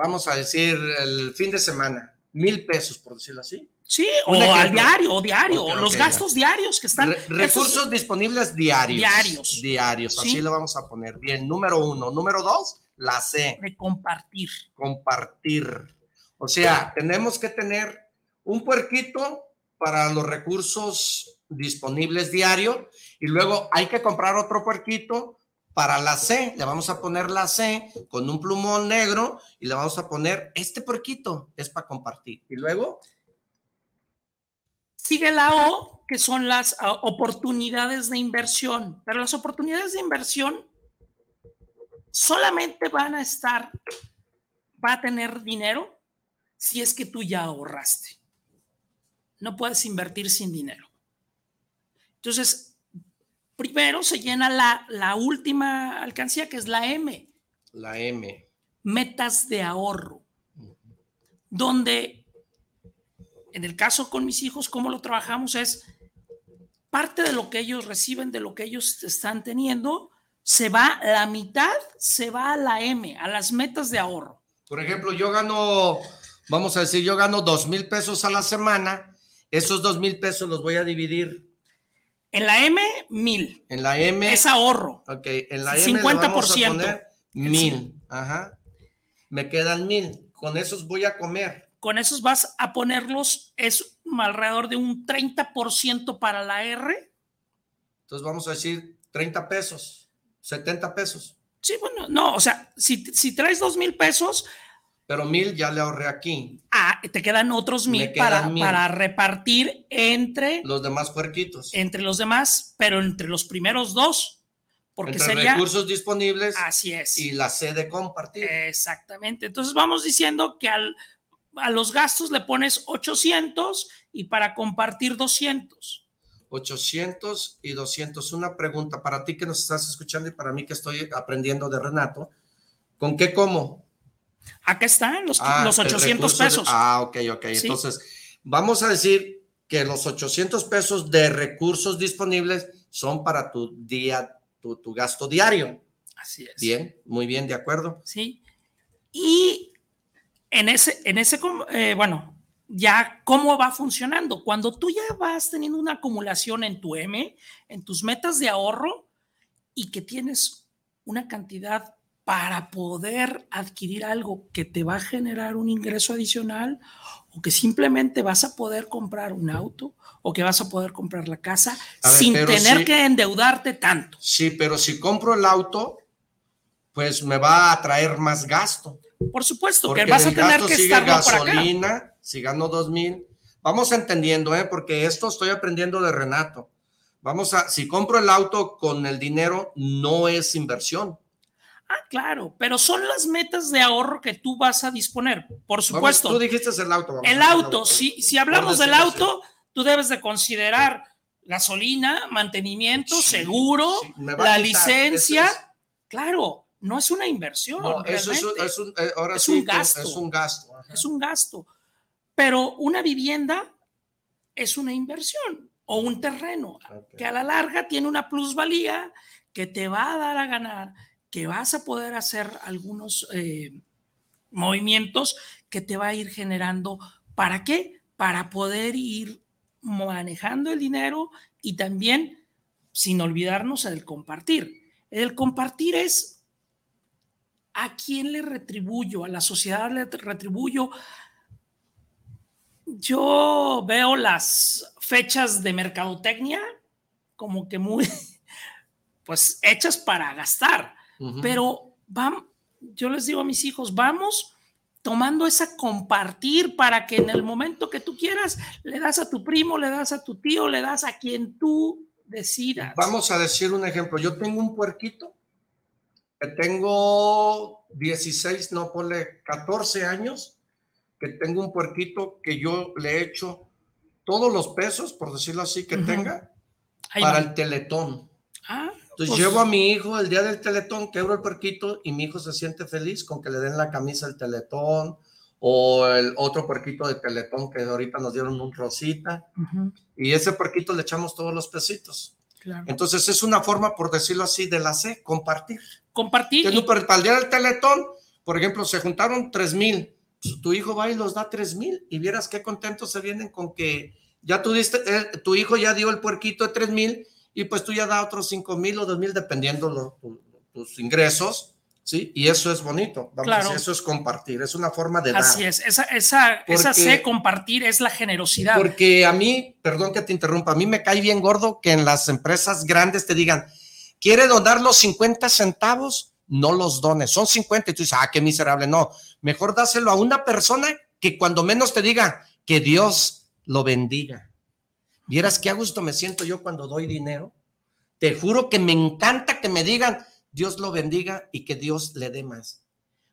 vamos a decir, el fin de semana, mil pesos, por decirlo así. Sí, o al diario, o diario, los gastos diarios que están. recursos disponibles diarios. Diarios. Diarios, así lo vamos a poner. Bien, número uno. Número dos, la C. De compartir. Compartir. O sea, tenemos que tener un puerquito para los recursos disponibles diario y luego hay que comprar otro puerquito para la C, le vamos a poner la C con un plumón negro y le vamos a poner este porquito, es para compartir. Y luego... Sigue la O, que son las ah, oportunidades de inversión. Pero las oportunidades de inversión solamente van a estar, va a tener dinero si es que tú ya ahorraste. No puedes invertir sin dinero. Entonces, Primero se llena la, la última alcancía, que es la M. La M. Metas de ahorro. Donde, en el caso con mis hijos, cómo lo trabajamos es parte de lo que ellos reciben, de lo que ellos están teniendo, se va, la mitad se va a la M, a las metas de ahorro. Por ejemplo, yo gano, vamos a decir, yo gano dos mil pesos a la semana, esos dos mil pesos los voy a dividir en la M, mil. En la M. Es ahorro. Ok, en la M. 50%. Vamos a poner mil. Ajá. Me quedan mil. Con esos voy a comer. Con esos vas a ponerlos, es alrededor de un 30% para la R. Entonces vamos a decir 30 pesos, 70 pesos. Sí, bueno, no, o sea, si, si traes dos mil pesos, pero mil ya le ahorré aquí. Ah, te quedan otros mil, para, para repartir entre los demás puerquitos. Entre los demás, pero entre los primeros dos. Porque entre sería, recursos disponibles. Así es. Y la sede compartir. Exactamente. Entonces vamos diciendo que al, a los gastos le pones 800 y para compartir 200. 800 y 200. Una pregunta para ti que nos estás escuchando y para mí que estoy aprendiendo de Renato. ¿Con qué como? Acá están los, ah, los 800 pesos. ah, ok, ok. Entonces, vamos a decir que los 800 pesos de recursos disponibles son para tu día, tu, tu gasto diario. Así es. Bien, muy bien, de acuerdo. Sí. Y en ese, en ese, eh, bueno, ya cómo va funcionando. Cuando tú ya vas teniendo una acumulación en tu M, en tus metas de ahorro y que tienes una cantidad para poder adquirir algo que te va a generar un ingreso adicional o que simplemente vas a poder comprar un auto o que vas a poder comprar la casa sin tener que endeudarte tanto. Sí, pero si compro el auto, pues me va a traer más gasto. Por supuesto, que vas a tener que estar gasolina, si gano dos mil. Vamos entendiendo, ¿eh? porque esto estoy aprendiendo de Renato. Vamos a, si compro el auto con el dinero, no es inversión Ah, claro, pero son las metas de ahorro que tú vas a disponer, por supuesto. tú dijiste el auto. el auto, si, si hablamos del auto, tú debes de considerar gasolina, mantenimiento, seguro, la licencia. Claro, no es una inversión. eso es, un, eh, ahora es un gasto. Es un gasto. Es un gasto. Pero una vivienda es una inversión o un terreno que a la larga tiene una plusvalía que te va a dar a ganar, que vas a poder hacer algunos eh, movimientos que te va a ir generando. ¿Para qué? Para poder ir manejando el dinero y también sin olvidarnos del compartir. El compartir es a quién le retribuyo, a la sociedad le retribuyo. Yo veo las fechas de mercadotecnia como que muy, pues, hechas para gastar, pero vamos, yo les digo a mis hijos, vamos tomando esa compartir para que en el momento que tú quieras le das a tu primo, le das a tu tío, le das a quien tú decidas. Vamos a decir un ejemplo. Yo tengo un puerquito que tengo 16, no ponle 14 años, que tengo un puerquito que yo le he hecho todos los pesos, por decirlo así, que tenga para el teletón. Ah, entonces pues llevo a mi hijo el día del teletón, quebro el puerquito y mi hijo se siente feliz con que le den la camisa del teletón o el otro puerquito de teletón que ahorita nos dieron un rosita y ese puerquito le echamos todos los pesitos. Entonces es una forma, por decirlo así, de la C, compartir. Compartir. Y... Para el día del teletón, por ejemplo, se juntaron tres mil, pues, tu hijo va y los da tres mil y vieras qué contentos se vienen con que ya tú diste, eh, tu hijo ya dio el puerquito de tres mil y pues tú ya da otros 5 mil o 2 mil dependiendo los, tus ingresos, ¿sí? Y eso es bonito, vamos eso es compartir, es una forma de dar. Así es, esa, esa, esa C, compartir, es la generosidad. Porque a mí, perdón que te interrumpa, a mí me cae bien gordo que en las empresas grandes te digan, ¿quiere donar los 50 centavos? No los dones, son 50 y tú dices, ah, qué miserable, no, mejor dáselo a una persona que cuando menos te diga que Dios lo bendiga. Vieras qué a gusto me siento yo cuando doy dinero. Te juro que me encanta que me digan, Dios lo bendiga y que Dios le dé más.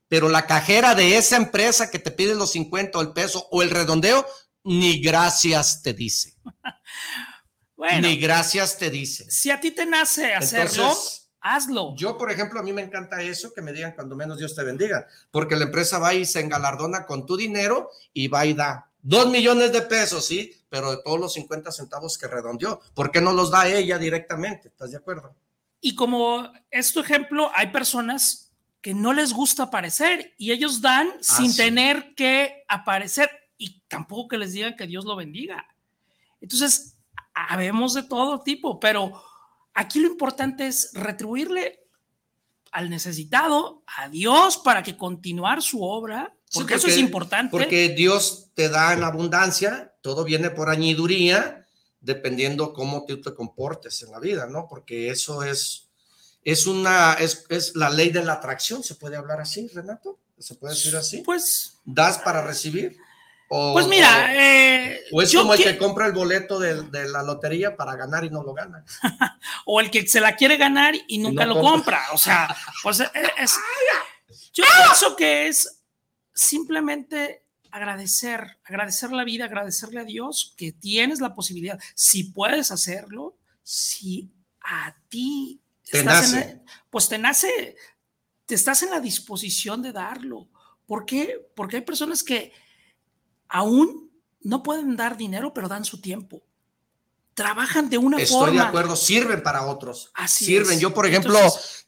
Pero la cajera de esa empresa que te pide los 50 o el peso o el redondeo, ni gracias te dice. ni gracias te dice. Si a ti te nace hacerlo, hazlo. Yo, por ejemplo, a mí me encanta eso, que me digan cuando menos Dios te bendiga, porque la empresa va y se engalardona con tu dinero y va y da. Dos millones de pesos, sí, pero de todos los 50 centavos que redondeó, ¿por qué no los da ella directamente? ¿Estás de acuerdo? Y como es tu ejemplo, hay personas que no les gusta aparecer y ellos dan ah, sin tener que aparecer y tampoco que les digan que Dios lo bendiga. Entonces, habemos de todo tipo, pero aquí lo importante es retribuirle al necesitado, a Dios, para que continuar su obra porque, eso es importante. Porque Dios te da en abundancia, todo viene por añiduría, dependiendo cómo tú te comportes en la vida, ¿no? Porque eso es, es una, es, es la ley de la atracción, ¿se puede hablar así, Renato? ¿Se puede decir así? Pues. ¿Das para recibir? O, pues mira, o, eh, es como el que compra el boleto de, de, la lotería para ganar y no lo gana. o el que se la quiere ganar y nunca lo compra. O sea, pues es, es yo pienso que es simplemente agradecer, agradecer la vida, agradecerle a Dios que tienes la posibilidad, si puedes hacerlo, si a ti te nace. pues te nace, te estás en la disposición de darlo. ¿Por qué? Porque hay personas que aún no pueden dar dinero, pero dan su tiempo. Trabajan de una forma. Estoy de acuerdo, sirven para otros. Así sirven. Yo, por ejemplo,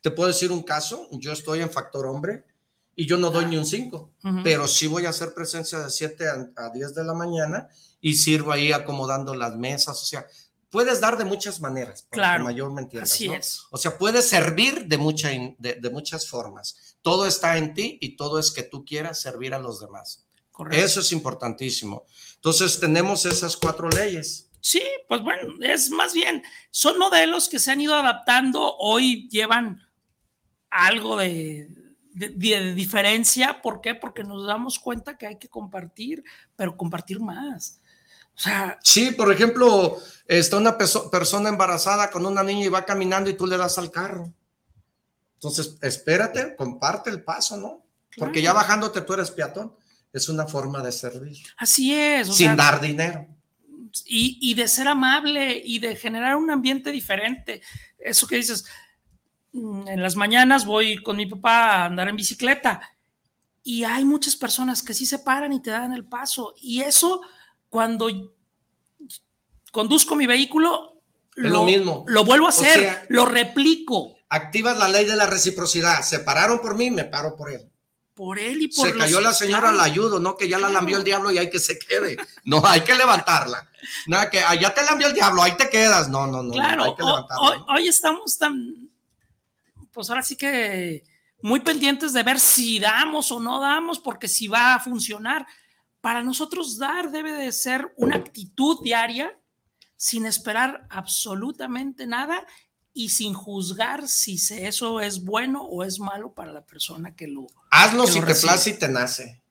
te puedo decir un caso. Yo estoy en Factor Hombre y yo no doy ni un 5, pero sí voy a hacer presencia de 7 a, 10 de la mañana y sirvo ahí acomodando las mesas, o sea, puedes dar de muchas maneras, claro, mayormente así es. O sea, puedes servir de, mucha, de, de, muchas formas. Todo está en ti y todo es que tú quieras servir a los demás. Correcto. Eso es importantísimo. Entonces, tenemos esas cuatro leyes. Sí, pues bueno, es más bien, son modelos que se han ido adaptando, hoy llevan algo de, de, diferencia. ¿Por qué? Porque nos damos cuenta que hay que compartir, pero compartir más. O sea. Sí, por ejemplo, está una persona embarazada con una niña y va caminando y tú le das al carro. Entonces, espérate, comparte el paso, ¿no? Porque ya bajándote tú eres peatón. Es una forma de servir. Así es. sin dar dinero. Y, y, de ser amable y de generar un ambiente diferente. Eso que dices, en las mañanas voy con mi papá a andar en bicicleta y hay muchas personas que sí se paran y te dan el paso. Y eso, cuando conduzco mi vehículo, lo, mismo. Lo vuelvo a hacer, lo replico. Activas la ley de la reciprocidad. Se pararon por mí, me paro por él. Por él y por Se cayó la señora, la ayudo, no que ya la lambió el diablo y hay que se quede. No, hay que levantarla. Nada, que allá ah, te lambió el diablo, ahí te quedas. No, no, no. Claro, hay que levantarla. hoy estamos tan. Pues ahora sí que muy pendientes de ver si damos o no damos, porque si va a funcionar. Para nosotros dar debe de ser una actitud diaria sin esperar absolutamente nada y sin juzgar si eso es bueno o es malo para la persona que lo hazlo si te place y te nace.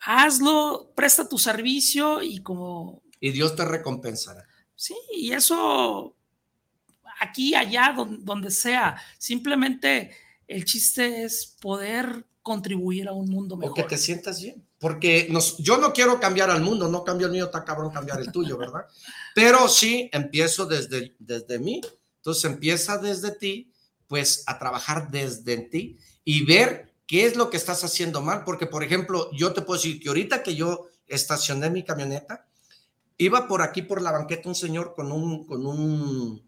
Hazlo presta tu servicio y como y Dios te recompensará. Sí y eso aquí allá donde, donde sea simplemente el chiste es poder contribuir a un mundo mejor. O que te sientas bien. Porque nos, yo no quiero cambiar al mundo, no cambio el mío, está cabrón cambiar el tuyo, ¿verdad? Pero sí empiezo desde, desde mí. Entonces empieza desde ti, pues a trabajar desde ti y ver qué es lo que estás haciendo mal. Porque, por ejemplo, yo te puedo decir que ahorita que yo estacioné mi camioneta, iba por aquí por la banqueta un señor con un, con un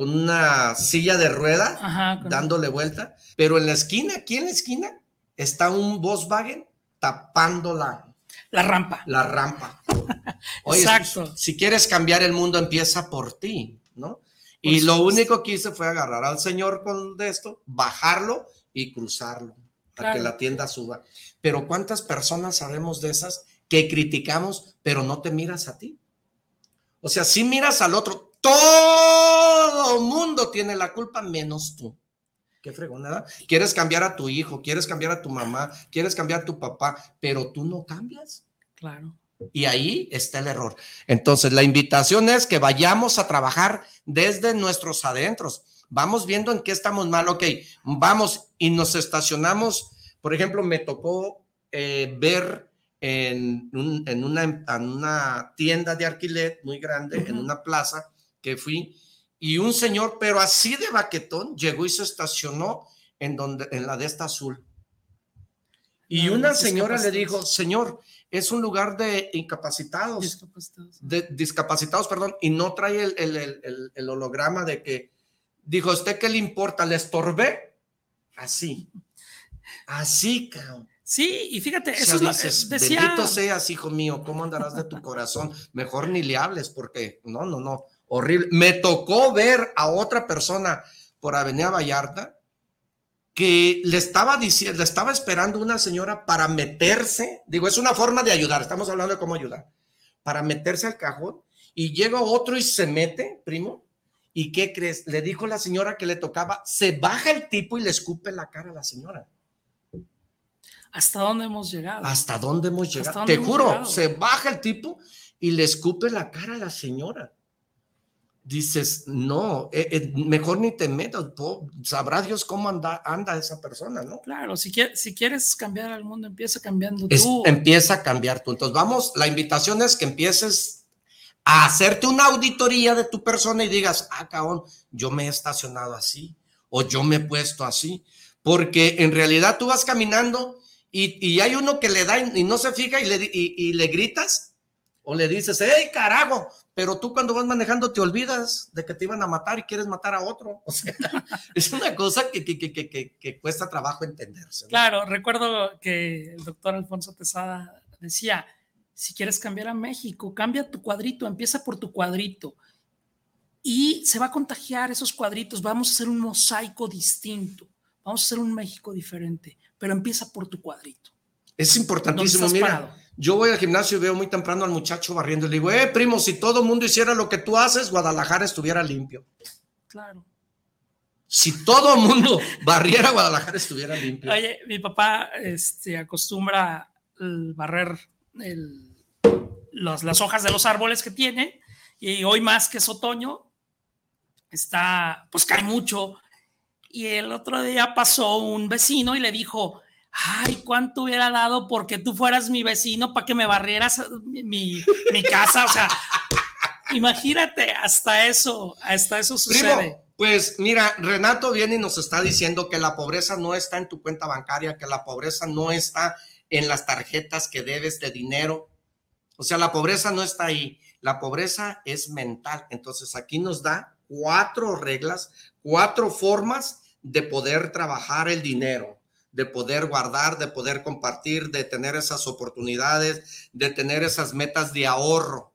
con una silla de rueda dándole vuelta, pero en la esquina, aquí en la esquina, está un Volkswagen tapando la, la rampa. La rampa. Exacto. Si quieres cambiar el mundo, empieza por ti, ¿no? y lo único que hice fue agarrar al señor con esto, bajarlo y cruzarlo para que la tienda suba. Pero ¿cuántas personas sabemos de esas que criticamos, pero no te miras a ti? O sea, si miras al otro, todo mundo tiene la culpa menos tú. Qué fregonada. Quieres cambiar a tu hijo, quieres cambiar a tu mamá, quieres cambiar a tu papá, pero tú no cambias. Claro. Y ahí está el error. Entonces, la invitación es que vayamos a trabajar desde nuestros adentros. Vamos viendo en qué estamos mal. Ok, vamos y nos estacionamos. Por ejemplo, me tocó eh, ver en, en, una, en, una, tienda de alquiler muy grande, en una plaza, que fui, y un señor, pero así de baquetón, llegó y se estacionó en, donde, en la de esta azul. Y una señora le dijo, señor, es un lugar de incapacitados, discapacitados, de, discapacitados perdón, y no trae el, el, el, holograma de que, dijo, ¿usted qué le importa? ¿Le estorbé? Así, así, cabrón. Sí, y fíjate, eso es decía... Bendito seas, hijo mío, ¿cómo andarás de tu corazón? Mejor ni le hables porque, no, no, no, horrible. Me tocó ver a otra persona por Avenida Vallarta que le estaba diciendo, le estaba esperando una señora para meterse, digo, es una forma de ayudar, estamos hablando de cómo ayudar, para meterse al cajón y llega otro y se mete, primo, ¿y qué crees? Le dijo la señora que le tocaba, se baja el tipo y le escupe la cara a la señora. ¿Hasta dónde hemos llegado? ¿Hasta dónde hemos llegado? Te juro, se baja el tipo y le escupe la cara a la señora dices, no, eh, eh, mejor ni te metas, sabrá Dios cómo anda, anda esa persona, ¿no? Claro, si, si quieres cambiar al mundo, empieza cambiando tú. empieza a cambiar tú. Entonces, vamos, la invitación es que empieces a hacerte una auditoría de tu persona y digas, ah, cabrón, yo me he estacionado así o yo me he puesto así, porque en realidad tú vas caminando y, hay uno que le da y, no se fija y le, y le gritas o le dices, hey, carajo, pero tú cuando vas manejando te olvidas de que te iban a matar y quieres matar a otro. O sea, es una cosa que, que, que, que cuesta trabajo entenderse. Claro, recuerdo que el doctor Alfonso Tesada decía, si quieres cambiar a México, cambia tu cuadrito, empieza por tu cuadrito. Y se va a contagiar esos cuadritos, vamos a hacer un mosaico distinto, vamos a hacer un México diferente, pero empieza por tu cuadrito. Es importantísimo, mira. Yo voy al gimnasio y veo muy temprano al muchacho barriendo le digo, eh, primo, si todo el mundo hiciera lo que tú haces, Guadalajara estuviera limpio. Claro. Si todo el mundo barriera, Guadalajara estuviera limpio. Oye, mi papá este, acostumbra barrer las hojas de los árboles que tiene y hoy más que es otoño, está, pues cae mucho Y el otro día pasó un vecino y le dijo, ay, ¿cuánto hubiera dado porque tú fueras mi vecino para que me barrieras mi, mi casa? O sea, imagínate, hasta eso, hasta eso sucede. pues mira, Renato viene y nos está diciendo que la pobreza no está en tu cuenta bancaria, que la pobreza no está en las tarjetas que debes de dinero. O sea, la pobreza no está ahí. La pobreza es mental. Entonces aquí nos da cuatro reglas, cuatro formas de poder trabajar el dinero de poder guardar, de poder compartir, de tener esas oportunidades, de tener esas metas de ahorro.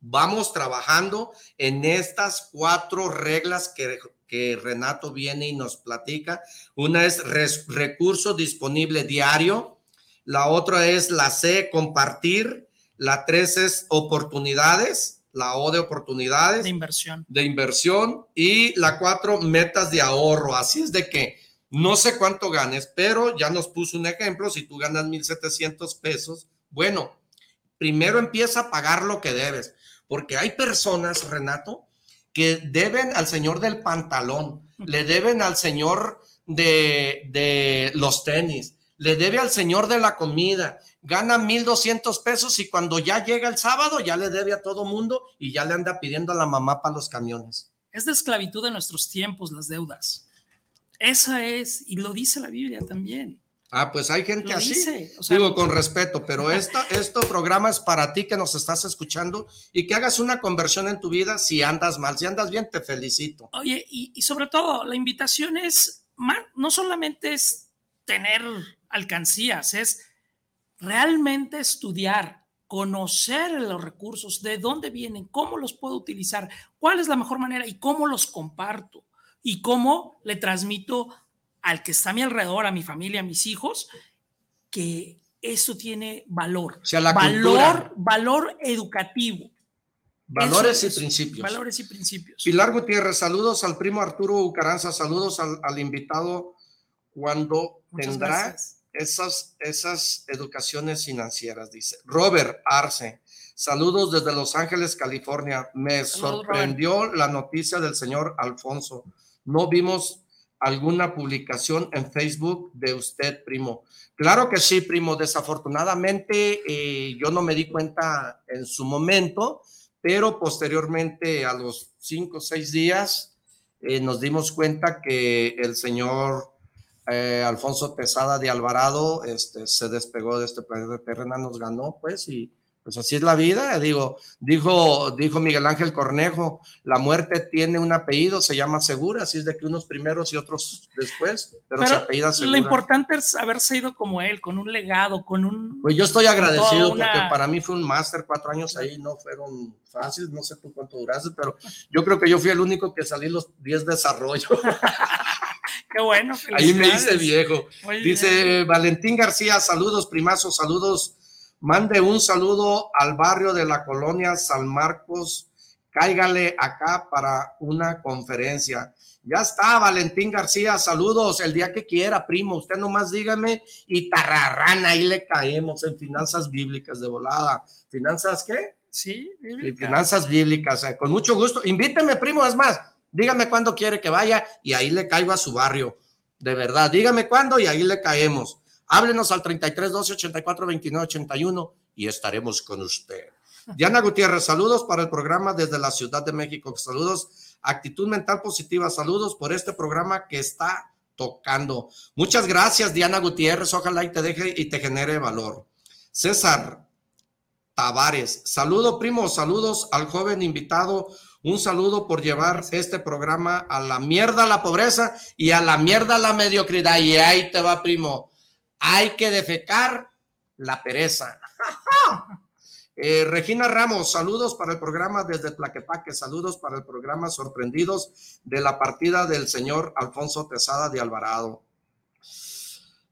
Vamos trabajando en estas cuatro reglas que, que Renato viene y nos platica. Una es recurso disponible diario. La otra es la C, compartir. La tres es oportunidades. La O de oportunidades. De inversión. De inversión. Y la cuatro, metas de ahorro. Así es de que no sé cuánto ganes, pero ya nos puso un ejemplo. Si tú ganas 1,700 pesos, bueno, primero empieza a pagar lo que debes, porque hay personas, Renato, que deben al señor del pantalón, le deben al señor de, de los tenis, le debe al señor de la comida, gana 1,200 pesos y cuando ya llega el sábado ya le debe a todo mundo y ya le anda pidiendo a la mamá para los camiones. Es de esclavitud de nuestros tiempos las deudas. Esa es, y lo dice la Biblia también. Ah, pues hay gente así. Digo con respeto, pero esta, este programa es para ti que nos estás escuchando y que hagas una conversión en tu vida si andas mal. Si andas bien, te felicito. Oye, y, y sobre todo, la invitación es, no solamente es tener alcancías, es realmente estudiar, conocer los recursos, de dónde vienen, cómo los puedo utilizar, cuál es la mejor manera y cómo los comparto y cómo le transmito al que está a mi alrededor, a mi familia, a mis hijos, que eso tiene valor. O sea, la valor, valor educativo. Valores y principios. Valores y principios. Pilar Gutiérrez, saludos al primo Arturo Ucaranza, saludos al, invitado cuando tendrá esas, esas educaciones financieras, dice. Robert Arce, saludos desde Los Ángeles, California. Me sorprendió la noticia del señor Alfonso no vimos alguna publicación en Facebook de usted, primo. Claro que sí, primo. Desafortunadamente, eh, yo no me di cuenta en su momento, pero posteriormente, a los cinco o seis días, eh, nos dimos cuenta que el señor eh, Alfonso Pesada de Alvarado este, se despegó de este planeta terrena, nos ganó, pues, y pues así es la vida, digo, dijo, dijo Miguel Ángel Cornejo, la muerte tiene un apellido, se llama Segura, así es de que unos primeros y otros después, pero, se apellida Segura. Lo importante es haberse ido como él, con un legado, con un... Pues yo estoy agradecido porque para mí fue un máster, cuatro años ahí no fueron fáciles, no sé tú cuánto duraste, pero yo creo que yo fui el único que salí los 10 desarrollo. Qué bueno. Ahí me hice viejo. Dice Valentín García, saludos, primazos, saludos Mande un saludo al barrio de la colonia San Marcos. Cáigale acá para una conferencia. Ya está, Valentín García, saludos el día que quiera, primo. Usted nomás dígame y tararrán, ahí le caemos en finanzas bíblicas de volada. ¿Finanzas qué? Sí, finanzas bíblicas. Eh, con mucho gusto. Invíteme, primo, es más, dígame cuándo quiere que vaya y ahí le caigo a su barrio. De verdad, dígame cuándo y ahí le caemos. Háblenos al 33 12 84 29 81 y estaremos con usted. Diana Gutiérrez, saludos para el programa desde la Ciudad de México. Saludos, actitud mental positiva. Saludos por este programa que está tocando. Muchas gracias, Diana Gutiérrez. Ojalá y te deje y te genere valor. César Tavares, saludo, primo. Saludos al joven invitado. Un saludo por llevar este programa a la mierda la pobreza y a la mierda la mediocridad. Y ahí te va, primo hay que defecar la pereza. Eh, Regina Ramos, saludos para el programa desde Tlaquepaque, saludos para el programa Sorprendidos de la partida del señor Alfonso Tesada de Alvarado.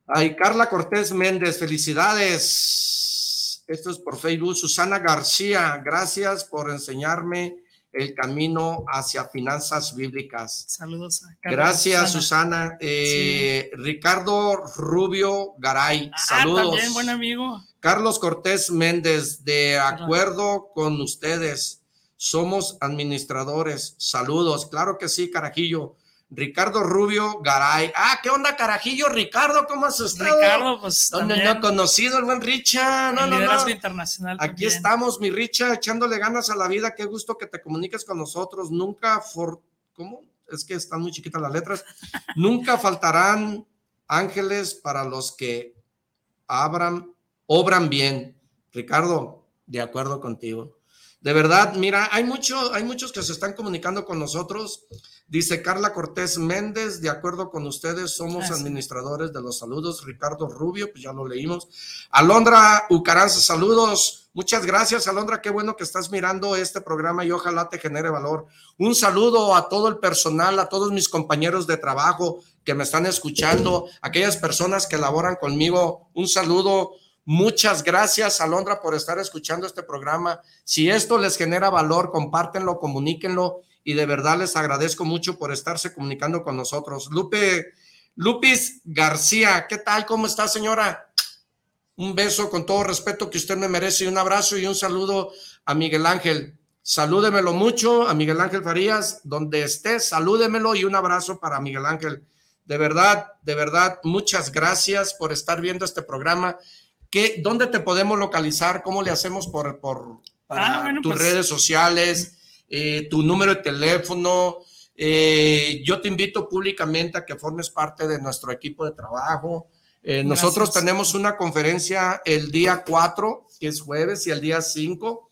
Ay, Carla Cortés Méndez, felicidades. Esto es por Facebook. Susana García, gracias por enseñarme el camino hacia finanzas bíblicas. Saludos. Gracias, Susana. Eh, Ricardo Rubio Garay, ah, saludos. También, buen amigo. Carlos Cortés Méndez, de acuerdo con ustedes, somos administradores. Saludos. Claro que sí, carajillo. Ricardo Rubio Garay. Ah, ¿qué onda, carajillo? Ricardo, ¿cómo has estado? Ricardo, pues. No, no, conocido el buen Richa. No, no, no. internacional. Aquí estamos, mi Richa, echándole ganas a la vida. Qué gusto que te comuniques con nosotros. Nunca, for... ¿cómo? Es que están muy chiquitas las letras. Nunca faltarán ángeles para los que abran, obran bien. Ricardo, de acuerdo contigo. De verdad, mira, hay, mucho, hay muchos que se están comunicando con nosotros. Dice Carla Cortés Méndez, de acuerdo con ustedes, somos administradores de los saludos. Ricardo Rubio, pues ya lo leímos. Alondra Ucaranza, saludos. Muchas gracias, Alondra. Qué bueno que estás mirando este programa y ojalá te genere valor. Un saludo a todo el personal, a todos mis compañeros de trabajo que me están escuchando, aquellas personas que laboran conmigo. Un saludo Muchas gracias, Alondra, por estar escuchando este programa. Si esto les genera valor, compártenlo, comuníquenlo y de verdad les agradezco mucho por estarse comunicando con nosotros. Lupe, Lupis García, ¿qué tal? ¿Cómo está, señora? Un beso con todo respeto que usted me merece y un abrazo y un saludo a Miguel Ángel. Salúdemelo mucho a Miguel Ángel Farías, donde esté, salúdemelo y un abrazo para Miguel Ángel. De verdad, de verdad, muchas gracias por estar viendo este programa ¿Qué, ¿Dónde te podemos localizar? ¿Cómo le hacemos por, por ah, tus pues, redes sociales, eh, tu número de teléfono? Eh, yo te invito públicamente a que formes parte de nuestro equipo de trabajo. Eh, nosotros tenemos una conferencia el día 4, que es jueves, y el día 5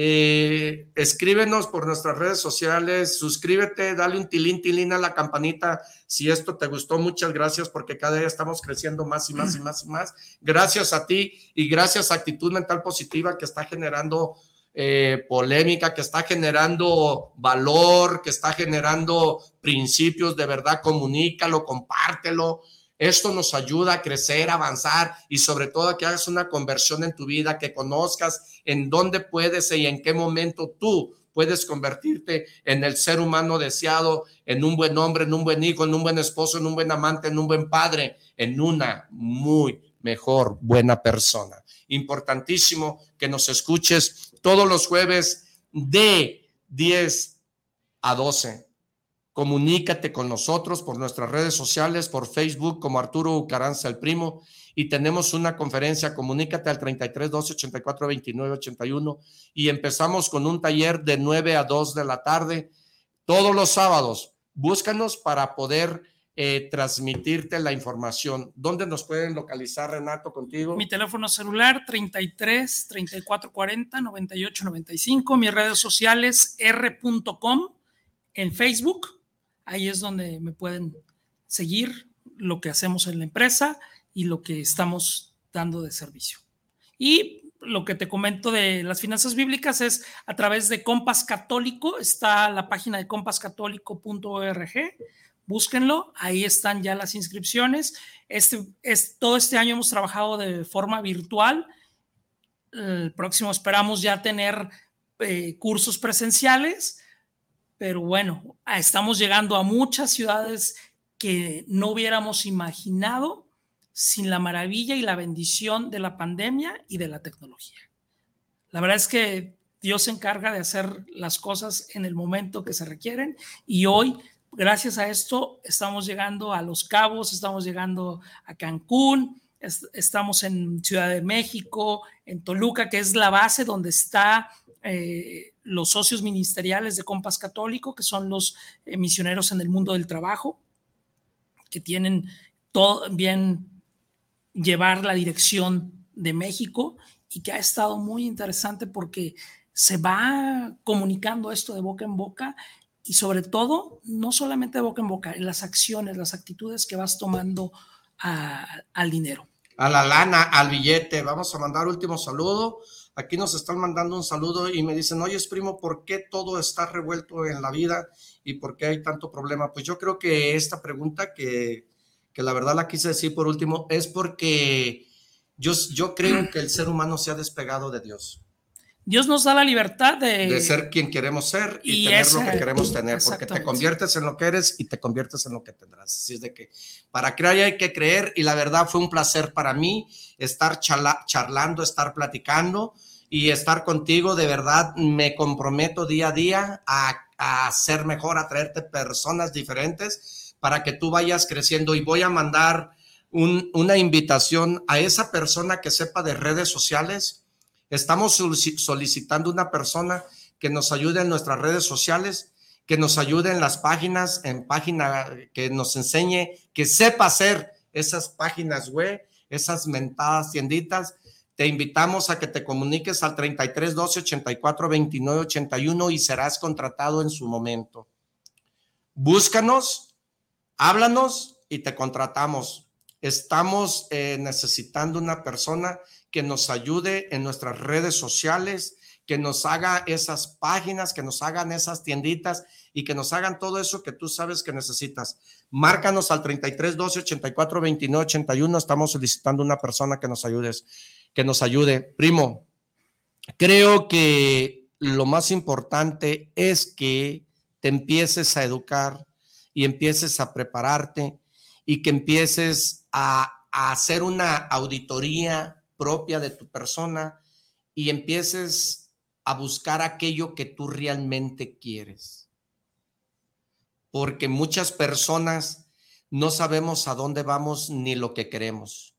eh, escríbenos por nuestras redes sociales, suscríbete, dale un tilín, tilín a la campanita. Si esto te gustó, muchas gracias porque cada día estamos creciendo más y más y más y más. Gracias a ti y gracias a Actitud Mental Positiva que está generando eh, polémica, que está generando valor, que está generando principios de verdad. Comunícalo, compártelo. Esto nos ayuda a crecer, avanzar y sobre todo a que hagas una conversión en tu vida, que conozcas en dónde puedes y en qué momento tú puedes convertirte en el ser humano deseado, en un buen hombre, en un buen hijo, en un buen esposo, en un buen amante, en un buen padre, en una muy mejor, buena persona. Importantísimo que nos escuches todos los jueves de 10 a 12 Comunícate con nosotros por nuestras redes sociales, por Facebook como Arturo Ucaranza el Primo. Y tenemos una conferencia, comunícate al 33 12 84 29 81 y empezamos con un taller de 9 a 2 de la tarde todos los sábados. Búscanos para poder eh, transmitirte la información. ¿Dónde nos pueden localizar, Renato, contigo? Mi teléfono celular 33 34 40 98 95, mis redes sociales r.com en Facebook Ahí es donde me pueden seguir lo que hacemos en la empresa y lo que estamos dando de servicio. Y lo que te comento de las finanzas bíblicas es a través de Compas Católico, está la página de compascatólico.org, búsquenlo, ahí están ya las inscripciones. Este, es, todo este año hemos trabajado de forma virtual, el próximo esperamos ya tener eh, cursos presenciales pero bueno, estamos llegando a muchas ciudades que no hubiéramos imaginado sin la maravilla y la bendición de la pandemia y de la tecnología. La verdad es que Dios se encarga de hacer las cosas en el momento que se requieren y hoy, gracias a esto, estamos llegando a Los Cabos, estamos llegando a Cancún, estamos en Ciudad de México, en Toluca, que es la base donde está eh, los socios ministeriales de Compas Católico, que son los eh, misioneros en el mundo del trabajo, que tienen todo bien llevar la dirección de México y que ha estado muy interesante porque se va comunicando esto de boca en boca y sobre todo, no solamente boca en boca, las acciones, las actitudes que vas tomando al dinero. A la lana, al billete. Vamos a mandar último saludo Aquí nos están mandando un saludo y me dicen, oye, primo, ¿por qué todo está revuelto en la vida y por qué hay tanto problema? Pues yo creo que esta pregunta que, que la verdad la quise decir por último es porque yo, yo creo que el ser humano se ha despegado de Dios. Dios nos da la libertad de... De ser quien queremos ser y, tener lo que queremos tener, porque te conviertes en lo que eres y te conviertes en lo que tendrás. Así es de que para crear hay que creer y la verdad fue un placer para mí estar charlando, estar platicando y estar contigo. De verdad, me comprometo día a día a, a ser mejor, a traerte personas diferentes para que tú vayas creciendo. Y voy a mandar una invitación a esa persona que sepa de redes sociales. Estamos solicitando una persona que nos ayude en nuestras redes sociales, que nos ayude en las páginas, en página, que nos enseñe, que sepa hacer esas páginas web, esas mentadas tienditas. Te invitamos a que te comuniques al 33 12 84 29 81 y serás contratado en su momento. Búscanos, háblanos y te contratamos. Estamos eh, necesitando una persona que nos ayude en nuestras redes sociales, que nos haga esas páginas, que nos hagan esas tienditas y que nos hagan todo eso que tú sabes que necesitas. Márcanos al 33 12 84 29 81. Estamos solicitando una persona que nos ayudes, que nos ayude. Primo, creo que lo más importante es que te empieces a educar y empieces a prepararte y que empieces a, hacer una auditoría propia de tu persona y empieces a buscar aquello que tú realmente quieres. Porque muchas personas no sabemos a dónde vamos ni lo que queremos.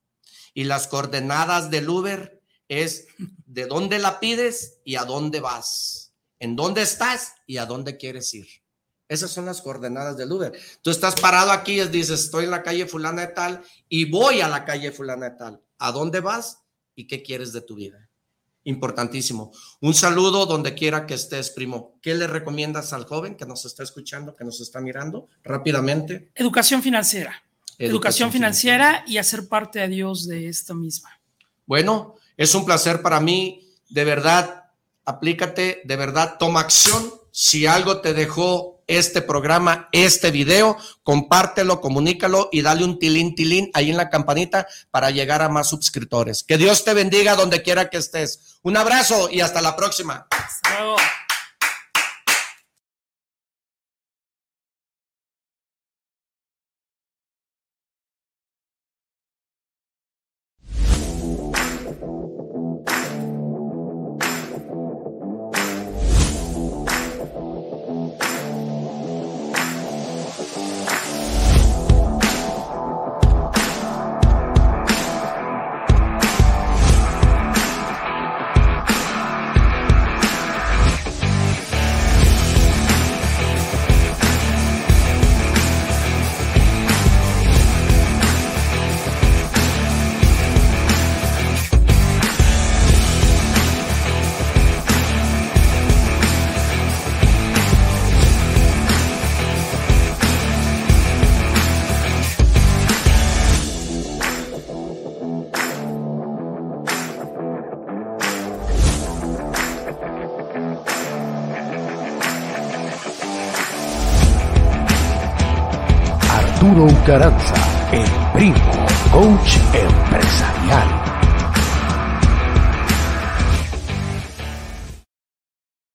Y las coordenadas del Uber es de dónde la pides y a dónde vas, en dónde estás y a dónde quieres ir. Esas son las coordenadas del Uber. Tú estás parado aquí y dices, estoy en la calle fulana de tal y voy a la calle fulana de tal. ¿A dónde vas y qué quieres de tu vida? Importantísimo. Un saludo donde quiera que estés, primo. ¿Qué le recomiendas al joven que nos está escuchando, que nos está mirando? Rápidamente. Educación financiera. Educación, financiera, y hacer parte a Dios de esto misma. Bueno, es un placer para mí. De verdad, aplícate, de verdad, toma acción. Si algo te dejó este programa, este video, compártelo, comunícalo y dale un tilín, tilín ahí en la campanita para llegar a más suscriptores. Que Dios te bendiga donde quiera que estés. Un abrazo y hasta la próxima. Caranza, el primo coach empresarial.